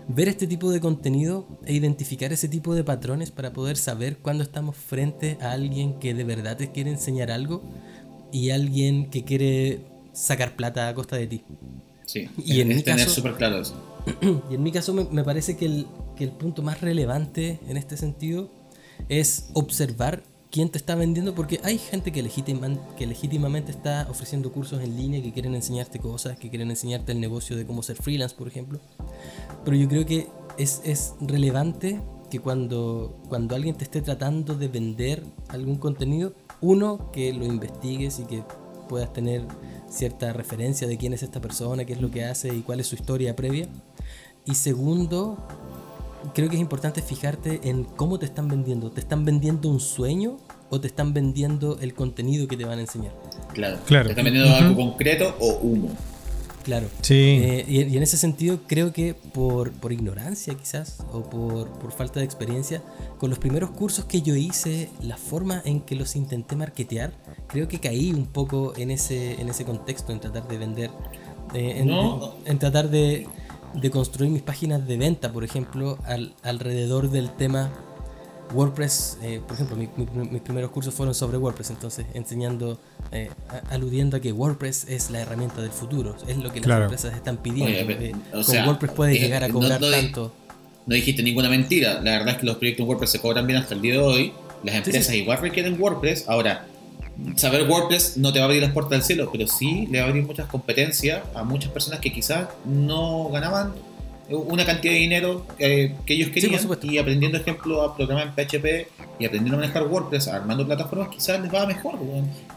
ver este tipo de contenido e identificar ese tipo de patrones para poder saber cuándo estamos frente a alguien que de verdad te quiere enseñar algo y alguien que quiere sacar plata a costa de ti. Sí. Y en es mi tener súper claro eso. Y en mi caso me, me parece que el, que el punto más relevante en este sentido es observar quién te está vendiendo, porque hay gente que, legítima- que legítimamente está ofreciendo cursos en línea, que quieren enseñarte cosas, que quieren enseñarte el negocio de cómo ser freelance, por ejemplo. Pero yo creo que es, es relevante que cuando, cuando alguien te esté tratando de vender algún contenido, uno, que lo investigues y que puedas tener cierta referencia de quién es esta persona, qué es lo que hace y cuál es su historia previa. Y segundo, creo que es importante fijarte en cómo te están vendiendo. ¿Te están vendiendo un sueño o te están vendiendo el contenido que te van a enseñar? Claro. Claro. Te están vendiendo algo concreto o humo. Claro. Sí. Eh, y, y en ese sentido creo que por, por ignorancia quizás o por, por falta de experiencia, con los primeros cursos que yo hice, la forma en que los intenté marketear, creo que caí un poco en ese, en ese contexto, en tratar de vender, eh, en, No. en tratar de, de construir mis páginas de venta, por ejemplo, al- alrededor del tema WordPress, eh, por ejemplo, mi- mi- mis primeros cursos fueron sobre WordPress, entonces enseñando, eh, a- aludiendo a que WordPress es la herramienta del futuro, es lo que las empresas están pidiendo. Oye, pero, eh, o con sea, WordPress puedes eh, llegar a no- cobrar no tanto. No dijiste ninguna mentira. La verdad es que los proyectos en WordPress se cobran bien hasta el día de hoy. Las empresas sí. igual requieren WordPress. Ahora, saber WordPress no te va a abrir las puertas del cielo, pero sí le va a abrir muchas competencias a muchas personas que quizás no ganaban una cantidad de dinero eh, que ellos querían supuesto. y aprendiendo ejemplo a programar en PHP y aprendiendo a manejar WordPress, armando plataformas, quizás les va mejor.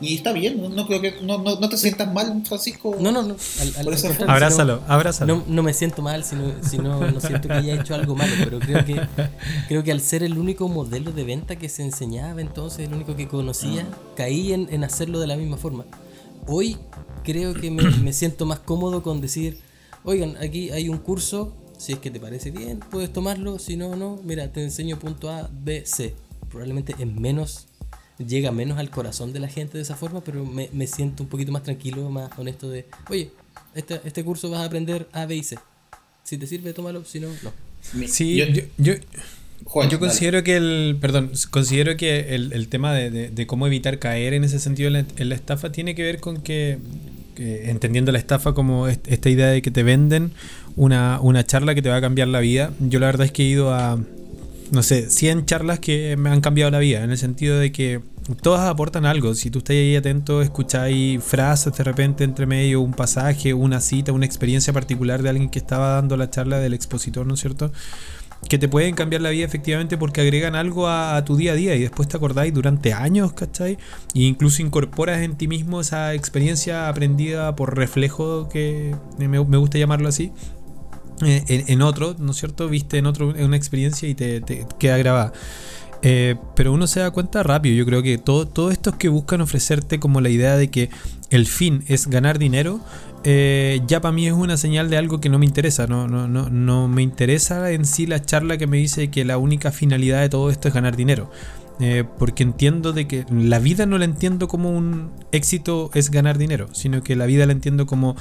Y está bien, no, no creo que no, no, no te sientas mal, Francisco. No, no, no. Al, al- Por al eso- contrario, Abrázalo, sino- abrázalo. No, no me siento mal, sino, sino no siento que haya hecho algo malo, pero creo que, creo que al ser el único modelo de venta que se enseñaba entonces, el único que conocía, caí en, en hacerlo de la misma forma. Hoy creo que me, me siento más cómodo con decir, oigan, aquí hay un curso, si es que te parece bien, puedes tomarlo, si no, no, mira, te enseño punto A, B, C. Probablemente es menos, llega menos al corazón de la gente de esa forma, pero me, me siento un poquito más tranquilo, más honesto de, oye, este, este curso vas a aprender A, B y C. Si te sirve, tómalo, si no, no. Sí, yo- yo, yo, Juan, yo dale. considero que el, perdón, considero que el, el tema de, de- de cómo evitar caer en ese sentido en la, en la estafa tiene que ver con que, entendiendo la estafa como est- esta idea de que te venden una, una charla que te va a cambiar la vida. Yo la verdad es que he ido a, no sé, 100 charlas que me han cambiado la vida, en el sentido de que todas aportan algo. Si tú estás ahí atento, escucháis frases de repente entre medio, un pasaje, una cita, una experiencia particular de alguien que estaba dando la charla del expositor, ¿no es cierto? Que te pueden cambiar la vida efectivamente porque agregan algo a, tu día a día y después te acordáis durante años, ¿cachai? E incluso incorporas en ti mismo esa experiencia aprendida por reflejo, que me, gusta llamarlo así, eh, en, otro, ¿no es cierto? Viste en otro una experiencia y te, te queda grabada. Eh, pero uno se da cuenta rápido. Yo creo que todo, todos estos que buscan ofrecerte como la idea de que el fin es ganar dinero, eh, ya para mí es una señal de algo que no me interesa. No, no, no, no me interesa en sí la charla que me dice que la única finalidad de todo esto es ganar dinero. Eh, porque entiendo de que la vida no la entiendo como un éxito es ganar dinero, sino que la vida la entiendo como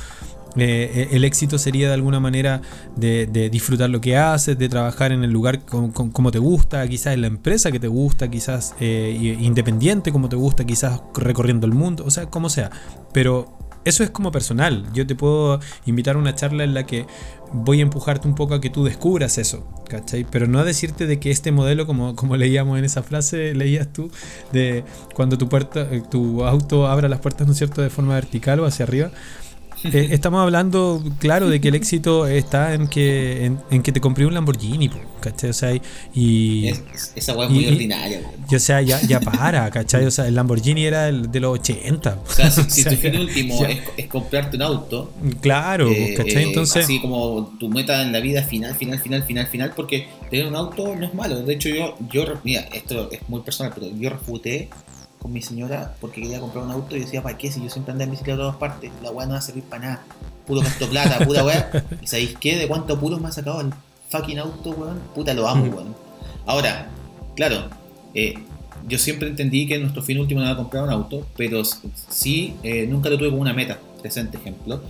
eh, el éxito sería de alguna manera de, disfrutar lo que haces, de trabajar en el lugar como te gusta, quizás en la empresa que te gusta, quizás eh, independiente como te gusta, quizás recorriendo el mundo, o sea, como sea. Pero eso es como personal. Yo te puedo invitar a una charla en la que voy a empujarte un poco a que tú descubras eso, ¿cachai? Pero no a decirte de que este modelo, como, como leíamos en esa frase, leías tú, de cuando tu, puerta, tu auto abra las puertas, ¿no es cierto?, de forma vertical o hacia arriba, eh, estamos hablando, claro, de que el éxito está en que, en, que te compré un Lamborghini, ¿cachai? O sea, y. esa weá es muy ordinaria, o sea, ya, ya para, ¿cachai? O sea, el Lamborghini era el de los 80. O sea, si, tu fin último es, comprarte un auto. Claro, eh, ¿cachai? Eh, Entonces. Así como tu meta en la vida final, final, final, final, final, porque tener un auto no es malo. De hecho, yo, yo mira, esto es muy personal, pero yo refuté con mi señora porque quería comprar un auto y decía, ¿para qué? Si yo siempre andé en bicicleta a todas partes, la weá no va a servir para nada. Puro gasto plata, pura weá. ¿Y sabéis qué? ¿De cuánto puros me ha sacado el fucking auto, weón? Puta, lo amo, weón. Ahora, claro, eh, yo siempre entendí que nuestro fin último era comprar un auto, pero sí, eh, nunca lo tuve como una meta, presente ejemplo.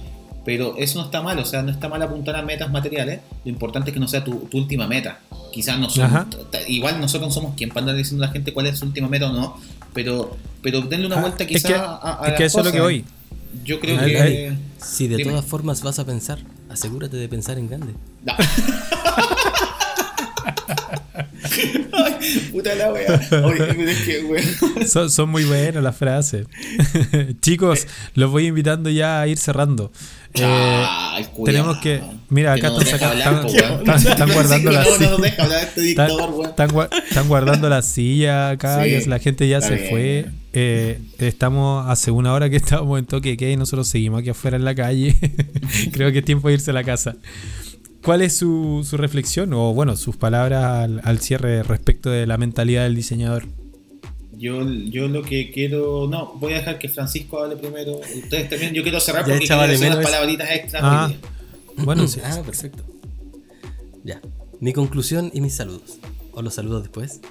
Pero eso no está mal, o sea, no está mal apuntar a metas materiales. Lo importante es que no sea tu, última meta. Quizás no igual nosotros somos quien para andar diciendo a la gente cuál es su última meta o no, pero, pero denle una ah, vuelta quizás a, a, Es que eso es lo que voy. Yo creo que. Si de todas formas vas a pensar, asegúrate de pensar en grande. No. puta la wea. son, son, muy buenas las frases. Chicos, los voy invitando ya a ir cerrando. Eh, tenemos que. Mira, acá están, guardando la silla. Están, guardando la silla acá. la gente ya se fue. Eh, estamos hace una hora que estábamos en toque que y nosotros seguimos aquí afuera en la calle. Creo que es tiempo de irse a la casa. ¿Cuál es su, su reflexión o, bueno, sus palabras al, al, cierre respecto de la mentalidad del diseñador? Yo, yo lo que quiero. No, voy a dejar que Francisco hable primero. Ustedes también. Yo quiero cerrar porque quiero decir unas palabritas extra. Ah, bueno, sí. Ah, perfecto. Ya. Mi conclusión y mis saludos. ¿O los saludos después?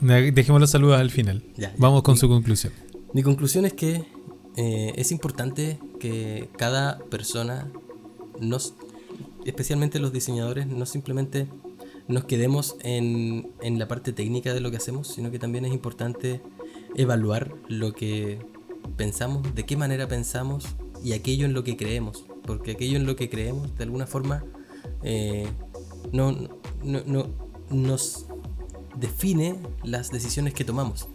Dejemos los saludos al final. Ya, Vamos con su conclusión. Mi conclusión es que eh, es importante que cada persona nos especialmente los diseñadores, no simplemente nos quedemos en, en, la parte técnica de lo que hacemos, sino que también es importante evaluar lo que pensamos, de qué manera pensamos y aquello en lo que creemos, porque aquello en lo que creemos de alguna forma eh, no, no, no, nos define las decisiones que tomamos.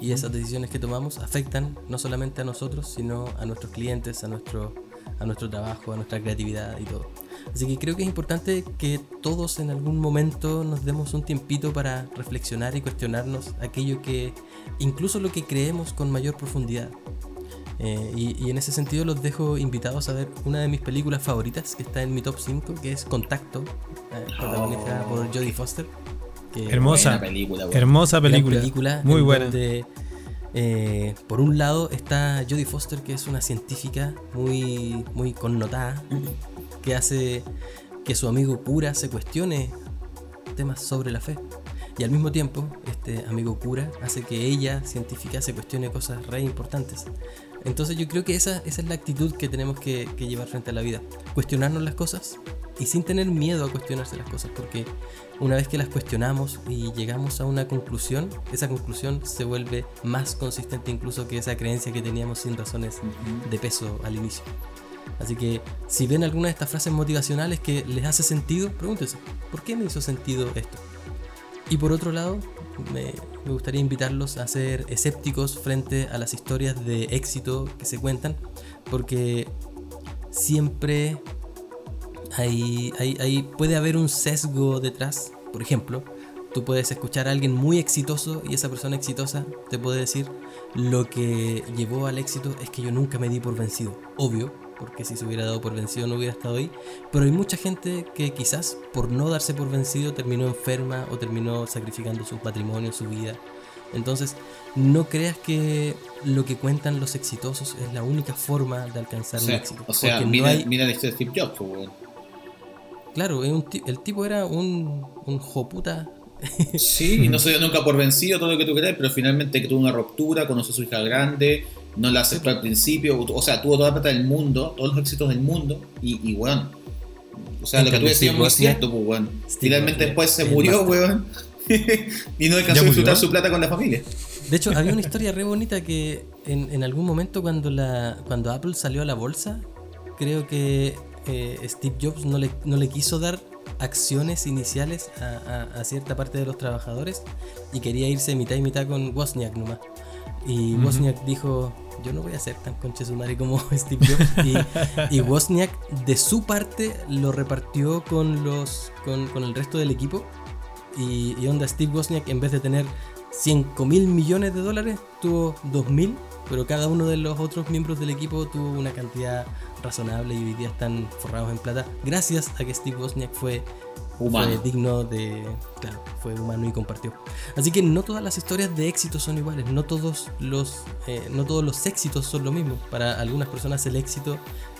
Y esas decisiones que tomamos afectan no solamente a nosotros, sino a nuestros clientes, a nuestro, a nuestro trabajo, a nuestra creatividad y todo. Así que creo que es importante que todos en algún momento nos demos un tiempito para reflexionar y cuestionarnos aquello que, incluso lo que creemos con mayor profundidad. Eh, y, en ese sentido los dejo invitados a ver una de mis películas favoritas que está en mi top 5, que es Contacto, eh, protagonizada por Jodie Foster. hermosa película, hermosa película, muy buena. Eh, por un lado está Jodie Foster, que es una científica muy, muy connotada, que hace que su amigo cura se cuestione temas sobre la fe. Y al mismo tiempo, este amigo cura hace que ella, científica, se cuestione cosas re importantes. Entonces yo creo que esa, esa es la actitud que tenemos que, llevar frente a la vida. Cuestionarnos las cosas y sin tener miedo a cuestionarse las cosas. Porque una vez que las cuestionamos y llegamos a una conclusión, esa conclusión se vuelve más consistente incluso que esa creencia que teníamos sin razones de peso al inicio. Así que si ven alguna de estas frases motivacionales que les hace sentido, pregúntense, ¿por qué me hizo sentido esto? Y por otro lado, me, gustaría invitarlos a ser escépticos frente a las historias de éxito que se cuentan, porque siempre hay- puede haber un sesgo detrás. Por ejemplo, tú puedes escuchar a alguien muy exitoso y esa persona exitosa te puede decir lo que llevó al éxito es que yo nunca me di por vencido. Obvio, porque si se hubiera dado por vencido no hubiera estado ahí. Pero hay mucha gente que quizás por no darse por vencido terminó enferma o terminó sacrificando su patrimonio, su vida. Entonces, no creas que lo que cuentan los exitosos es la única forma de alcanzar O un sea, éxito. o sea, Porque no mira, hay- mira la historia de Steve Jobs, pues, weón. Claro, el tipo era un, un joputa. Sí, y no se dio nunca por vencido todo lo que tú crees, pero finalmente tuvo una ruptura, conoció a su hija grande, no la aceptó al principio, o sea, tuvo toda la plata del mundo, todos los éxitos del mundo, y, y weón. O sea, lo que tú decías es muy cierto, pues, weón. Finalmente después se murió, weón. y no alcanzó ¿Ya a disfrutar su plata con la familia. De hecho, había una historia re bonita que en, en algún momento cuando, la, cuando Apple salió a la bolsa, creo que eh, Steve Jobs no le, no le quiso dar acciones iniciales a, a- a cierta parte de los trabajadores y quería irse mitad y mitad con Wozniak nomás. Y Ujú. Wozniak dijo, yo no voy a ser tan conche su madre como Steve. Y, y Wozniak de su parte lo repartió con, los, con, con el resto del equipo. Y, y onda Steve Wozniak en vez de tener 5 mil millones de dólares, tuvo 2 mil, pero cada uno de los otros miembros del equipo tuvo una cantidad razonable y hoy día están forrados en plata gracias a que Steve Wozniak fue, Humano. fue digno de... Claro, fue humano y compartió. Así que no todas las historias de éxito son iguales, no todos los, eh, no todos los éxitos son lo mismo. Para algunas personas el éxito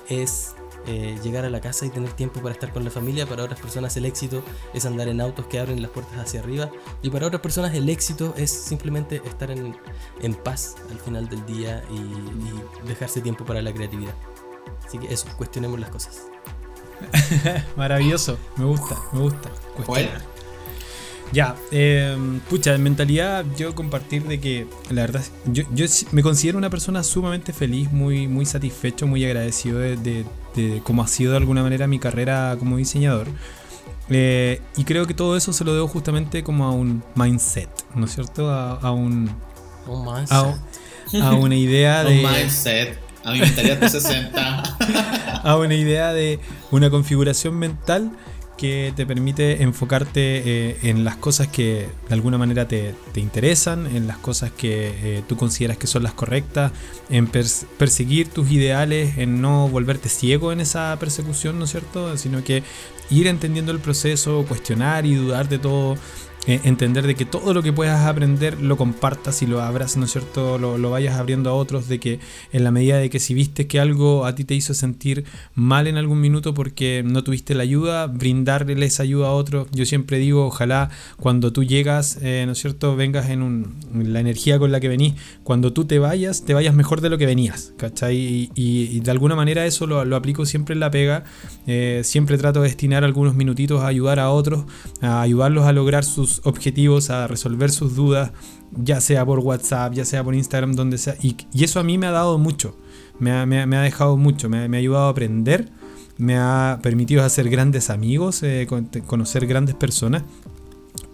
es eh, llegar a la casa y tener tiempo para estar con la familia, para otras personas el éxito es andar en autos que abren las puertas hacia arriba y para otras personas el éxito es simplemente estar en, en paz al final del día y, y dejarse tiempo para la creatividad. Así que eso, cuestionemos las cosas. Maravilloso, me gusta, me gusta. Ya, eh, pucha, en mentalidad yo compartir de que la verdad, yo, yo me considero una persona sumamente feliz, muy, muy satisfecho, muy agradecido de, de- de cómo ha sido de alguna manera mi carrera como diseñador. Eh, y creo que todo eso se lo debo justamente como a un mindset, ¿no es cierto? A, a un, man, a, a una idea Un de... mindset, a mi mentalidad de 60. a una idea de una configuración mental que te permite enfocarte eh, en las cosas que de alguna manera te, te interesan, en las cosas que eh, tú consideras que son las correctas, en pers- perseguir tus ideales, en no volverte ciego en esa persecución, ¿no es cierto? Sino que ir entendiendo el proceso, cuestionar y dudar de todo. Eh, entender de que todo lo que puedas aprender lo compartas y lo abras, ¿no es cierto? Lo, lo vayas abriendo a otros, de que en la medida de que si viste que algo a ti te hizo sentir mal en algún minuto porque no tuviste la ayuda, brindarle esa ayuda a otros. Yo siempre digo, ojalá cuando tú llegas, eh, ¿no es cierto?, vengas en, un- la energía con la que venís, cuando tú te vayas, te vayas mejor de lo que venías, ¿cachai? Y, y- de alguna manera eso lo, lo aplico siempre en la pega. Eh, siempre trato de destinar algunos minutitos a ayudar a otros, a ayudarlos a lograr sus objetivos, a resolver sus dudas, ya sea por WhatsApp, ya sea por Instagram, donde sea. Y, eso a mí me ha dado mucho, me ha, me dejado mucho, me, ha- ayudado a aprender, me ha permitido hacer grandes amigos, eh, con- conocer grandes personas.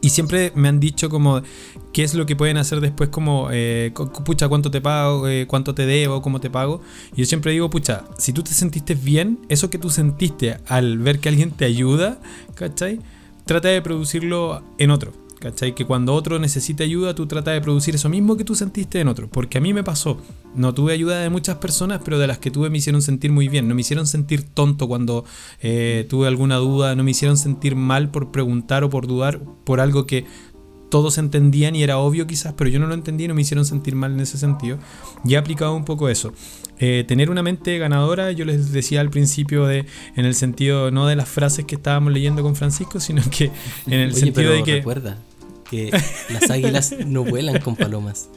Y siempre me han dicho como qué es lo que pueden hacer después como, eh, pucha, cuánto te pago, eh, cuánto te debo, cómo te pago. Y yo siempre digo, pucha, si tú te sentiste bien, eso que tú sentiste al ver que alguien te ayuda, ¿cachai? Trata de producirlo en otro. ¿Cachai? Que cuando otro necesite ayuda, tú trata de producir eso mismo que tú sentiste en otro. Porque a mí me pasó. No tuve ayuda de muchas personas, pero de las que tuve me hicieron sentir muy bien. No me hicieron sentir tonto cuando eh, tuve alguna duda. No me hicieron sentir mal por preguntar o por dudar por algo que todos entendían y era obvio quizás, pero yo no lo entendí y no me hicieron sentir mal en ese sentido. Y he aplicado un poco eso. Eh, tener una mente ganadora, yo les decía al principio de, en el sentido no de las frases que estábamos leyendo con Francisco, sino que en el Oye, sentido pero de que... recuerda que las águilas no vuelan con palomas.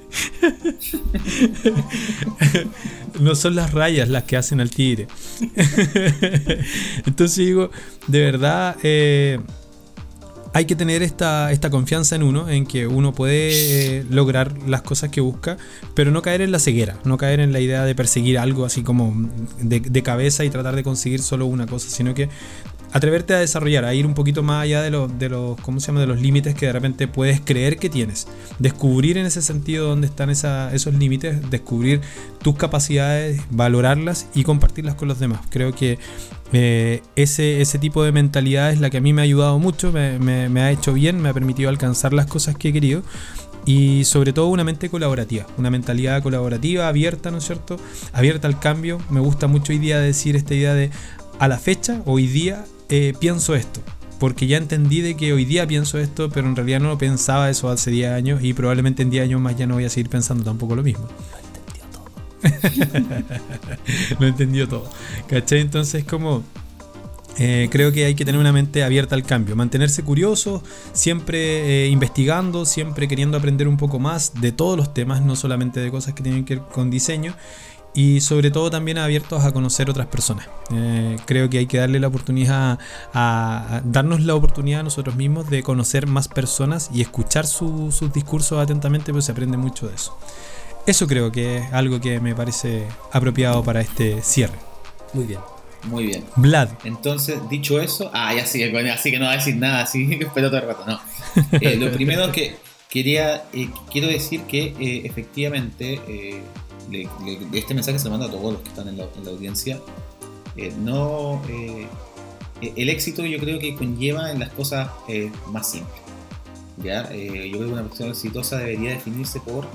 no son las rayas las que hacen al tigre. Entonces digo, de verdad, eh, hay que tener esta, esta confianza en uno, en que uno puede eh, lograr las cosas que busca, pero no caer en la ceguera, no caer en la idea de perseguir algo así como de, de cabeza y tratar de conseguir solo una cosa, sino que atreverte a desarrollar, a ir un poquito más allá de los, de los, ¿cómo se llama? De los límites que de repente puedes creer que tienes. Descubrir en ese sentido dónde están esos límites, descubrir tus capacidades, valorarlas y compartirlas con los demás. Creo que eh, ese, ese tipo de mentalidad es la que a mí me ha ayudado mucho, me, ha hecho bien, me ha permitido alcanzar las cosas que he querido y sobre todo una mente colaborativa, una mentalidad colaborativa, abierta, ¿no es cierto? Abierta al cambio. Me gusta mucho hoy día decir esta idea de a la fecha, hoy día eh, pienso esto. Porque ya entendí de que hoy día pienso esto, pero en realidad no pensaba eso hace 10 años y probablemente en 10 años más ya no voy a seguir pensando tampoco lo mismo. Lo entendió todo. ¿Cachai? Entonces como eh, creo que hay que tener una mente abierta al cambio, mantenerse curioso, siempre eh, investigando, siempre queriendo aprender un poco más de todos los temas, no solamente de cosas que tienen que ver con diseño, y sobre todo también abiertos a conocer otras personas. Eh, creo que hay que darle la oportunidad a, darnos la oportunidad a nosotros mismos de conocer más personas y escuchar sus discursos atentamente, pues se aprende mucho de eso. Eso creo que es algo que me parece apropiado para este cierre. Muy bien. Muy bien. Vlad. Entonces, dicho eso, ah, ya sí, así que no va a decir nada, así que espero todo el rato, no. Eh, lo primero que quería, eh, quiero decir que eh, efectivamente, este mensaje se lo mando a todos los que están en la, audiencia, no, el éxito yo creo que conlleva en las cosas más simples. ¿ya? yo creo que una persona exitosa debería definirse por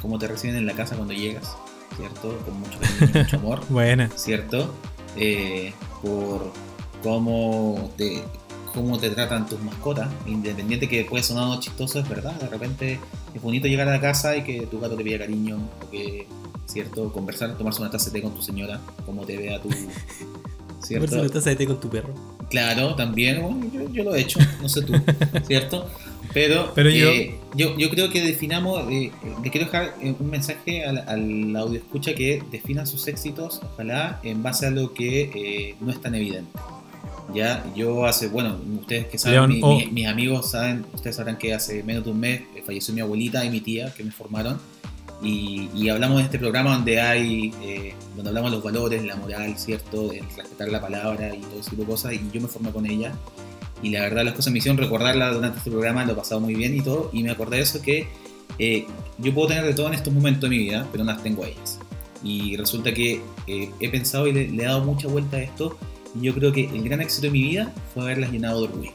cómo te reciben en la casa cuando llegas ¿cierto? Con mucho mucho amor. Buena. ¿Cierto? Eh, por cómo te, cómo te tratan tus mascotas, independiente que puede sonar chistoso, es verdad, de repente es bonito llegar a la casa y que tu gato te pida cariño, o que, ¿cierto? Conversar, tomarse una taza de té con tu señora, como te vea tu... ¿Cierto? Taza de té con tu perro. Claro, también, bueno, yo, yo lo he hecho, no sé tú, ¿cierto? Pero, eh, yo... yo... creo que definamos, eh, le quiero dejar eh, un mensaje al, al, audio escucha que defina sus éxitos, ojalá, en base a lo que no es tan evidente. Ya, yo hace, bueno, ustedes que saben, oh. mis amigos saben, ustedes sabrán que hace menos de un mes falleció mi abuelita y mi tía que me formaron. Y, y hablamos de este programa donde hay, donde hablamos de los valores, la moral, ¿cierto? De respetar la palabra y todo ese tipo de cosas. Y yo me formé con ella y la verdad las cosas me hicieron recordarla durante este programa, lo he pasado muy bien y todo, y me acordé de eso que eh, yo puedo tener de todo en estos momentos de mi vida, pero no las tengo a ellas. Y resulta que eh, he pensado y le, he dado mucha vuelta a esto, y yo creo que el gran éxito de mi vida fue haberlas llenado de orgullo.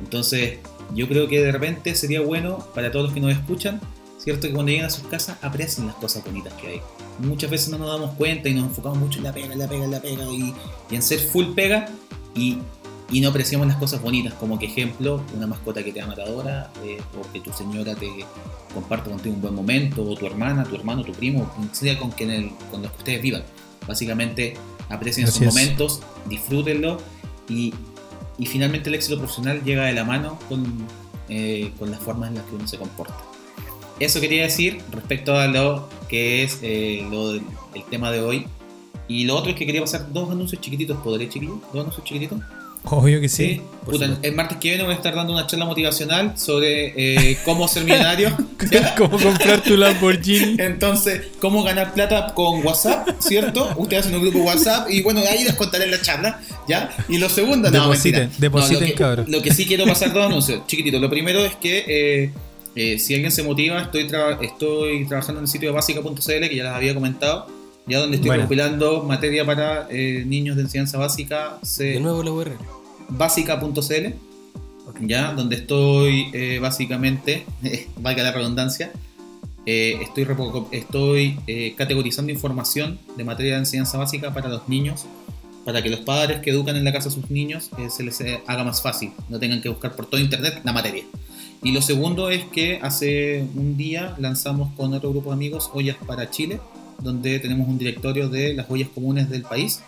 Entonces, yo creo que de repente sería bueno para todos los que nos escuchan, ¿cierto? Que cuando lleguen a sus casas aprecien las cosas bonitas que hay. Muchas veces no nos damos cuenta y nos enfocamos mucho en la pega, en la pega, en la pega y, y en ser full pega y y no apreciamos las cosas bonitas, como que ejemplo, una mascota que te da matadora, eh, o que tu señora te comparte contigo un buen momento, o tu hermana, tu hermano, tu primo, sea con, que el, con los que ustedes vivan. Básicamente, aprecien esos momentos, disfrútenlo y, y, finalmente el éxito profesional llega de la mano con, eh, con las formas en las que uno se comporta. Eso quería decir respecto a lo que es eh, lo del, el tema de hoy. Y lo otro es que quería pasar dos anuncios chiquititos, ¿podré chiquillos? ¿Dos anuncios chiquititos? Obvio que sí. el martes que viene voy a estar dando una charla motivacional sobre eh, cómo ser millonario. cómo comprar tu Lamborghini. Entonces, cómo ganar plata con WhatsApp, ¿cierto? Ustedes hacen un grupo WhatsApp y bueno, ahí les contaré la charla, ¿ya? Y lo segundo, no, depositen, depositen, lo, que, cabrón. lo que sí quiero pasar dos anuncios, chiquitito. Lo primero es que eh, eh, si alguien se motiva, estoy, estoy trabajando en el sitio de básica.cl, que ya les había comentado ya donde estoy compilando materia para eh, niños de enseñanza básica. de nuevo la URL. Básica.cl, ya, donde estoy eh, básicamente, valga la redundancia, eh, estoy, estoy categorizando información de materia de enseñanza básica para los niños, para que los padres que educan en la casa a sus niños se les haga más fácil, no tengan que buscar por todo internet la materia. Y lo segundo es que hace un día lanzamos con otro grupo de amigos Ollas para Chile, donde tenemos un directorio de las joyas comunes del país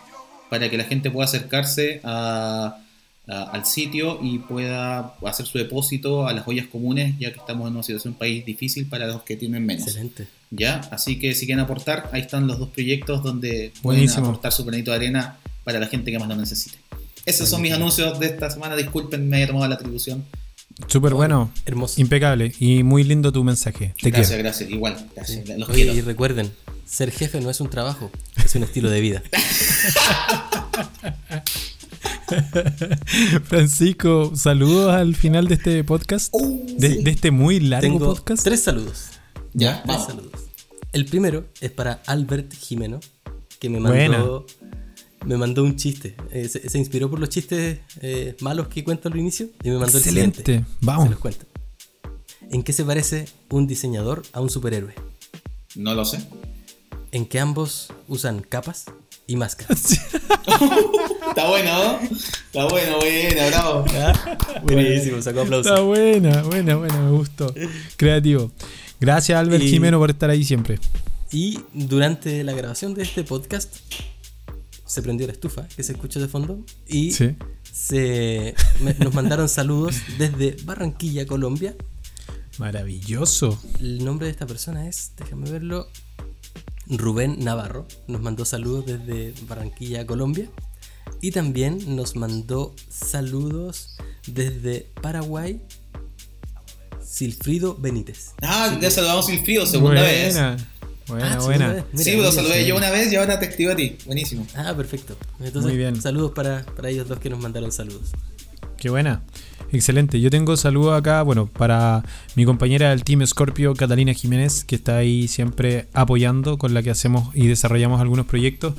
para que la gente pueda acercarse al sitio y pueda hacer su depósito a las joyas comunes, ya que estamos en una situación país difícil para los que tienen menos. Excelente. ¿Ya? Así que si quieren aportar, ahí están los dos proyectos donde pueden aportar su granito de arena para la gente que más lo necesite. Esos son mis anuncios de esta semana. Disculpen, me he tomado la atribución. Súper bueno, hermoso, impecable y muy lindo tu mensaje. Te gracias, gracias, igual. y recuerden, ser jefe no es un trabajo, es un estilo de vida. Francisco, saludos al final de este podcast. Uh, de, sí. de este muy largo Tengo podcast. tres saludos. Ya, Tres vamos. saludos. El primero es para Albert Jimeno, que me mandó, me mandó un chiste. Eh, se, se inspiró por los chistes eh, malos que cuento al inicio y me mandó el Excelente. siguiente. Vamos. Se los cuento. ¿En qué se parece un diseñador a un superhéroe? No lo sé. En que ambos usan capas y máscaras. Está bueno, ¿no? Está bueno, buena, bravo. Buenísimo, sacó Está aplausos. buena, buena, buena, me gustó. Creativo. Gracias, Albert Y- Jimeno, por estar ahí siempre. Y durante la grabación de este podcast se prendió la estufa que se escucha de fondo y Sí. se, me- nos mandaron saludos desde Barranquilla, Colombia. Maravilloso. El nombre de esta persona es, déjame verlo, Rubén Navarro. Nos mandó saludos desde Barranquilla, Colombia. Y también nos mandó saludos desde Paraguay, Silfrido Benítez. Ah, ya saludamos a Silfrido, segunda vez. Buena. Buena, Ah, buena. Mira, sí, lo mira, saludé sí. yo una vez y ahora te escribo a ti. Buenísimo. Ah, perfecto. Entonces, Muy bien. saludos para, para ellos dos que nos mandaron saludos. Qué buena. Excelente. Yo tengo saludos acá, bueno, para mi compañera del Team Scorpio, Catalina Jiménez, que está ahí siempre apoyando, con la que hacemos y desarrollamos algunos proyectos.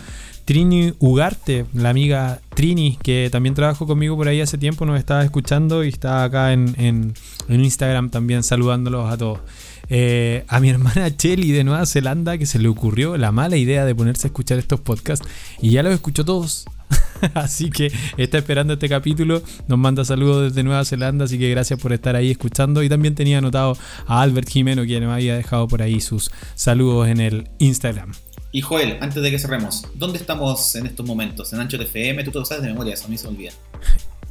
Trini Ugarte, la amiga Trini, que también trabajó conmigo por ahí hace tiempo, nos estaba escuchando y está acá en, en- en Instagram también saludándolos a todos. Eh, a mi hermana Chelly de Nueva Zelanda, que se le ocurrió la mala idea de ponerse a escuchar estos podcasts y ya los escuchó todos. así que está esperando este capítulo. Nos manda saludos desde Nueva Zelanda, así que gracias por estar ahí escuchando. Y también tenía anotado a Albert Jimeno, quien me había dejado por ahí sus saludos en el Instagram. Y Joel, antes de que cerremos, ¿dónde estamos en estos momentos? ¿En Ancho FM? Tú te lo sabes de memoria, eso a mí se me olvida.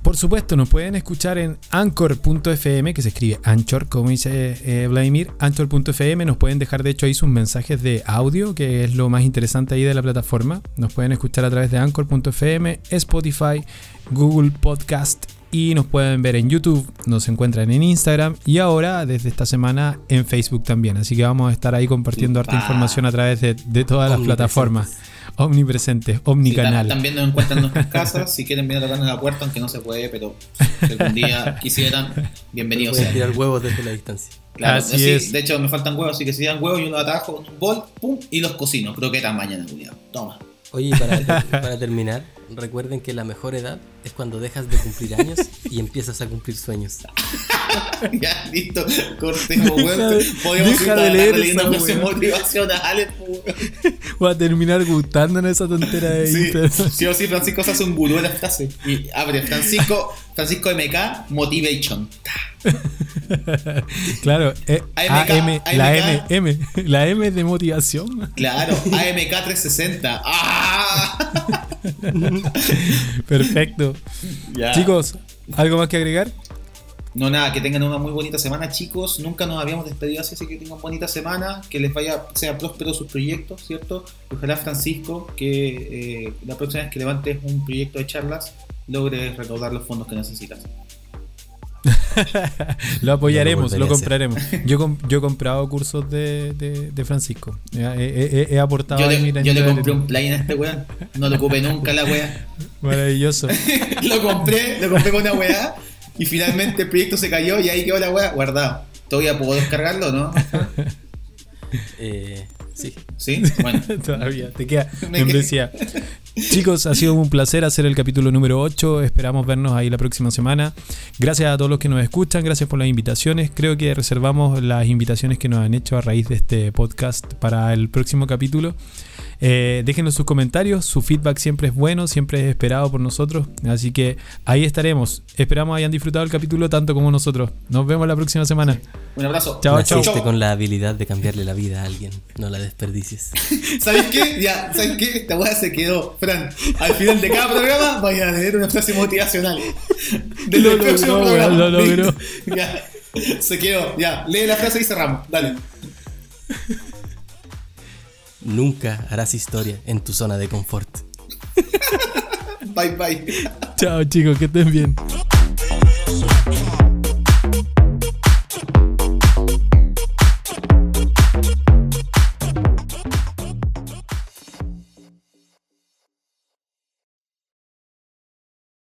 Por supuesto, nos pueden escuchar en anchor.fm, que se escribe Anchor, como dice eh, Vladimir, anchor.fm. Nos pueden dejar, de hecho, ahí sus mensajes de audio, que es lo más interesante ahí de la plataforma. Nos pueden escuchar a través de anchor.fm, Spotify, Google Podcast y nos pueden ver en YouTube. Nos encuentran en Instagram y ahora, desde esta semana, en Facebook también. Así que vamos a estar ahí compartiendo harta información a través de, de todas las plataformas. Omnipresentes, omnicanal. tam- también nos encuentran en nuestras casas. Si quieren venir a tocarnos la puerta, aunque no se puede, pero si algún día quisieran, bienvenidos Pueden tirar huevos desde la distancia. Claro, Así sí, es. De hecho, me faltan huevos, así que si dan huevos, yo los atajo con un bol, pum, y los cocino. Croquetas mañana, culiado. Toma. Oye, para terminar, recuerden que la mejor edad es cuando dejas de cumplir años y empiezas a cumplir sueños. ya, listo. Cortemos, Deja weón. de- Podemos deja ir de leer leyendo motivacionales, weón. Va a terminar gustándonos esa tontera de Sí, sí o sí, Francisco se hace un gurú de la frase. Y abre Francisco, Francisco MK Motivation. Claro, eh, AMK, AM, la M, la M de motivación. Claro, AMK 360. ¡Ah! Perfecto. Ya. Chicos, ¿algo más que agregar? No, nada, que tengan una muy bonita semana, chicos. Nunca nos habíamos despedido así, así que tengan bonita semana. Que les vaya, sea próspero sus proyectos, ¿cierto? Y Ojalá, Francisco, que eh, la próxima vez que levantes un proyecto de charlas, logres recaudar los fondos que necesitas. Lo apoyaremos, No lo, compraremos. Yo, com- yo he comprado cursos de, de- de Francisco. He, he- he- he aportado Yo le, mi yo le de compré un plugin a este weón. No lo ocupé nunca la weá. Maravilloso. lo compré, lo compré con una weá. Y finalmente el proyecto se cayó y ahí quedó la weá guardado. ¿Todavía puedo descargarlo, no? Eh, sí. ¿Sí? Bueno. Todavía, te queda Me membresía. Chicos, ha sido un placer hacer el capítulo número 8. Esperamos vernos ahí la próxima semana. Gracias a todos los que nos escuchan, gracias por las invitaciones. Creo que reservamos las invitaciones que nos han hecho a raíz de este podcast para el próximo capítulo. Eh, déjenos sus comentarios, su feedback siempre es bueno, siempre es esperado por nosotros. Así que ahí estaremos. Esperamos hayan disfrutado el capítulo tanto como nosotros. Nos vemos la próxima semana. Un abrazo. Chao, chao. Con la habilidad de cambiarle la vida a alguien. No la desperdicies. ¿Sabes qué? Ya, ¿sabes qué? Esta weá se quedó, Fran. Al final de cada programa vaya a leer una frase motivacional. Desde Lo próximo logró, programa. lo logró. Ya, se quedó. Ya, lee la frase y cerramos. Dale. nunca harás historia en tu zona de confort. Bye bye. Chao chicos, que estén bien.